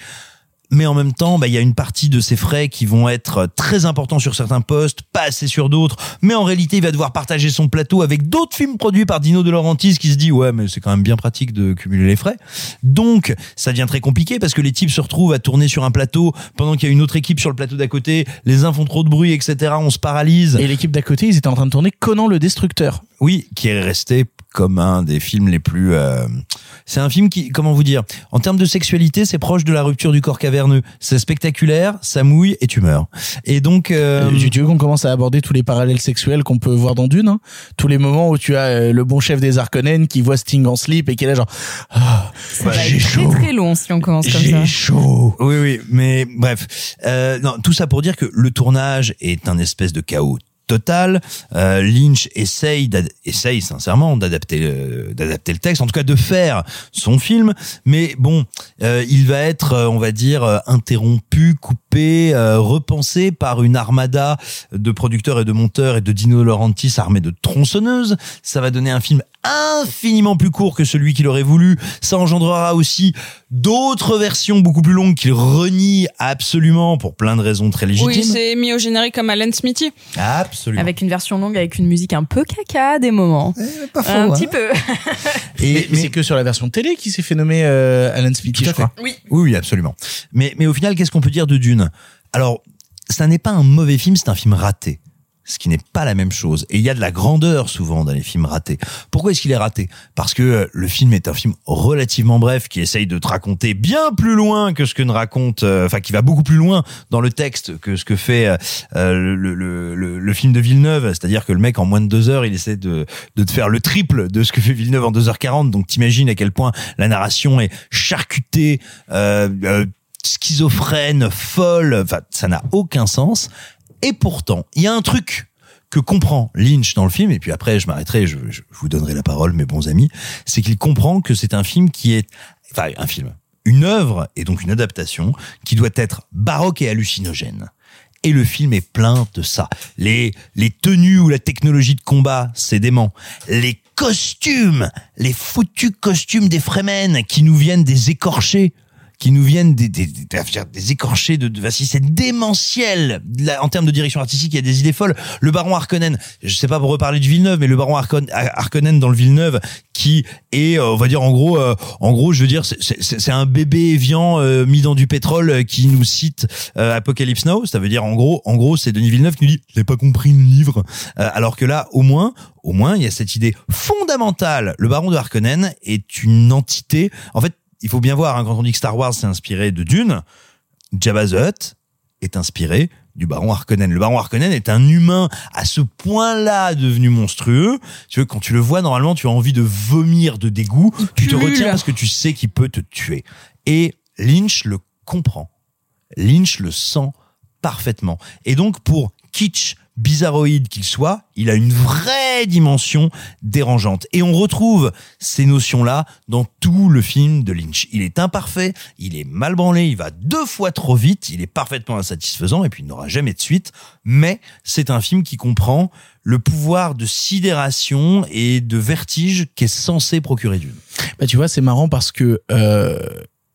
Mais en même temps, bah, il y a une partie de ses frais qui vont être très importants sur certains postes, pas assez sur d'autres. Mais en réalité, il va devoir partager son plateau avec d'autres films produits par Dino De Laurentiis qui se dit ouais, mais c'est quand même bien pratique de cumuler les frais. Donc, ça devient très compliqué parce que les types se retrouvent à tourner sur un plateau pendant qu'il y a une autre équipe sur le plateau d'à côté. Les uns font trop de bruit, etc. On se paralyse. Et l'équipe d'à côté, ils étaient en train de tourner Conan le Destructeur. Oui, qui est resté comme un des films les plus. euh, C'est un film qui, comment vous dire, en termes de sexualité, c'est proche de la rupture du corps caverneux. C'est spectaculaire, ça mouille et tu meurs. Et donc, euh, Tu veux qu'on commence à aborder tous les parallèles sexuels qu'on peut voir dans Dune hein? Tous les moments où tu as euh, le bon chef des Harkonnen qui voit Sting en slip et qui est là genre ah, Ça va j'ai être très chaud, très long si on commence comme ça. j'ai chaud. Oui, oui, mais bref, euh, non, tout ça pour dire que le tournage est un espèce de chaos total. Euh, Lynch essaye, sincèrement d'adapter, euh, d'adapter le texte, en tout cas de faire son film, mais bon, euh, il va être, euh, on va dire, interrompu, coupé, repensé par une armada de producteurs et de monteurs et de Dino Laurentiis armés de tronçonneuses. Ça va donner un film infiniment plus court que celui qu'il aurait voulu. Ça engendrera aussi d'autres versions beaucoup plus longues qu'il renie absolument pour plein de raisons très légitimes. Oui, c'est mis au générique comme Alan Smithy. Absolument. Avec une version longue, avec une musique un peu caca à des moments. pas faux, un hein. petit peu. Et mais c'est que sur la version télé qui s'est fait nommer euh, Alan Smithy, je crois. fait. Oui, oui, absolument. Mais, mais au final, qu'est-ce qu'on peut dire de Dune? Alors, ça n'est pas un mauvais film, c'est un film raté. Ce qui n'est pas la même chose. Et il y a de la grandeur souvent dans les films ratés. Pourquoi est-ce qu'il est raté? Parce que euh, le film est un film relativement bref qui essaye de te raconter bien plus loin que ce que ne raconte, euh, enfin qui va beaucoup plus loin dans le texte que ce que fait euh, le, le, le, le film de Villeneuve. C'est-à-dire que le mec en moins de deux heures, il essaie de, de te faire le triple de ce que fait Villeneuve en 2h40. Donc t'imagines à quel point la narration est charcutée. Euh, schizophrène, folle, enfin ça n'a aucun sens. Et pourtant, il y a un truc que comprend Lynch dans le film, et puis après je m'arrêterai, je, vous donnerai la parole, mes bons amis, c'est qu'il comprend que c'est un film qui est, enfin un film, une œuvre et donc une adaptation qui doit être baroque et hallucinogène. Et le film est plein de ça. Les, les tenues ou la technologie de combat, c'est dément. Les costumes, les foutus costumes des Fremen qui nous viennent des écorchés qui nous viennent des, des, des, écorchés de, de si c'est démentiel Là, en termes de direction artistique il y a des idées folles. Le baron Harkonnen je sais pas pour reparler du Villeneuve mais le baron Harkon- Harkonnen dans le Villeneuve qui est euh, on va dire en gros euh, en gros je veux dire c'est- un bébé évian euh, mis dans du pétrole euh, qui nous cite euh, Apocalypse Now. Ça veut dire en gros en gros c'est Denis Villeneuve qui nous dit j'ai pas compris le livre. Alors que là au moins au moins il y a cette idée fondamentale. Le baron de Harkonnen est une entité en fait il faut bien voir, hein, quand on dit que Star Wars s'est inspiré de Dune, Jabba the Hutt est inspiré du baron Harkonnen. Le baron Harkonnen est un humain à ce point-là devenu monstrueux. Tu veux, quand tu le vois, normalement, tu as envie de vomir de dégoût. Tu te pullule. retiens parce que tu sais qu'il peut te tuer. Et Lynch le comprend. Lynch le sent parfaitement. Et donc, pour kitsch bizarroïde qu'il soit, il a une vraie dimension dérangeante. Et on retrouve ces notions-là dans tout le film de Lynch. Il est imparfait, il est mal branlé, il va deux fois trop vite, il est parfaitement insatisfaisant et puis il n'aura jamais de suite. Mais c'est un film qui comprend le pouvoir de sidération et de vertige qu'est censé procurer Dune. Bah tu vois, c'est marrant parce que euh,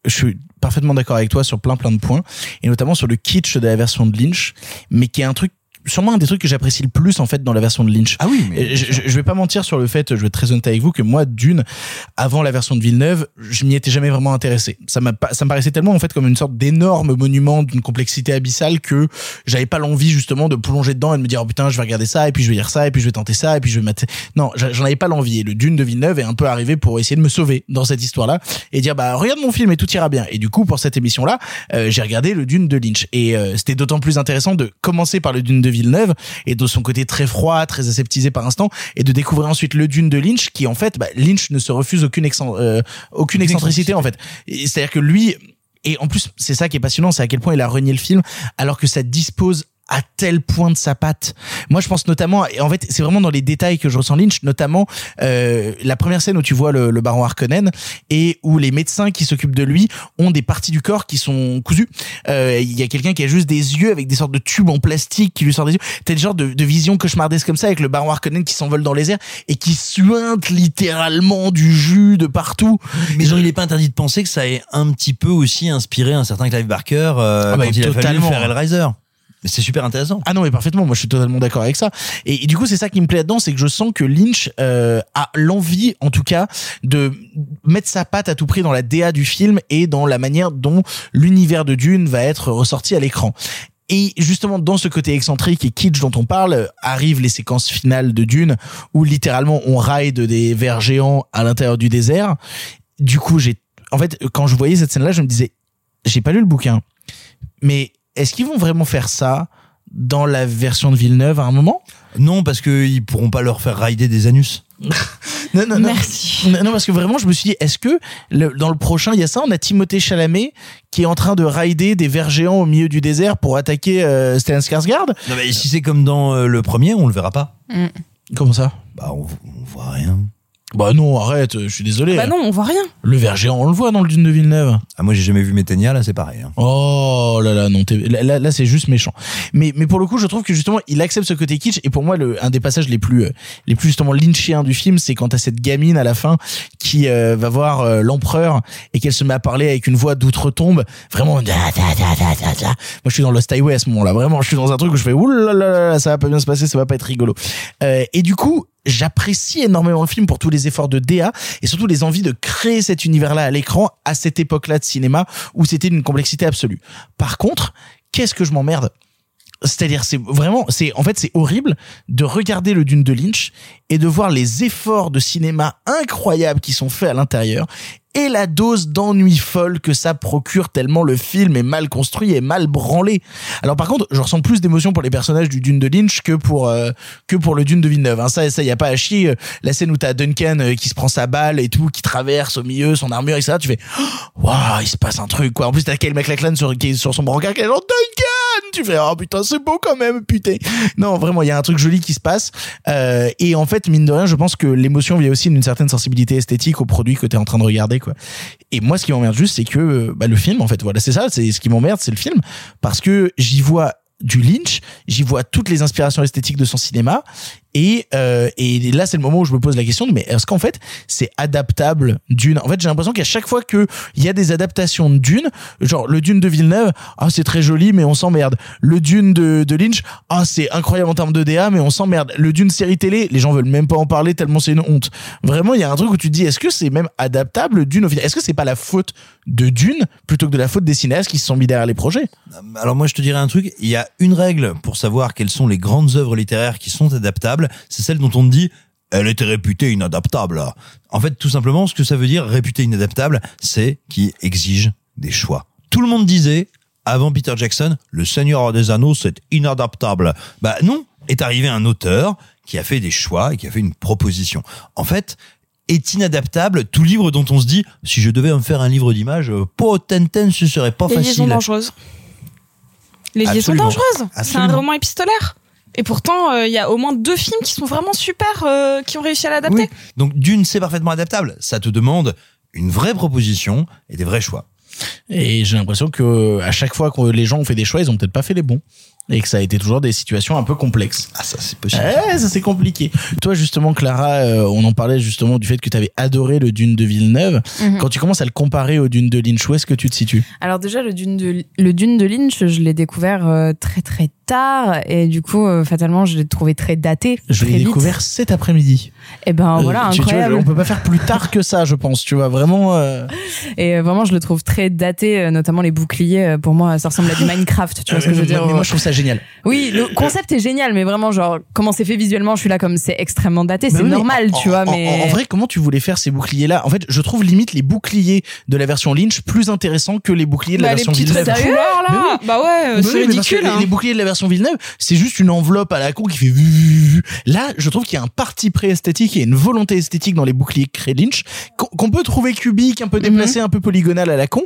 je suis parfaitement d'accord avec toi sur plein plein de points et notamment sur le kitsch de la version de Lynch, mais qui est un truc sûrement un des trucs que j'apprécie le plus en fait dans la version de Lynch. Ah oui, mais je, je- je vais pas mentir sur le fait, je vais être très honnête avec vous que moi Dune avant la version de Villeneuve, je m'y étais jamais vraiment intéressé. Ça m'a pas ça me paraissait tellement en fait comme une sorte d'énorme monument d'une complexité abyssale que j'avais pas l'envie justement de plonger dedans et de me dire oh putain, je vais regarder ça et puis je vais lire ça et puis je vais tenter ça et puis je vais mater. Non, j'en avais pas l'envie et le Dune de Villeneuve est un peu arrivé pour essayer de me sauver dans cette histoire-là et dire bah regarde mon film et tout ira bien. Et du coup pour cette émission-là, euh, j'ai regardé le Dune de Lynch et euh, c'était d'autant plus intéressant de commencer par le Dune de Villeneuve et de son côté très froid, très aseptisé par instant et de découvrir ensuite le Dune de Lynch qui en fait bah, Lynch ne se refuse aucune euh, aucune excentricité en fait. C'est-à-dire que lui et en plus c'est ça qui est passionnant, c'est à quel point il a renié le film alors que ça dispose à tel point de sa patte. Moi, je pense notamment, et en fait, c'est vraiment dans les détails que je ressens Lynch, notamment euh, la première scène où tu vois le, le baron Harkonnen et où les médecins qui s'occupent de lui ont des parties du corps qui sont cousues. Euh, Il y a quelqu'un qui a juste des yeux avec des sortes de tubes en plastique qui lui sortent des yeux. T'as le genre de, de vision cauchemardesque comme ça avec le baron Harkonnen qui s'envole dans les airs et qui suinte littéralement du jus de partout. Mais genre, il n'est pas interdit de penser que ça ait un petit peu aussi inspiré un certain Clive Barker euh, Ah bah, quand il a fallu faire Hellraiser. C'est super intéressant. Ah non, mais parfaitement. Moi, je suis totalement d'accord avec ça. Et, et du coup, c'est ça qui me plaît là-dedans, c'est que je sens que Lynch euh, a l'envie, en tout cas, de mettre sa patte à tout prix dans la DA du film et dans la manière dont l'univers de Dune va être ressorti à l'écran. Et justement, dans ce côté excentrique et kitsch dont on parle, euh, arrivent les séquences finales de Dune, où littéralement on ride des vers géants à l'intérieur du désert. Du coup, j'ai, en fait, quand je voyais cette scène-là, je me disais, j'ai pas lu le bouquin, mais est-ce qu'ils vont vraiment faire ça dans la version de Villeneuve à un moment? Non, parce qu'ils pourront pas leur faire rider des anus. non, non, non. Non, non, parce que vraiment, je me suis dit, est-ce que le- dans le prochain, il y a ça On a Timothée Chalamet qui est en train de rider des vers géants au milieu du désert pour attaquer euh, Stellan Skarsgård? Non, mais si c'est comme dans euh, le premier, on le verra pas. Comment ça? Bah, on, on voit rien. Bah non, arrête, je suis désolé. Bah non, on voit rien. Le ver géant, on le voit dans le Dune de Villeneuve. Ah, moi, j'ai jamais vu Méténia, là, c'est pareil. hein. Oh là là, non, t'es- là, là, là, c'est juste méchant. Mais, mais pour le coup, je trouve que justement, il accepte ce côté kitsch. Et pour moi, le, un des passages les plus, euh, les plus justement lynchiens du film, c'est quand t'as cette gamine à la fin qui euh, va voir euh, l'empereur et qu'elle se met à parler avec une voix d'outre-tombe, vraiment. da, da, da, da, da, da. Moi, je suis dans Lost Highway à ce moment-là. Vraiment, je suis dans un truc où je fais oulala, ça va pas bien se passer, ça va pas être rigolo. Euh, et du coup, j'apprécie énormément le film pour tous les efforts de DA et surtout les envies de créer cet univers-là à l'écran à cette époque-là de cinéma où c'était d'une complexité absolue. Par contre, qu'est-ce que je m'emmerde? C'est-à-dire, c'est vraiment, c'est, en fait, c'est horrible de regarder le Dune de Lynch et de voir les efforts de cinéma incroyables qui sont faits à l'intérieur et la dose d'ennui folle que ça procure tellement le film est mal construit et mal branlé. Alors par contre, je ressens plus d'émotion pour les personnages du Dune de Lynch que pour euh, que pour le Dune de Villeneuve. Hein. Ça, ça y a pas à chier. La scène où t'as Duncan euh, qui se prend sa balle et tout, qui traverse au milieu son armure et ça, tu fais, waouh, il se passe un truc quoi. En plus t'as Kyle MacLachlan sur qui est sur son brancard qui est genre Duncan. Tu fais, oh putain, c'est beau quand même, putain. Non, vraiment, il y a un truc joli qui se passe. Euh, et en fait, mine de rien, je pense que l'émotion vient aussi d'une certaine sensibilité esthétique au produit que t'es en train de regarder quoi. Et moi, ce qui m'emmerde juste, c'est que bah, le film, en fait, voilà, c'est ça, c'est ce qui m'emmerde, c'est le film, parce que j'y vois du Lynch, j'y vois toutes les inspirations esthétiques de son cinéma, et euh, et là c'est le moment où je me pose la question mais est-ce qu'en fait c'est adaptable d'une? En fait j'ai l'impression qu'à chaque fois que il y a des adaptations de Dune genre le Dune de Villeneuve ah c'est très joli mais on s'emmerde. Le Dune de, de Lynch ah c'est incroyable en termes de DA mais on s'emmerde. Le Dune série télé les gens veulent même pas en parler tellement c'est une honte. Vraiment il y a un truc où tu te dis est-ce que c'est même adaptable Dune au final? Est-ce que c'est pas la faute de Dune plutôt que de la faute des cinéastes qui se sont mis derrière les projets? Alors moi je te dirais un truc, il y a une règle pour savoir quelles sont les grandes œuvres littéraires qui sont adaptables, c'est celle dont on te dit elle était réputée inadaptable. En fait, tout simplement, ce que ça veut dire réputée inadaptable, c'est qui exige des choix. Tout le monde disait avant Peter Jackson, le Seigneur des Anneaux c'est inadaptable. Bah non, est arrivé un auteur qui a fait des choix et qui a fait une proposition. En fait, est inadaptable tout livre dont on se dit si je devais en faire un livre d'images, potenten ce serait pas Les liaisons facile. dangereuses. Les liaisons dangereuses. C'est un roman épistolaire. Et pourtant, euh, il y a au moins deux films qui sont vraiment super, euh, qui ont réussi à l'adapter. Oui. Donc d'une, c'est parfaitement adaptable. Ça te demande une vraie proposition et des vrais choix. Et j'ai l'impression que à chaque fois que les gens ont fait des choix, ils ont peut-être pas fait les bons. Et que ça a été toujours des situations un peu complexes. Ah, ça, c'est possible. Ouais, ça c'est compliqué. Toi, justement, Clara, euh, on en parlait justement du fait que tu avais adoré le Dune de Villeneuve. Mhm. Quand tu commences à le comparer au Dune de Lynch, où est-ce que tu te situes? Alors déjà le dune de le dune de Lynch, je l'ai découvert euh, très très tard et du coup euh, fatalement je l'ai trouvé très daté. Je l'ai découvert cet après-midi. Et ben Euh, voilà tu- tu vois, incroyable. on peut pas faire plus tard que ça, je pense. Tu vois, vraiment. euh, Et euh, vraiment je le trouve très daté, euh, notamment les boucliers. Pour moi ça ressemble à du Minecraft. Tu vois ce que je veux dire Mais moi, je trouve ça génial. Oui, le concept est génial, mais vraiment genre comment c'est fait visuellement, je suis là comme c'est extrêmement daté, c'est oui, normal, en- tu vois. en- Mais en, vrai, comment tu voulais faire ces boucliers-là? En fait, je trouve limite les boucliers de la version Lynch plus intéressants que les boucliers de la Bah, les version Villeneuve. couleur là. Bah ouais, c'est oui, ridicule. les- hein. Les, boucliers de la version Villeneuve, c'est juste une enveloppe à la con qui fait. Là, je trouve qu'il y a un parti pré-esthétique et une volonté esthétique dans les boucliers créés Lynch qu'on peut trouver cubique, un peu déplacé, un peu polygonal à la con.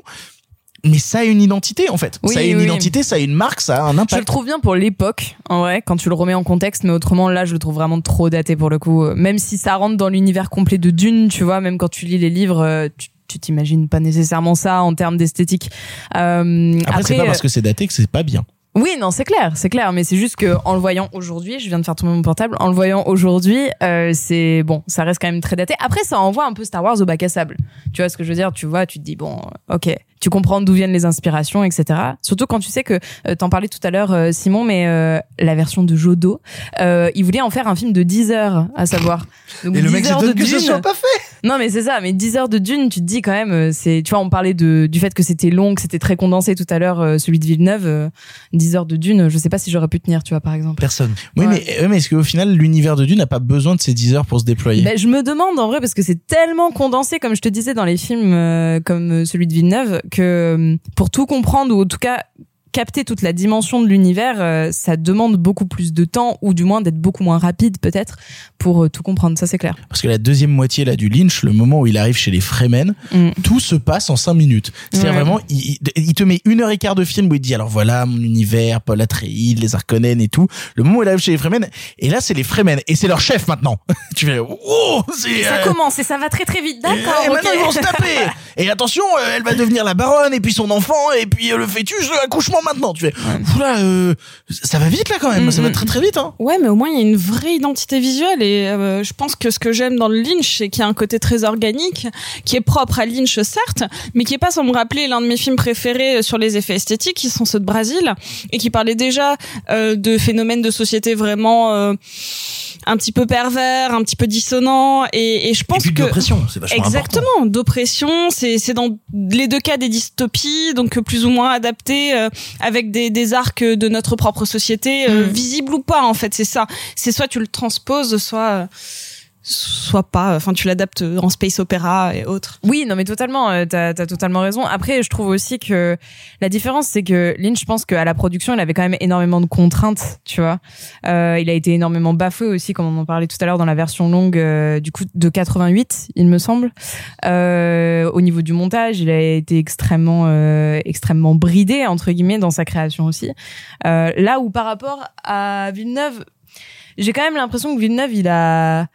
Mais ça a une identité en fait. Oui, ça a une oui. identité, ça a une marque, ça a un Je le impact. trouve bien pour l'époque, en vrai, quand tu le remets en contexte, mais autrement, là, je le trouve vraiment trop daté pour le coup. Euh, Même si ça rentre dans l'univers complet de Dune, tu vois, même quand tu lis les livres, euh, tu tu t'imagines pas nécessairement ça en termes d'esthétique. Euh, Après, c'est pas euh, parce que c'est daté que c'est pas bien. Oui, non, c'est clair, c'est clair, mais c'est juste que en le voyant aujourd'hui, je viens de faire tomber mon portable, en le voyant aujourd'hui, euh, c'est bon, ça reste quand même très daté. Après, ça envoie un peu Star Wars au bac à sable. Tu vois ce que je veux dire? Tu vois, tu te dis bon, euh, ok, tu comprends d'où viennent les inspirations, etc. Surtout quand tu sais que euh, t'en parlais tout à l'heure, euh, Simon, mais euh, la version de Jodo, euh, il voulait en faire un film de 10 heures, à savoir. Donc, Et le 10 mec heures de que Dune. soit pas fait. Non, mais c'est ça. Mais 10 heures de Dune, tu te dis quand même, euh, c'est, tu vois, on parlait de, du fait que c'était long, que c'était très condensé tout à l'heure, euh, celui de Villeneuve. euh, 10 heures de Dune, je sais pas si j'aurais pu tenir, tu vois, par exemple. Personne. Oui, Ouais. mais, ouais, mais est-ce qu'au final, l'univers de Dune n'a pas besoin de ces 10 heures pour se déployer? Ben, je me demande en vrai parce que c'est tellement condensé, comme je te disais dans les films euh, comme euh, celui de Villeneuve, que euh, pour tout comprendre ou en tout cas capter toute la dimension de l'univers, euh, ça demande beaucoup plus de temps ou du moins d'être beaucoup moins rapide peut-être pour euh, tout comprendre. Ça c'est clair. Parce que la deuxième moitié là du Lynch, le moment où il arrive chez les Fremen, Mm. tout se passe en cinq minutes. C'est-à-dire Ouais. vraiment, il, te met une heure et quart de film où il dit alors voilà mon univers, Paul Atreides, les Harkonnen et tout. Le moment où il arrive chez les Fremen, et là c'est les Fremen et c'est leur chef maintenant. tu fais oh c'est Ça euh, commence et ça va très très vite, et d'accord. maintenant ok. ils vont se taper. Et attention, euh, elle va devenir la baronne et puis son enfant et puis euh, le fœtus, l'accouchement maintenant. Tu fais, oula, euh, ça va vite là quand même, ça va très très vite. Hein. Ouais, mais au moins il y a une vraie identité visuelle et euh, je pense que ce que j'aime dans le Lynch, c'est qu'il y a un côté très organique, qui est propre à Lynch certes, mais qui est pas sans me rappeler l'un de mes films préférés sur les effets esthétiques, qui sont ceux de Brésil et qui parlait déjà euh, de phénomènes de société vraiment euh, un petit peu pervers, un petit peu dissonant et, et je pense Et puis que d'oppression, c'est vachement exactement d'oppression, c'est c'est dans les deux cas des dystopies donc plus ou moins adaptées euh, avec des des arcs de notre propre société euh, Mm. visibles ou pas en fait, c'est ça. C'est soit tu le transposes soit euh, soit pas enfin tu l'adaptes en space opéra et autres. Oui, non mais totalement, euh, t'as as totalement raison. Après, je trouve aussi que la différence, c'est que Lynch, je pense qu'à la production, il avait quand même énormément de contraintes, tu vois. Euh, il a été énormément bafoué aussi, comme on en parlait tout à l'heure dans la version longue euh, du coup de 88, il me semble. Euh, au niveau du montage, il a été extrêmement, euh, extrêmement bridé entre guillemets dans sa création aussi. Euh, là où par rapport à Villeneuve, j'ai quand même l'impression que Villeneuve, il a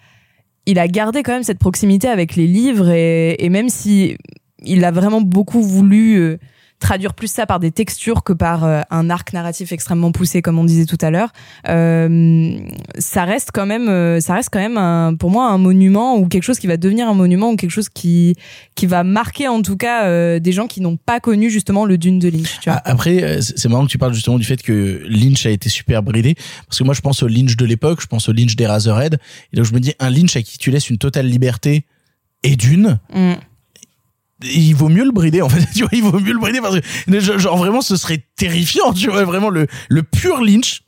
il a gardé quand même cette proximité avec les livres et, même si il a vraiment beaucoup voulu euh, traduire plus ça par des textures que par euh, un arc narratif extrêmement poussé comme on disait tout à l'heure. Euh, ça reste quand même euh, ça reste quand même un, pour moi un monument ou quelque chose qui va devenir un monument ou quelque chose qui qui va marquer en tout cas des gens qui n'ont pas connu justement le Dune de Lynch tu vois. Après, c'est c'est marrant que tu parles justement du fait que Lynch a été super bridé, parce que moi je pense au Lynch de l'époque, je pense au Lynch des Razorhead, et donc je me dis un Lynch à qui tu laisses une totale liberté et d'une, Mm. Il vaut mieux le brider en fait, tu vois, il vaut mieux le brider parce que genre vraiment ce serait terrifiant, tu vois, vraiment le le pur Lynch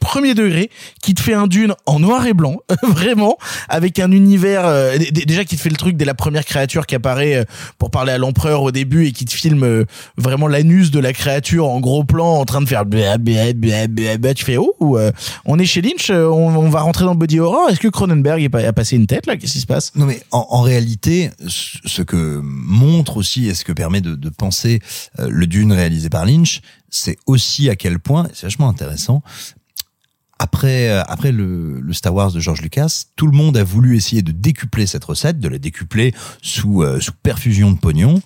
premier degré qui te fait un dune en noir et blanc vraiment avec un univers euh, déjà qui te fait le truc dès la première créature qui apparaît euh, pour parler à l'empereur au début et qui te filme euh, vraiment l'anus de la créature en gros plan en train de faire blah, blah, blah, blah, blah. tu fais oh on est chez Lynch euh, on, on va rentrer dans body horror. Est-ce que Cronenberg a passé une tête là? Qu'est-ce qui se passe? Non mais en, en réalité, ce que montre aussi et ce que permet de, de penser euh, le Dune réalisé par Lynch, c'est aussi à quel point, c'est vachement intéressant, après, euh, après le, le Star Wars de George Lucas, tout le monde a voulu essayer de décupler cette recette, de la décupler sous, euh, sous perfusion de pognon,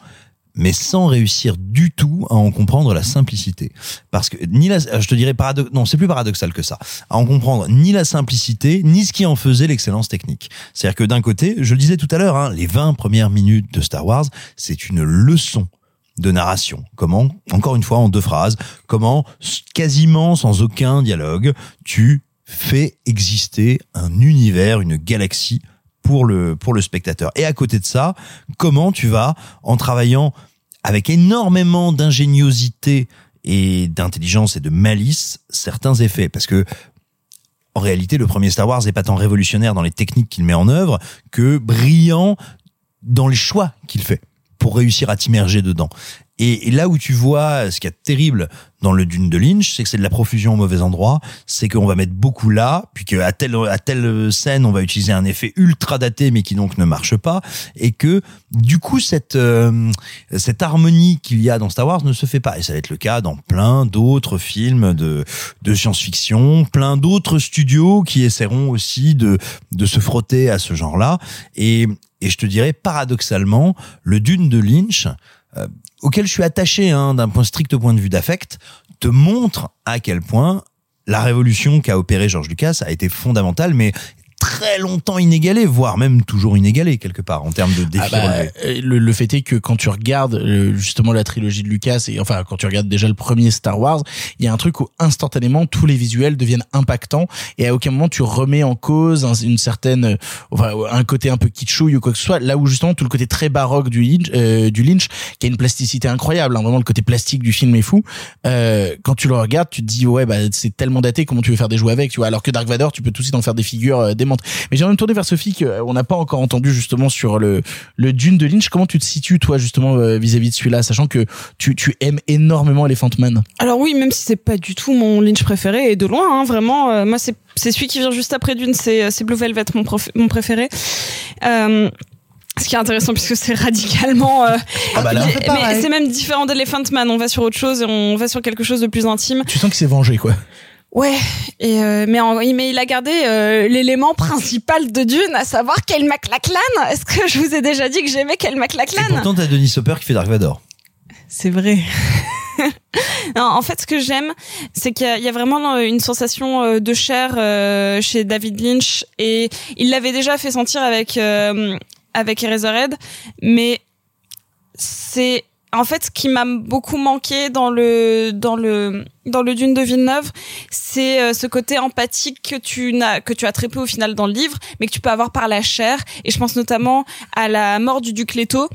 mais sans réussir du tout à en comprendre la simplicité. Parce que ni la, je te dirais non, c'est plus paradoxal que ça. À en comprendre ni la simplicité, ni ce qui en faisait l'excellence technique. C'est-à-dire que d'un côté, je le disais tout à l'heure, hein, les 20 premières minutes de Star Wars, c'est une leçon de narration. Comment, encore une fois en deux phrases, comment quasiment sans aucun dialogue, tu fais exister un univers, une galaxie pour le pour le spectateur. Et à côté de ça, comment tu vas en travaillant avec énormément d'ingéniosité et d'intelligence et de malice certains effets parce que en réalité, le premier Star Wars n'est pas tant révolutionnaire dans les techniques qu'il met en œuvre que brillant dans les choix qu'il fait pour réussir à t'immerger dedans. Et, là où tu vois ce qu'il y a de terrible dans le Dune de Lynch, c'est que c'est de la profusion au mauvais endroit, c'est qu'on va mettre beaucoup là, puis qu'à telle, à telle scène, on va utiliser un effet ultra daté, mais qui donc ne marche pas, et que du coup, cette, euh, cette harmonie qu'il y a dans Star Wars ne se fait pas. Et ça va être le cas dans plein d'autres films de, de science-fiction, plein d'autres studios qui essaieront aussi de, de se frotter à ce genre-là. Et, et je te dirais, paradoxalement, le Dune de Lynch, euh, auquel je suis attaché hein, d'un point strict point de vue d'affect, te montre à quel point la révolution qu'a opérée George Lucas a été fondamentale, mais très longtemps inégalée, voire même toujours inégalée quelque part en termes de défis Ah bah, relevés. euh, le, le fait est que quand tu regardes euh, justement la trilogie de Lucas et enfin quand tu regardes déjà le premier Star Wars, il y a un truc où instantanément tous les visuels deviennent impactants et à aucun moment tu remets en cause un- une certaine euh, enfin un côté un peu kitschouille ou quoi que ce soit. Là où justement tout le côté très baroque du Lynch, euh, du Lynch qui a une plasticité incroyable, hein, vraiment le côté plastique du film est fou. Euh, quand tu le regardes, tu te dis ouais bah c'est tellement daté comment tu veux faire des jouets avec, tu vois? Alors que Dark Vador, tu peux tout de suite en faire des figures euh, démentes. Mais j'aimerais me tourner vers Sophie que euh, on n'a pas encore entendu justement sur le le Dune de Lynch. Comment tu te situes toi justement euh, vis-à-vis de celui-là, sachant que tu tu aimes énormément Elephant Man? Alors oui, même si c'est pas du tout mon Lynch préféré, et de loin, hein, vraiment, euh, moi c'est c'est celui qui vient juste après Dune, c'est c'est Blue Velvet mon prof- mon préféré. Euh, ce qui est intéressant puisque c'est radicalement. euh, Ah bah là. mais- c'est même différent d'Elephant Man. On va sur autre chose et on va sur quelque chose de plus intime. Tu sens qu'il s'est vengé quoi. Ouais, et euh, mais, en- mais il a gardé euh, l'élément principal de Dune, à savoir Kyle MacLachlan. Est-ce que je vous ai déjà dit que j'aimais Kyle MacLachlan Pourtant, t'as Denis Hopper qui fait Dark Vador. C'est vrai. Non, en fait, ce que j'aime, c'est qu'il y, a- il y a vraiment une sensation euh, de chair euh, chez David Lynch et il l'avait déjà fait sentir avec euh, avec Eraserhead, mais c'est en fait ce qui m'a beaucoup manqué dans le dans le dans le Dune de Villeneuve, c'est euh, ce côté empathique que tu n'as que tu as très peu au final dans le livre, mais que tu peux avoir par la chair. Et je pense notamment à la mort du duc Leto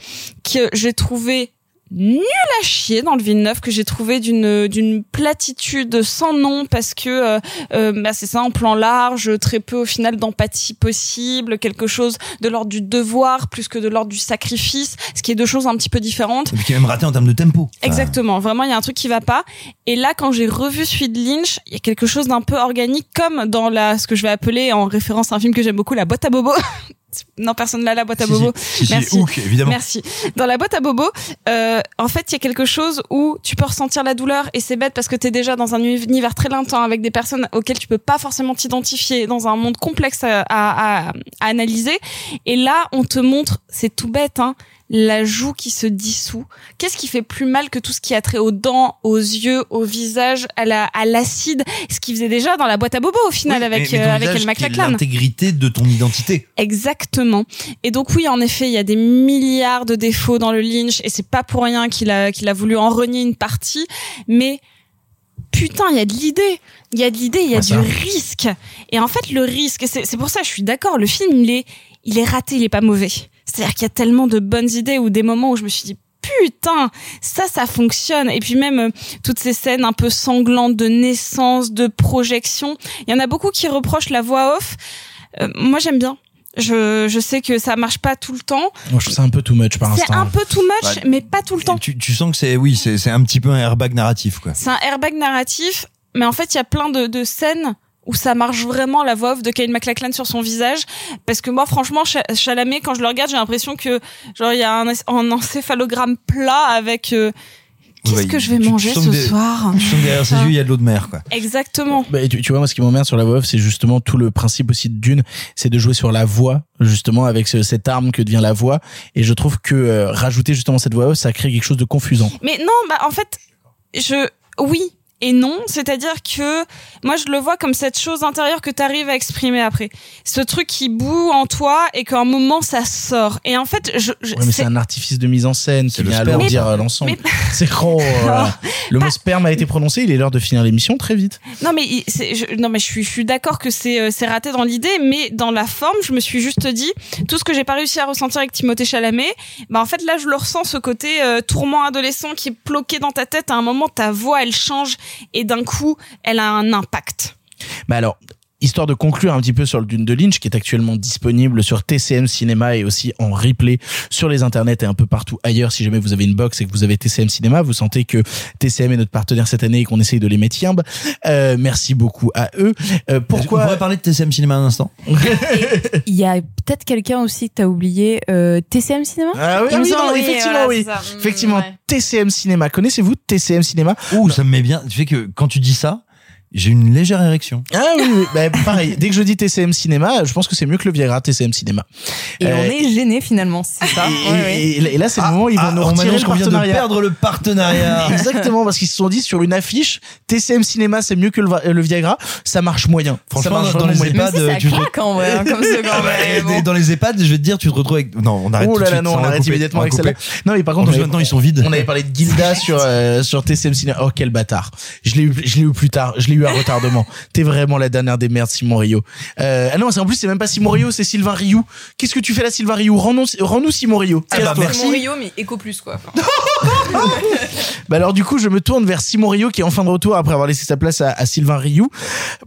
que j'ai trouvé nul à chier dans le Villeneuve que j'ai trouvé d'une d'une platitude sans nom parce que euh, euh, bah c'est ça en plan large très peu au final d'empathie possible quelque chose de l'ordre du devoir plus que de l'ordre du sacrifice ce qui est deux choses un petit peu différentes Et puis qui est même raté en termes de tempo. Enfin, Exactement, vraiment il y a un truc qui va pas. Et là, quand j'ai revu celui de Lynch, il y a quelque chose d'un peu organique, comme dans la ce que je vais appeler en référence à un film que j'aime beaucoup, la boîte à bobo. non, personne là, la boîte à bobo. si. Si, si, Merci. Hook, évidemment. Merci. Dans la boîte à bobo, euh, en fait, il y a quelque chose où tu peux ressentir la douleur et c'est bête parce que t'es déjà dans un univers très lointain avec des personnes auxquelles tu peux pas forcément t'identifier, dans un monde complexe à, à, à- à analyser. Et là, on te montre, c'est tout bête, hein, la joue qui se dissout. Qu'est-ce qui fait plus mal que tout ce qui a trait aux dents, aux yeux, au visage, à la à l'acide, ce qu'il faisait déjà dans la boîte à bobo au final oui, avec mais- mais euh, avec El McLachlan. L'intégrité de ton identité. Exactement. Et donc oui, en effet, il y a des milliards de défauts dans le Lynch et c'est pas pour rien qu'il a qu'il a voulu en renier une partie, mais putain, il y a de l'idée. Il y a de l'idée, il y a Ouais, du risque. Et en fait, le risque, c'est pour ça, je suis d'accord, le film, il est, il est raté, il est pas mauvais. C'est-à-dire qu'il y a tellement de bonnes idées ou des moments où je me suis dit, putain, ça, ça fonctionne. Et puis même euh, toutes ces scènes un peu sanglantes de naissance, de projection. Il y en a beaucoup qui reprochent la voix off. Euh, moi, j'aime bien. Je, je sais que ça marche pas tout le temps. Moi, je trouve ça un peu too much par C'est instant. un peu too much, Bah, mais pas tout le temps. Tu, tu sens que c'est, oui, c'est, c'est un petit peu un airbag narratif, quoi. C'est un airbag narratif, mais en fait, il y a plein de, de scènes où ça marche vraiment la voix off de Kyle MacLachlan sur son visage parce que moi franchement Cha- Chalamet quand je le regarde j'ai l'impression que genre il y a un, un encéphalogramme plat avec euh, qu'est-ce Ouais, que je vais manger ce des- soir? Tu derrière ses yeux, il y a de l'eau de mer, quoi. exactement Bah, tu, tu vois, moi, ce qui m'emmerde sur la voix off, c'est justement tout le principe aussi de Dune, c'est de jouer sur la voix, justement, avec ce- cette arme que devient la voix. Et je trouve que euh, rajouter justement cette voix off, ça crée quelque chose de confusant. Mais non, bah en fait, je oui et non, c'est-à-dire que moi je le vois comme cette chose intérieure que tu arrives à exprimer après. Ce truc qui boue en toi et qu'à un moment ça sort. Et en fait, je, je- Ouais, mais c'est un artifice de mise en scène qui le vient sperme. alourdir Mais- euh, l'ensemble. mais- C'est gros. voilà. Le mot sperme a été prononcé, il est l'heure de finir l'émission très vite. Non mais je, non mais je suis je suis d'accord que c'est euh, c'est raté dans l'idée mais dans la forme je me suis juste dit tout ce que j'ai pas réussi à ressentir avec Timothée Chalamet bah en fait là je le ressens ce côté euh, tourment adolescent qui est bloqué dans ta tête à un moment ta voix elle change et d'un coup elle a un impact. Bah alors, histoire de conclure un petit peu sur le Dune de Lynch, qui est actuellement disponible sur TCM Cinéma et aussi en replay sur les internets et un peu partout ailleurs. Si jamais vous avez une box et que vous avez TCM Cinéma, vous sentez que TCM est notre partenaire cette année et qu'on essaye de les mettre yimbe. Euh, merci beaucoup à eux. Euh, On pourquoi pourrait parler de TCM Cinéma un instant. Il y a peut-être quelqu'un aussi que t'as oublié, euh, TCM Cinéma Ah oui, oui, non, effectivement, voilà, oui. Mm, Effectivement, ouais. TCM Cinéma. Connaissez-vous TCM Cinéma? Ouh, ça me met bien. Tu fais que quand tu dis ça, j'ai une légère érection. Ah oui, oui. Bah, pareil. Dès que je dis TCM Cinéma, je pense que c'est mieux que le Viagra TCM Cinéma. Et Euh, on est gêné finalement, c'est ça. Et, Ouais, ouais. et- et là, c'est le moment où ils vont Ah, nous on retirer le qu'on vient de partenariat. perdre le partenariat. Exactement, parce qu'ils se sont dit sur une affiche, TCM Cinéma, c'est mieux que le, le Viagra. Ça marche moyen. ça Franchement, marche dans vraiment les moyen. EHPAD, si, tu te- claque en vrai, hein, comme Ah bon. Dans les EHPAD, je vais te dire, tu te retrouves avec. Non, on arrête Oh tout de là suite, non, on arrête immédiatement on avec celle-là. Non, mais par contre, plus, on avait- maintenant, ils sont vides. On avait parlé de Gilda sur, euh, sur TCM Cinéma. Oh, quel bâtard. Je l'ai eu, je l'ai eu plus tard. Je l'ai eu à retardement. T'es vraiment la dernière des merdes, Simon Rio. Euh, ah non, c'est en plus, c'est même pas Simon Rio, c'est Sylvain Rioux. Qu'est-ce que tu fais là, Sylvain Rioux? Rends-nous, rends-nous Simon Rio. Ah bah, merci. Mon Rio, mais éco plus quoi. Bah alors du coup, je me tourne vers Simon Rio qui est enfin de retour après avoir laissé sa place à, à Sylvain Rioux.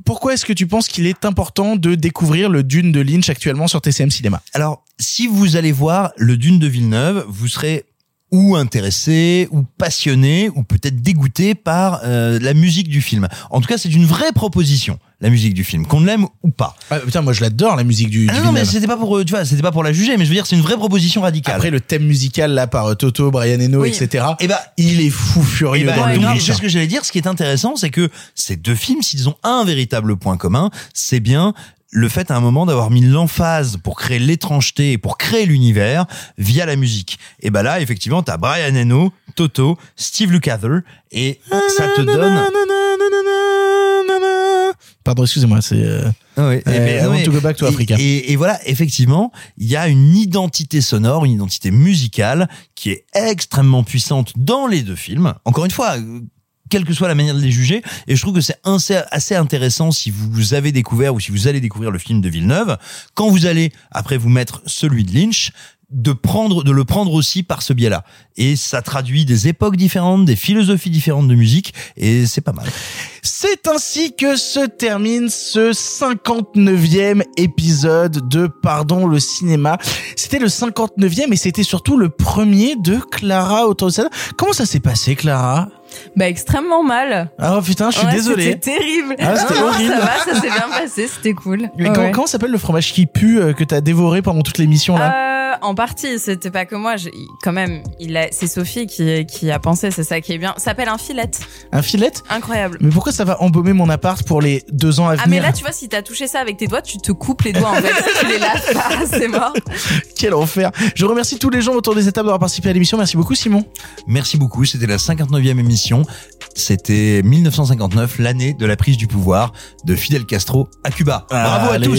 Pourquoi est-ce que tu penses qu'il est important de découvrir le Dune de Lynch actuellement sur TCM Cinéma? Alors, si vous allez voir le Dune de Villeneuve, vous serez ou intéressé, ou passionné, ou peut-être dégoûté par euh, la musique du film. En tout cas, c'est une vraie proposition, la musique du film, qu'on l'aime ou pas. ah, Putain, moi je l'adore la musique du, Ah du non, non, mais c'était pas pour, euh, tu vois, c'était pas pour la juger, mais je veux dire, c'est une vraie proposition radicale. Après le thème musical là par euh, Toto, Brian Eno, Oui. etc. et bah, Il est fou Et furieux bah, dans le donc, Lynch. c'est ce que j'allais dire. Ce qui est intéressant, c'est que ces deux films, s'ils ont un véritable point commun, c'est bien le fait à un moment d'avoir mis l'emphase pour créer l'étrangeté et pour créer l'univers via la musique. Et ben là, effectivement, t'as Brian Eno, Toto, Steve Lukather, et ça te donne. Pardon, excusez-moi, c'est. euh, Ah ouais, euh, mais- I want mais- to go back to et- Africa. Et, et voilà, effectivement, il y a une identité sonore, une identité musicale qui est extrêmement puissante dans les deux films. Encore une fois, quelle que soit la manière de les juger, et je trouve que c'est assez, intéressant si vous avez découvert ou si vous allez découvrir le film de Villeneuve, quand vous allez après vous mettre celui de Lynch, de prendre, de le prendre aussi par ce biais-là. Et ça traduit des époques différentes, des philosophies différentes de musique, et c'est pas mal. C'est ainsi que se termine ce 59e épisode de Pardon le cinéma. C'était le 59e et c'était surtout le premier de Clara ça. Comment ça s'est passé, Clara? Bah extrêmement mal. Ah oh, putain, je suis Ouais, désolé. C'était terrible. Ah, c'était horrible. Ça va, ça s'est bien passé, c'était cool. Mais Ouais, comment, s'appelle le fromage qui pue euh, que t'as dévoré pendant toute l'émission là Euh, en partie, c'était pas que moi. j'ai- Quand même, il a, c'est Sophie qui, qui a pensé. C'est ça qui est bien. Ça s'appelle un filet. Un filet Incroyable. Mais pourquoi ça va embaumer mon appart pour les deux ans à venir Ah mais là, tu vois, si t'as touché ça avec tes doigts, tu te coupes les doigts en fait. tu les laves pas, c'est mort. Quel enfer Je remercie tous les gens autour des étapes d'avoir participé à l'émission. Merci beaucoup, Simon. Merci beaucoup. C'était la 59e émission. C'était 1959, l'année de la prise du pouvoir de Fidel Castro à Cuba. Bravo à tous.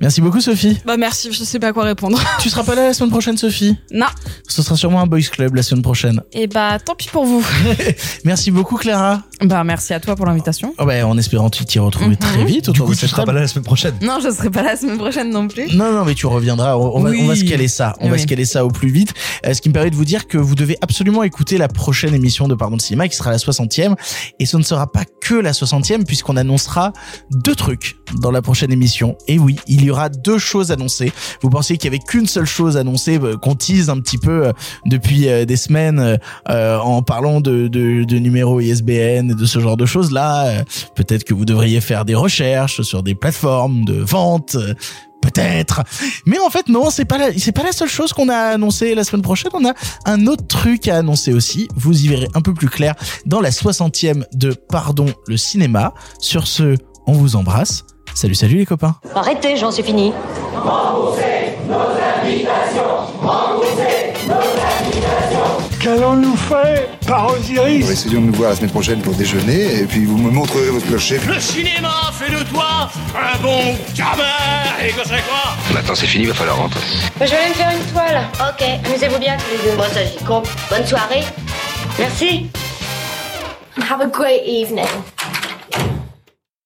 Merci beaucoup, Sophie. Bah merci, je sais pas quoi répondre. Tu seras pas là la semaine prochaine, Sophie? Non. Ce sera sûrement un boys club la semaine prochaine. Et bah tant pis pour vous. Merci beaucoup, Clara. Bah merci à toi pour l'invitation. Oh, bah, en espérant t'y retrouver très vite. Du coup, de tu seras pas là la semaine prochaine. Non, je serai pas là la semaine prochaine non plus. Non, non, mais tu reviendras. On, on va, Oui. on va se caler ça. On va se caler ça au plus vite. Euh, ce qui me permet de vous dire que vous devez absolument écouter la prochaine émission de Pardon le cinéma qui sera la 60e. Et ce ne sera pas que la 60e puisqu'on annoncera deux trucs dans la prochaine émission. Et oui, il y aura deux choses annoncées. Vous pensiez qu'il y avait qu'une seule chose annoncée euh, qu'on tease un petit peu euh, depuis euh, des semaines en parlant de, de, de numéros ISBN et de ce genre de choses là. Peut-être que vous devriez faire des recherches sur des plateformes de vente. Peut-être. Mais en fait, non, c'est pas la, c'est pas la seule chose qu'on a annoncé la semaine prochaine. On a un autre truc à annoncer aussi. Vous y verrez un peu plus clair dans la 60e de Pardon le cinéma. Sur ce, on vous embrasse. Salut, salut les copains. Arrêtez, j'en suis fini. Qu'allons-nous faire? Par Osiris Essayons de nous voir la semaine prochaine pour déjeuner, et puis vous me montrerez votre clocher. Le cinéma fait de toi un bon gamin Et que c'est quoi? Maintenant c'est fini, va falloir rentrer. Moi, je vais aller me faire une toile. Ok, amusez-vous bien tous les deux. Moi, ça, j'y compte. Bonne soirée. Merci. Have a great evening.